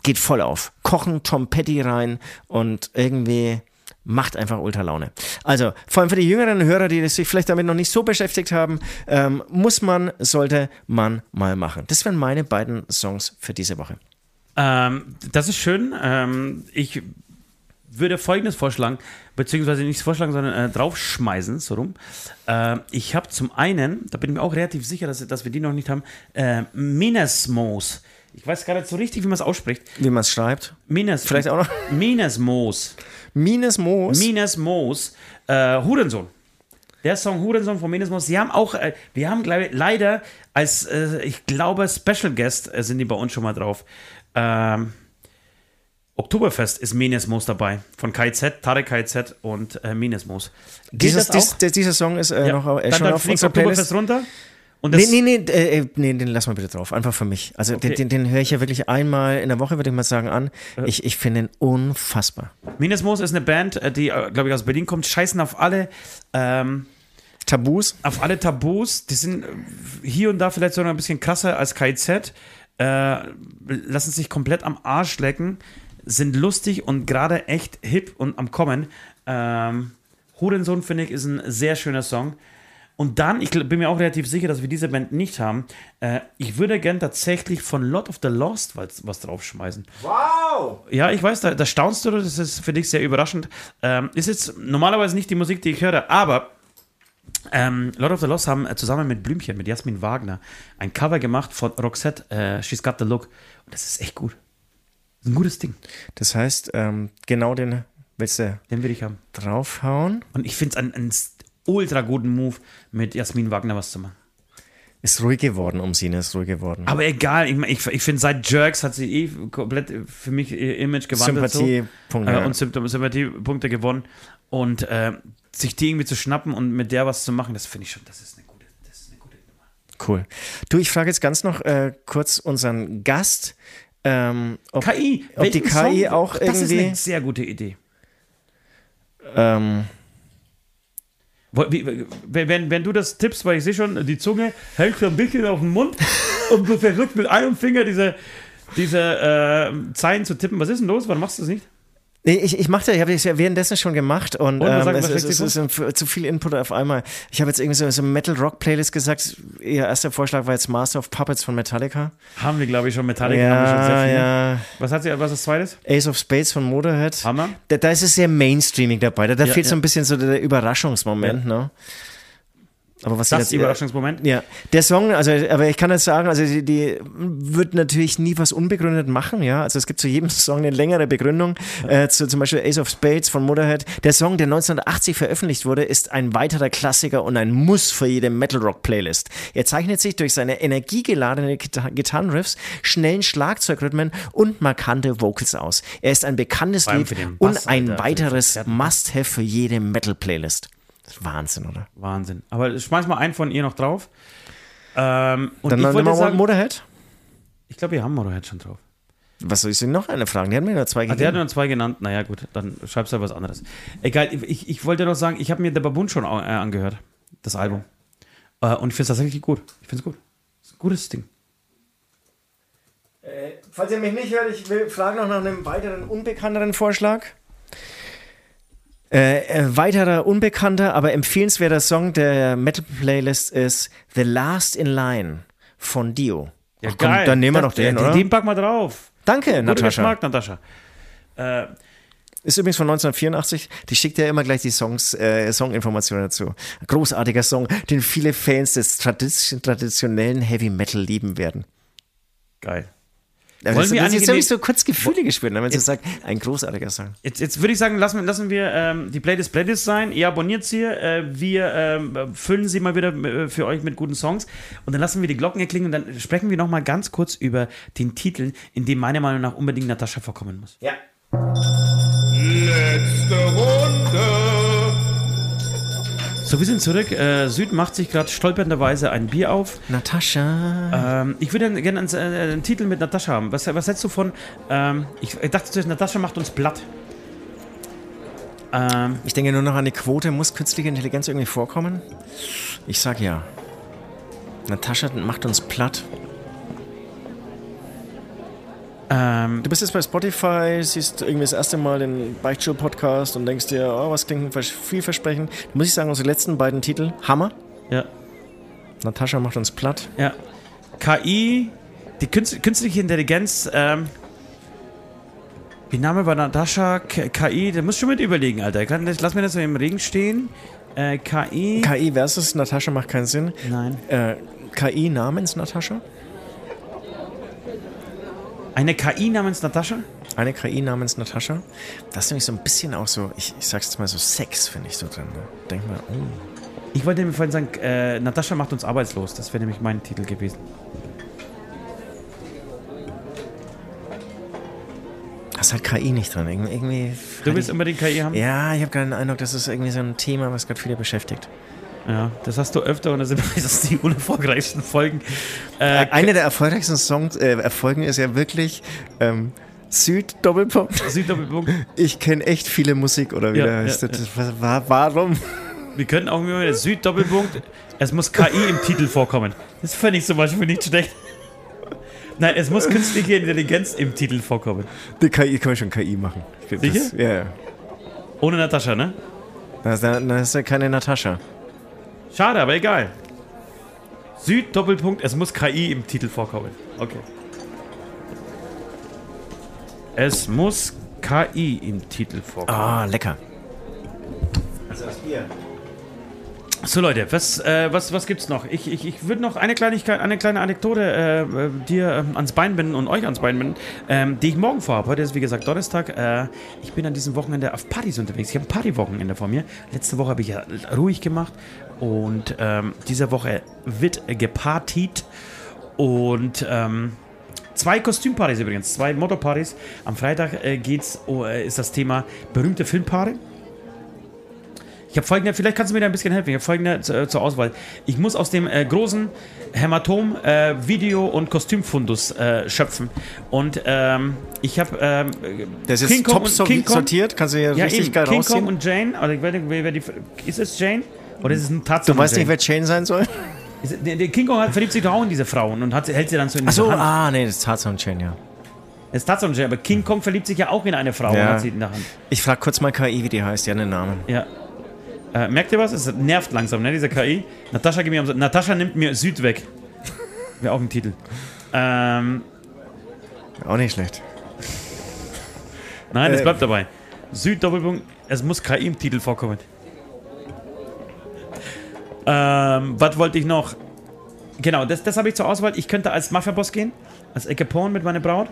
geht voll auf. Kochen Tom Petty rein und irgendwie macht einfach ultra Laune. Also, vor allem für die jüngeren Hörer, die sich vielleicht damit noch nicht so beschäftigt haben, ähm, muss man, sollte man mal machen. Das wären meine beiden Songs für diese Woche. Ähm, das ist schön. Ähm, ich würde folgendes vorschlagen, beziehungsweise nicht vorschlagen, sondern äh, draufschmeißen, so rum. Äh, ich habe zum einen, da bin ich mir auch relativ sicher, dass, dass wir die noch nicht haben, äh, Minesmos. Ich weiß gar nicht so richtig, wie man es ausspricht. Wie man es schreibt. Mines, Vielleicht auch noch. Minesmos. Mines Moos. Minesmos. Äh, Hurensohn. Der Song Hurensohn von Minesmos. Sie haben auch, äh, wir haben glaub leider als, äh, ich glaube, Special Guest äh, sind die bei uns schon mal drauf. Ähm, Oktoberfest ist Minesmos dabei. Von KZ, Tarek KZ und äh. Gilt Dieses, dies, dieser Song ist äh, Ja. noch äh, dann schon dann auf unserer Oktoberfest Playlist. runter. Und das, Nee, nee, nee, äh, äh, nee, den lass mal bitte drauf. Einfach für mich. Also Okay. den, den, den höre ich ja wirklich einmal in der Woche, würde ich mal sagen, an. Ich, ich finde ihn unfassbar. Minus Moos ist eine Band, äh, die, glaube ich, aus Berlin kommt, scheißen auf alle, ähm, Tabus? auf alle Tabus. Die sind äh, hier und da vielleicht sogar ein bisschen krasser als KIZ. Äh, lassen sich komplett am Arsch lecken, sind lustig und gerade echt hip und am Kommen. Ähm, Hurensohn, finde ich, ist ein sehr schöner Song. Und dann, ich bin mir auch relativ sicher, dass wir diese Band nicht haben. Äh, ich würde gern tatsächlich von Lot of the Lost was, was draufschmeißen. Wow! Ja, ich weiß, da, da staunst du, das ist für dich sehr überraschend. Ähm, ist jetzt normalerweise nicht die Musik, die ich höre, aber ähm, Lord of the Lost haben äh, zusammen mit Blümchen, mit Jasmin Wagner, ein Cover gemacht von Roxette, äh, She's Got the Look. Und das ist echt gut. Das ist ein gutes Ding. Das heißt, ähm, genau den willst du Den will ich haben. draufhauen. Und ich finde es einen, einen ultra guten Move, mit Jasmin Wagner was zu machen. Ist ruhig geworden um sie, ne? Ist ruhig geworden. Aber egal, ich, ich, ich finde, seit Jerks hat sie eh komplett für mich ihr Image gewandelt. Sympathiepunkte. so. äh, und Symptom- Sympathiepunkte gewonnen. Und äh, sich die irgendwie zu schnappen und mit der was zu machen, das finde ich schon, das ist eine gute, das ist eine gute Nummer. Cool. Du, ich frage jetzt ganz noch äh, kurz unseren Gast, ähm, ob, KI, ob die KI Song? auch Das ist irgendwie. eine sehr gute Idee. ähm, Wenn, wenn, wenn du das tippst, weil ich sehe schon, die Zunge hält so ein bisschen auf den Mund und du versuchst mit einem Finger diese, diese äh, Zeilen zu tippen. Was ist denn los? Warum machst du das nicht? Nee, ich, ich machte, ich habe das ja währenddessen schon gemacht und, Und, ähm, sagt- es, es, es dir ist zu viel Input auf einmal. Ich habe jetzt irgendwie so, so Metal Rock Playlist gesagt. Ihr erster Vorschlag war jetzt Master of Puppets von Metallica. Haben wir, glaube ich, schon Metallica. haben wir schon sehr Ja, viel. ja. Was hat sie, was ist das zweites? Ace of Spades von Motorhead. Hammer. Da, da ist es sehr mainstreaming dabei. Da, da Ja, fehlt so ja. ein bisschen so der Überraschungsmoment, ne? Aber was Das jetzt- Überraschungsmoment. Ja, der Song, also, aber ich kann das sagen, also die, die wird natürlich nie was unbegründet machen, ja. Also es gibt zu jedem Song eine längere Begründung. Äh, zu, zum Beispiel Ace of Spades von Motorhead. Der Song, der 1980 veröffentlicht wurde, ist ein weiterer Klassiker und ein Muss für jede Metal Rock Playlist. Er zeichnet sich durch seine energiegeladene Gita- Gitarrenriffs, schnellen Schlagzeugrhythmen und markante Vocals aus. Er ist ein bekanntes Lied und ein Alter, weiteres. Must-Have für jede Metal Playlist. Das ist Wahnsinn, oder? Wahnsinn. Aber schmeiß mal einen von ihr noch drauf. Ähm, und Dann ich nehmen wollte wir sagen, Motorhead. ich glaube, wir haben Motorhead schon drauf. Was soll ich denn noch eine fragen? Die hat mir nur zwei Ah, der hat nur zwei genannt. Naja, gut, dann schreibst du halt was anderes. Egal, ich, ich wollte noch sagen, ich habe mir der Baboon schon äh, angehört, das Album. Äh, und ich finde es tatsächlich gut. Ich finde es gut. ist ein gutes Ding. Falls ihr mich nicht hört, ich will fragen noch nach einem weiteren unbekannteren Vorschlag. Äh, äh, weiterer unbekannter, aber empfehlenswerter Song der Metal Playlist ist The Last in Line von Dio. Ach komm, dann nehmen wir noch den, äh, oder? Den pack mal drauf. Danke, Guter Natascha. Geschmack, Natascha. Äh, Ist übrigens von 1984. Die schickt ja immer gleich die Songs, äh, Songinformationen dazu. Großartiger Song, den viele Fans des Tradition, traditionellen Heavy Metal lieben werden. geil. Also Wollen das, wir das, einige jetzt habe ich ne- so kurz Gefühle gespürt, ne, wenn sie sagt, ein großartiger Song. Jetzt, jetzt würde ich sagen, lassen, lassen wir ähm, die Playlist Playlist sein. Ihr abonniert sie. Äh, wir ähm, füllen sie mal wieder äh, für euch mit guten Songs. Und dann lassen wir die Glocken erklingen und dann sprechen wir noch mal ganz kurz über den Titel, in dem meiner Meinung nach unbedingt Natascha vorkommen muss. Ja. Letzte Runde. So, wir sind zurück. Äh, Süd macht sich gerade stolpernderweise ein Bier auf. Natascha. Ähm, ich würde gerne einen, äh, einen Titel mit Natascha haben. Was, was hältst du von? Ähm, ich, ich dachte zuerst, Natascha macht uns platt. Ähm, Ich denke nur noch an die Quote. Muss künstliche Intelligenz irgendwie vorkommen? Ich sag ja. Natascha macht uns platt. Ähm, Du bist jetzt bei Spotify, siehst irgendwie das erste Mal den Beichtstuhl-Podcast und denkst dir, oh, was klingt vers- vielversprechend. Muss ich sagen, unsere letzten beiden Titel, Hammer. ja. Natascha macht uns platt. Ja. KI, die Künst, künstliche Intelligenz, ähm, wie Name bei Natascha, KI, da musst du schon mit überlegen, Alter. Lass mir das so im Regen stehen. Äh, KI. KI versus Natascha macht keinen Sinn. Nein. Äh, KI namens Natascha? Eine KI namens Natascha? Eine KI namens Natascha. Das ist nämlich so ein bisschen auch so, ich, ich sag's jetzt mal so, Sex finde ich so drin. Ne? Denk mal, oh. Ich wollte mir vorhin sagen, äh, Natascha macht uns arbeitslos. Das wäre nämlich mein Titel gewesen. Da ist halt KI nicht drin. Irgendwie, irgendwie Du willst unbedingt KI haben? ja, ich habe gerade den Eindruck, das ist irgendwie so ein Thema, was gerade viele beschäftigt. Ja, das hast du öfter und das sind meistens die unerfolgreichsten Folgen. Äh, Eine der erfolgreichsten Songs, äh, Erfolgen ist ja wirklich ähm, Süd Doppelpunkt. Süddoppelpunkt. Ich kenne echt viele Musik oder wie Ja, ja, heißt. ja. Das, wa- warum? Wir könnten auch immer Süddoppelpunkt. Es muss KI im Titel vorkommen. Das fände ich zum Beispiel nicht schlecht. Nein, es muss künstliche Intelligenz im Titel vorkommen. Die KI kann man schon KI machen. Sicher? Das, ja, ja. Ohne Natascha, ne? Da ist, da ist ja keine Natascha. Schade, aber egal. Süddoppelpunkt, es muss KI im Titel vorkommen. Okay. Es muss KI im Titel vorkommen. Ah, lecker. Also das Bier. So Leute, was, äh, was, was gibt's noch? Ich, ich, ich würde noch eine Kleinigkeit, eine kleine Anekdote äh, äh, dir ähm, ans Bein binden und euch ans Bein binden, ähm, die ich morgen vorhabe. Heute ist wie gesagt Donnerstag. Äh, ich bin an diesem Wochenende auf Partys unterwegs. Ich habe ein Partywochenende vor mir. Letzte Woche habe ich ja ruhig gemacht und ähm, diese Woche wird gepartied und ähm, Zwei Kostümpartys übrigens, zwei Motto-Partys. Am Freitag äh, geht's, oh, äh, ist das Thema berühmte Filmpaare. Ich habe folgende, vielleicht kannst du mir da ein bisschen helfen. Ich habe folgende äh, zur Auswahl. Ich muss aus dem äh, großen Hämatom äh, Video- und Kostümfundus äh, schöpfen. Und ähm, ich habe ähm, Das ist King Kong top so King sortiert. Kannst du hier ja, richtig eben, geil King rausziehen. Kong und Jane. Oder ich weiß nicht, wer, die, ist es Jane? Oder ist es ein Tarzan? du weißt und nicht, Jane? wer Jane sein soll? Der, King Kong hat, verliebt sich doch auch in diese Frauen und hat, hält sie dann so in Achso, der Hand. ah, nee, das ist Tarzan und Jane, ja. Das ist Tarzan und Jane, aber King Kong verliebt sich ja auch in eine Frau Ja. und hat sie in der Hand. Ich frag kurz mal KI, wie die heißt. Ja, einen Namen. Ja. Äh, merkt ihr was? Es nervt langsam, ne, diese KI. Natascha, gib mir am- Natascha nimmt mir Süd weg. Wäre auch ein Titel. Ähm, Auch nicht schlecht. nein, es Äh. bleibt dabei. Süd Doppelpunkt, es muss KI im Titel vorkommen. Ähm, was wollte ich noch? Genau, das, das habe ich zur Auswahl. Ich könnte als Mafia-Boss gehen, als Al Capone mit meiner Braut.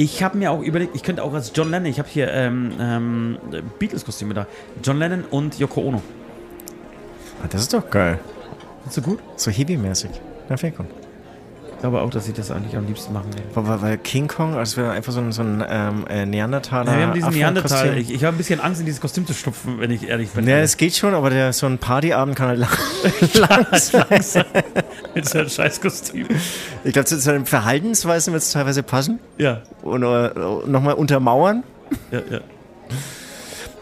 Ich habe mir auch überlegt, ich könnte auch als John Lennon, ich habe hier ähm, ähm, Beatles-Kostüme da. John Lennon und Yoko Ono. Ah, das ist doch geil. Findest du gut? So Hippie-mäßig. Ich gut. Ich glaube auch, dass ich das eigentlich am liebsten machen würde. Weil, weil- King Kong, als wäre einfach so ein, so ein ähm, äh, Neandertaler. Ja, wir haben diesen Neandertal. Afro-Kostüm. Ich, ich habe ein bisschen Angst, in dieses Kostüm zu schlupfen, wenn ich ehrlich bin. Ja, es geht schon, aber der, so ein Partyabend kann halt lang, lang sein. Mit so einem scheiß Kostüm. Ich glaube, zu seinen Verhaltensweisen wird es teilweise passen Ja, und äh, nochmal untermauern. ja, ja.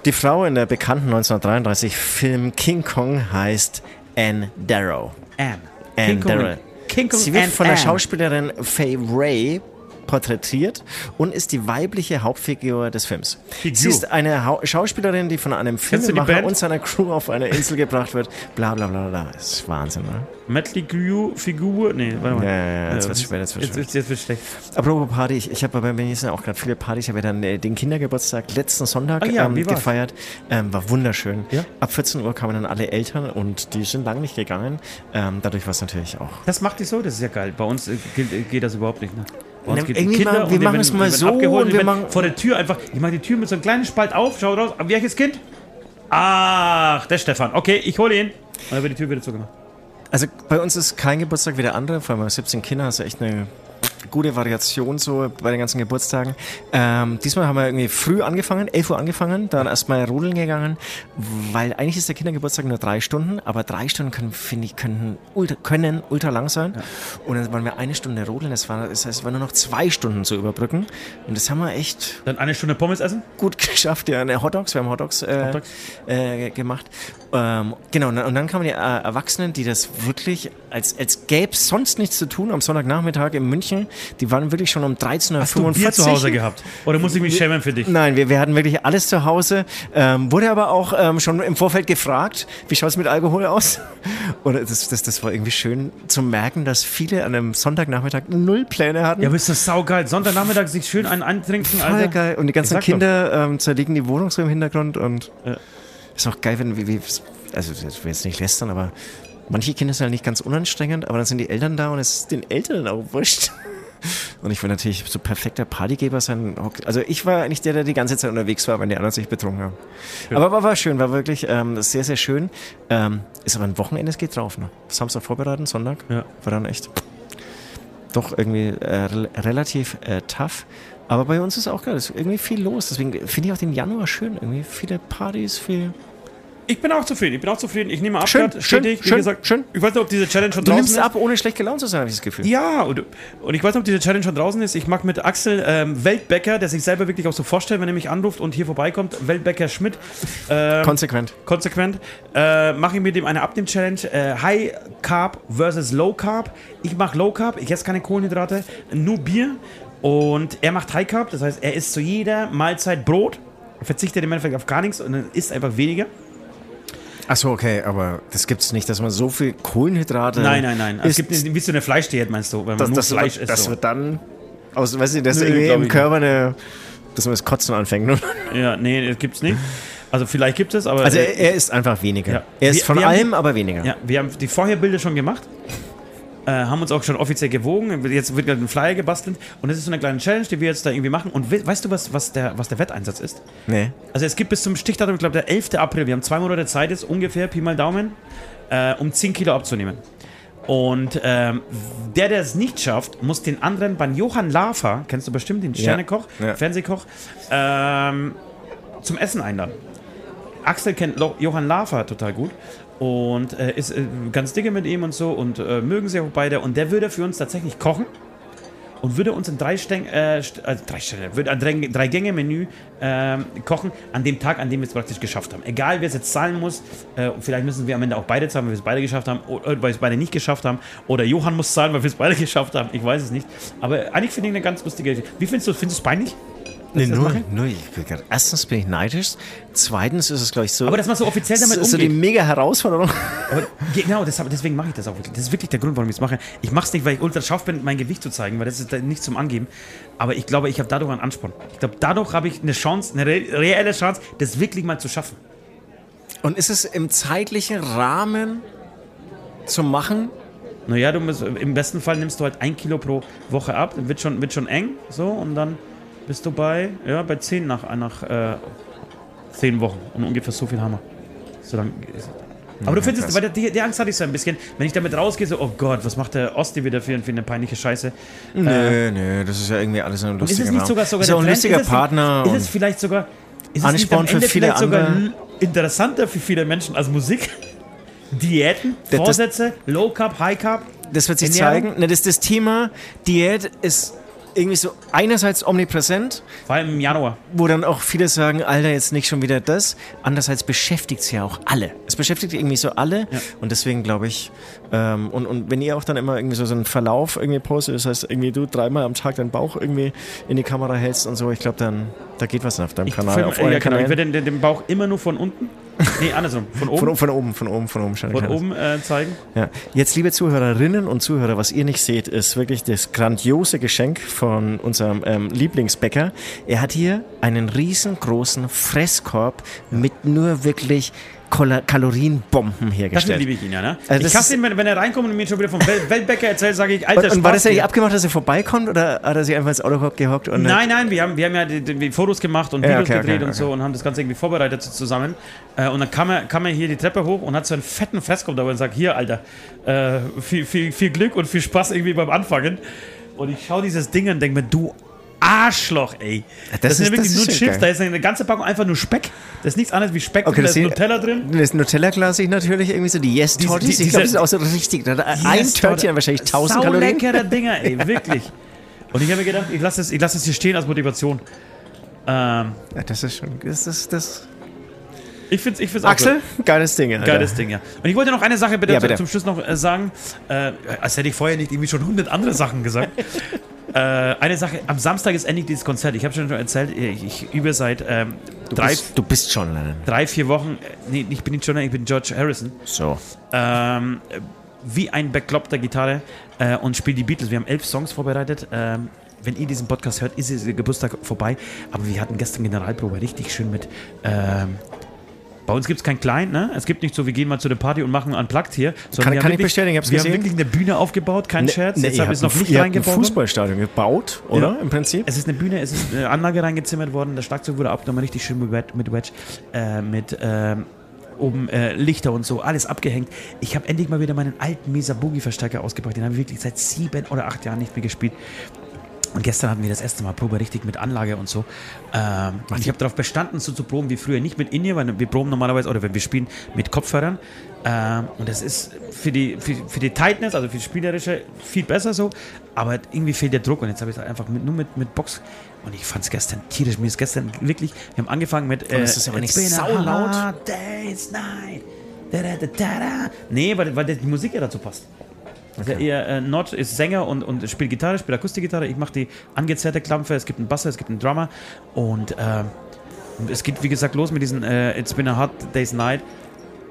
Die Frau in der bekannten 1933 Film King Kong heißt Anne Darrow. Anne. Anne King Kong, Darrow. King Kong Sie wird von der. Schauspielerin Faye Ray porträtiert und ist die weibliche Hauptfigur des Films. Figur. Sie ist eine Hau Schauspielerin, die von einem Filmemacher und seiner Crew auf eine Insel gebracht wird. Bla bla bla bla. Das ist Wahnsinn, ne? Mötley Crüe Figur. Nee, warte mal. Ja, ja, ja, jetzt Äh, wird's was- schwer, jetzt wird's jetzt, schwer. jetzt, wird's schlecht. Apropos Party, ich, ich habe bei mir sind auch gerade viele Partys. Ich habe ja dann äh, den Kindergeburtstag letzten Sonntag Ah ja, ähm, gefeiert. Ähm, war wunderschön. Ja? Ab 14 Uhr kamen dann alle Eltern und die sind lang nicht gegangen. Ähm, dadurch war es natürlich auch. Das macht dich so, das ist ja geil. Bei uns äh, gilt, äh, geht das überhaupt nicht. Ne? Bei uns irgendwie mal- und wir machen es mal so abgeholt und wir machen- vor der Tür einfach. Ich mache die Tür mit so einem kleinen Spalt auf, schau raus. Welches Kind? Ach, der Stefan. Okay, ich hole ihn. Und dann wird die Tür wieder zugemacht. Also bei uns ist kein Geburtstag wie der andere, vor allem bei 17 Kindern hast du echt eine gute Variation so bei den ganzen Geburtstagen. Ähm, diesmal haben wir irgendwie früh angefangen, 11 Uhr angefangen, dann erstmal rodeln gegangen, weil eigentlich ist der Kindergeburtstag nur drei Stunden, aber drei Stunden können, finde ich, können ultra, können ultra lang sein. Und dann waren wir eine Stunde rodeln, das, war, das heißt, es waren nur noch zwei Stunden zu überbrücken. Und das haben wir echt Dann eine Stunde Pommes essen. gut geschafft. Ja, ne, Hotdogs, wir haben Hotdogs, äh, Hotdogs. Äh, gemacht. Ähm, genau, und dann- und dann kamen die äh, Erwachsenen, die das wirklich, als, als gäbe es sonst nichts zu tun am Sonntagnachmittag in München, die waren wirklich schon um 13.45 Hast du Bier zu Hause gehabt? Oder muss ich mich schämen für dich? Nein, wir, wir hatten wirklich alles zu Hause. Ähm, wurde aber auch ähm, schon im Vorfeld gefragt, wie schaut es mit Alkohol aus? Und das, das, das war irgendwie schön zu merken, dass viele an einem Sonntagnachmittag null Pläne hatten. Ja, aber ist das saugeil. Sonntagnachmittag sich schön einen antrinken, Voll Alter. geil. Und die ganzen. Kinder ähm, zerlegen die Wohnung so im Hintergrund und Ja. ist auch geil, wenn wie, wie also ich will jetzt nicht lästern, aber manche Kinder sind halt nicht ganz unanstrengend, aber dann sind die Eltern da und es ist den Eltern auch wurscht. Und ich will natürlich so perfekter Partygeber sein. Also ich war eigentlich der, der die ganze Zeit unterwegs war, wenn die anderen sich betrunken haben. Aber war, war schön, war wirklich ähm, sehr, sehr schön. Ähm, ist aber ein Wochenende, es geht drauf. Ne? Samstag vorbereiten, Sonntag. Ja. War dann echt doch irgendwie äh, rel relativ äh, tough. Aber bei uns ist auch geil, es ist irgendwie viel los. Deswegen finde ich auch den Januar schön. Irgendwie viele Partys, viel. Ich bin auch zufrieden. Ich bin auch zufrieden. Ich nehme Schön, Abstand. schön, stetig. Schön, gesagt, schön. Ich weiß nicht, ob diese Challenge schon Du draußen nimmst ist. ab, ohne schlecht gelaunt zu sein, habe ich das Gefühl. Ja, und, und ich weiß nicht, ob diese Challenge schon draußen ist. Ich mag mit Axel ähm, Weltbecker, der sich selber wirklich auch so vorstellt, wenn er mich anruft und hier vorbeikommt, Weltbecker Schmidt, ähm, Konsequent. konsequent, äh, mache ich mit ihm eine Abnehm-Challenge. Äh, High Carb versus Low Carb. Ich mache Low Carb, ich esse keine Kohlenhydrate, nur Bier. Und er macht High Carb, das heißt, er isst zu jeder Mahlzeit Brot, verzichtet im Endeffekt auf gar nichts und dann isst einfach weniger. Achso, okay, aber das gibt es nicht, dass man so viel Kohlenhydrate. Nein, nein, nein. Es isst, gibt nicht, wie so eine Fleischdiät, meinst du, wenn man das, nur das, Fleisch wird, isst. das so. wird dann. Aus, weißt du, dass Nö, irgendwie im ich Körper eine. dass man das Kotzen anfängt. Ne? Ja, nee, das gibt's nicht. Also vielleicht gibt es, aber. Also er, er ist einfach weniger. Ja. Er ist Wir- von wir haben allem, die- aber weniger. Ja, wir haben die Vorherbilder schon gemacht. Äh, haben uns auch schon offiziell gewogen. Jetzt wird gerade ein Flyer gebastelt. Und das ist so eine kleine Challenge, die wir jetzt da irgendwie machen. Und we weißt du, was, was, der, was der Wetteinsatz ist? Nee. Also es gibt bis zum Stichdatum, ich glaube, der 11. April. Wir haben zwei Monate Zeit jetzt ungefähr, Pi mal Daumen, äh, um 10 Kilo abzunehmen. Und ähm, der, der es nicht schafft, muss den anderen beim Johann Lafer, kennst du bestimmt, den Sternekoch, Ja. Fernsehkoch, ähm, zum Essen einladen. Axel kennt Johann Lafer total gut und äh, ist äh, ganz dicke mit ihm und so und äh, mögen sie auch beide. Und der würde für uns tatsächlich kochen und würde uns ein drei, Stäng, äh, äh, drei, Stänge- würde ein drei, Gänge Menü ähm, kochen an dem Tag, an dem wir es praktisch geschafft haben. Egal, wer es jetzt zahlen muss. Äh, vielleicht müssen wir am Ende auch beide zahlen, weil wir es beide geschafft haben oder weil wir es beide nicht geschafft haben. Oder Johann muss zahlen, weil wir es beide geschafft haben. Ich weiß es nicht. Aber eigentlich finde ich eine ganz lustige Idee. Wie findest du Findest du es peinlich? Nee, das nur, grad, erstens bin ich neidisch. Zweitens ist es, glaube ich, so. Aber dass man so offiziell damit das ist so die umgeht. mega Herausforderung. Aber genau, deshalb, deswegen mache ich das auch wirklich. Das ist wirklich der Grund, warum ich es mache. Ich mache es nicht, weil ich ultra scharf bin, mein Gewicht zu zeigen, weil das ist nicht zum Angeben. Aber ich glaube, ich habe dadurch einen Ansporn. Ich glaube, dadurch habe ich eine Chance, eine re reelle Chance, das wirklich mal zu schaffen. Und ist es im zeitlichen Rahmen zu machen? Naja, du musst, im besten Fall nimmst du halt ein Kilo pro Woche ab. Dann wird schon, wird schon eng, so, und dann bist du bei, ja, bei 10 nach, nach äh, 10 Wochen. Und ungefähr so viel haben wir. So lang, aber du findest, krass. weil die, die Angst hatte ich so ein bisschen, wenn ich damit rausgehe, so, oh Gott, was macht der Osti wieder für, für eine peinliche Scheiße? Nö, nö, das ist ja irgendwie alles ein Und ist es nicht sogar, sogar ist ja auch ein lustiger ist es, Partner. Ist und- es vielleicht sogar ist es Ansporn nicht für am Ende viele vielleicht sogar andere? interessanter für viele Menschen als Musik? Diäten, Das- das- Vorsätze, Low Carb, High Carb. Das wird sich Ernährung? zeigen. Ne, das, das Thema Diät ist irgendwie so einerseits omnipräsent, Vor allem im Januar. wo dann auch viele sagen, Alter, jetzt nicht schon wieder das. Andererseits beschäftigt es ja auch alle. Es beschäftigt irgendwie so alle. Und deswegen glaube ich, ähm, und, und wenn ihr auch dann immer irgendwie so, so einen Verlauf irgendwie postet, das heißt irgendwie du dreimal am Tag deinen Bauch irgendwie in die Kamera hältst und so, ich glaube dann, da geht was auf deinem Ich, Kanal. auf ja, genau, ich werde den, den Bauch immer nur von unten, nee, andersrum, von oben, Von, von oben, von oben, von oben. Schon von oben äh, zeigen. Ja. Jetzt, liebe Zuhörerinnen und Zuhörer, was ihr nicht seht, ist wirklich das grandiose Geschenk von unserem ähm, Lieblingsbäcker. Er hat hier einen riesengroßen Fresskorb mit nur wirklich Kalorienbomben Das hergestellt. liebe ich ihn ja, ne? Also das ich hasse ihn, wenn, wenn er reinkommt und mir schon wieder vom Wel Weltbäcker erzählt, sage ich, alter Und, und war das ja nicht Spaß, abgemacht, dass er vorbeikommt oder hat er sich einfach ins Auto gehockt? Und Nein, nein, wir haben, wir haben ja die, die Fotos gemacht und Ja, Videos okay, gedreht okay, und so okay. und haben das Ganze irgendwie vorbereitet zusammen. Äh, und dann kam er, kam er hier die Treppe hoch und hat so einen fetten Fresskorb dabei und sagt, hier, Alter, äh, viel, viel, viel Glück und viel Spaß irgendwie beim Anfangen. Und ich schaue dieses Ding und denke mir, du Arschloch, ey. Das, Das sind ist- ja wirklich das nur ist Chips, geil. da ist eine ganze Packung einfach nur Speck. Das ist nichts anderes wie Speck, Okay, drin, da das ist Nutella drin. Das Nutella-Glas ich natürlich irgendwie so die Yes Diese- Tortis. die- Ich glaube, das ist auch so richtig. Hat ein Yes, Törtchen wahrscheinlich 1000 Kalorien. leckere Dinger, ey, wirklich. Und ich habe mir gedacht, ich lasse ich lass es hier stehen als Motivation. Ähm, Ja, das ist schon. Das ist das. ich finde es ich find's Axel, geiles Ding. Alter. Geiles Ding, ja. Und ich wollte noch eine Sache bitte, Ja, bitte. zum Schluss noch äh, sagen, äh, als hätte ich vorher nicht irgendwie schon hundert andere Sachen gesagt. äh, eine Sache, am Samstag ist endlich dieses Konzert. Ich habe schon erzählt, ich, ich übe seit ähm, Du drei, bist, du bist schon Lennon. drei, vier Wochen, äh, nee, ich bin nicht John, ich bin George Harrison, So. ähm, äh, wie ein bekloppter Gitarre äh, und spiele die Beatles. Wir haben elf Songs vorbereitet. Ähm, wenn ihr diesen Podcast hört, ist der Geburtstag vorbei. Aber wir hatten gestern Generalprobe, richtig schön mit ähm, bei uns gibt es kein Klein, ne? Es gibt nicht so, wir gehen mal zu der Party und machen Unplugged hier. Kann- wir kann haben ich wirklich- bestätigen, ich hab's Wir gesehen. haben wirklich eine Bühne aufgebaut, kein Scherz. Ne, Jetzt habe ich es noch nicht habt ein reingebaut. Fußballstadion gebaut, oder? Ja. Im Prinzip? Es ist eine Bühne, es ist eine Anlage reingezimmert worden, das Schlagzeug wurde abgenommen, richtig schön mit Wedge, mit, Wedge, äh, mit ähm, oben äh, Lichter und so, alles abgehängt. Ich habe endlich mal wieder meinen alten Mesa Boogie Verstärker ausgepackt, den habe ich wirklich seit sieben oder acht Jahren nicht mehr gespielt. Und gestern hatten wir das erste Mal Probe richtig mit Anlage und so. Ähm, und ich habe darauf bestanden, so zu proben wie früher. Nicht mit In-Ear, weil wir proben normalerweise, oder wenn wir spielen, mit Kopfhörern. Ähm, und das ist für die, für, für die Tightness, also für das Spielerische, viel besser so. Aber irgendwie fehlt der Druck. Und jetzt habe ich es einfach mit, nur mit, mit Box. Und ich fand es gestern tierisch. Mir ist gestern wirklich, wir haben angefangen mit. Und es ist aber nicht saulaut. Days, night. Da, da, da, da, da. Nee, weil, weil die Musik ja dazu passt. Also Okay. er, äh, Nord ist Sänger und, und spielt Gitarre, spielt Akustikgitarre. Ich mache die angezerrte Klampfe. Es gibt einen Basser, es gibt einen Drummer. Und ähm, es geht, wie gesagt, los mit diesen äh, It's been a hot day's night.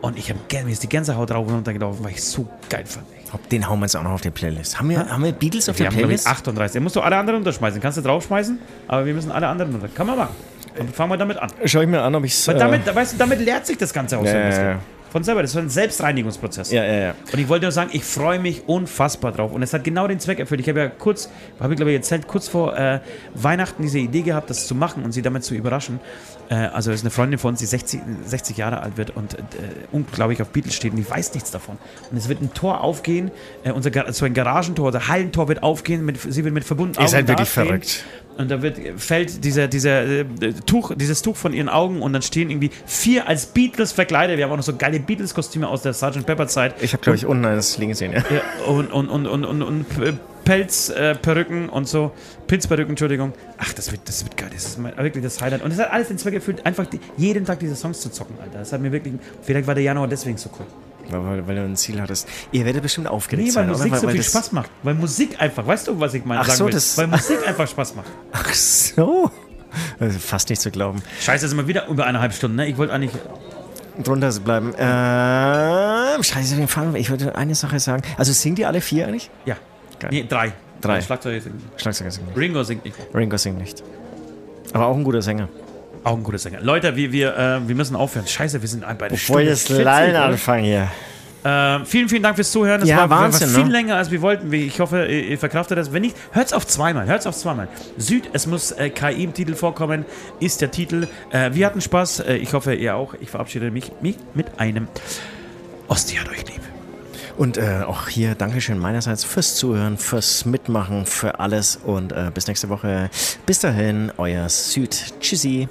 Und ich habe mir ist die Gänsehaut drauf und runter gelaufen, weil ich es so geil fand. Den hauen wir jetzt auch noch auf die Playlist. Haben wir, haben wir Beatles auf Wir der haben, Playlist? 38. Er musst du alle anderen unterschmeißen. Kannst du draufschmeißen, aber wir müssen alle anderen runter. Kann man machen. Dann fangen wir damit an. Schau ich mir an, ob ich es. Damit, weißt du, damit leert sich das Ganze auch so ein bisschen. Von selber. Das ist ein Selbstreinigungsprozess. ja, ja, ja. Und ich wollte nur sagen, ich freue mich unfassbar drauf. Und es hat genau den Zweck erfüllt. Ich habe ja kurz, habe ich glaube ich erzählt, kurz vor äh, Weihnachten diese Idee gehabt, das zu machen und sie damit zu überraschen. Äh, also es ist eine Freundin von uns, die 60, 60 Jahre alt wird und äh, unglaublich auf Beatles steht und die weiß nichts davon. Und es wird ein Tor aufgehen, äh, unser, so ein Garagentor, unser Hallentor wird aufgehen, mit, sie wird mit verbundenen Ihr Augen seid wirklich verrückt. Und da wird, fällt dieser, dieser äh, Tuch, dieses Tuch von ihren Augen und dann stehen irgendwie vier als Beatles verkleidet. Wir haben auch noch so geile Beatles-Kostüme aus der Sgt. Pepper Zeit. Ich habe, glaube ich, unten eines liegen sehen, ja. Ja, und, und, und, und, und, und Pelzperücken äh, Perücken und so. Pilzperücken, Entschuldigung. Ach, das wird, das wird geil. Das ist mein, wirklich das Highlight. Und es hat alles den Zweck erfüllt, einfach die, jeden Tag diese Songs zu zocken, Alter. Das hat mir wirklich. Vielleicht war der Januar deswegen so cool. Weil, weil, weil du ein Ziel hattest. Ihr werdet bestimmt aufgeregt Nee, weil sein, Musik oder? so viel das- Spaß macht. Weil Musik einfach, weißt du, was ich meine? Ach sagen so, will? das- Weil Musik einfach Spaß macht. Ach so. Fast nicht zu glauben. Scheiße, sind wir wieder über eineinhalb Stunden, ne? Ich wollte eigentlich. Drunter bleiben. Ähm, scheiße, den Fall. Ich würde eine Sache sagen. Also singen die alle vier eigentlich? Ja. Geil. Nee, drei. Drei. Schlagzeug singt nicht. Schlagzeuger singen nicht. Ringo singt nicht. Ringo singt nicht. Aber auch ein guter Sänger. Auch ein guter Sänger. Leute, wir, wir, äh, wir müssen aufhören. Scheiße, wir sind bei der Bevor Stunde jetzt 40, Lallen anfangen hier. Äh, vielen, vielen Dank fürs Zuhören. Das Ja, war, war Wahnsinn, viel ne? länger, als wir wollten. Ich hoffe, ihr, verkraftet das. Wenn nicht, hört's auf zweimal. Hört's auf zweimal. Süd, es muss äh, KI im Titel vorkommen, ist der Titel. Äh, wir hatten Spaß. Äh, ich hoffe, ihr auch. Ich verabschiede mich, mich mit einem Osti hat euch lieb. Und äh, auch hier Dankeschön meinerseits fürs Zuhören, fürs Mitmachen, für alles. Und äh, bis nächste Woche. Bis dahin, euer Süd. Tschüssi.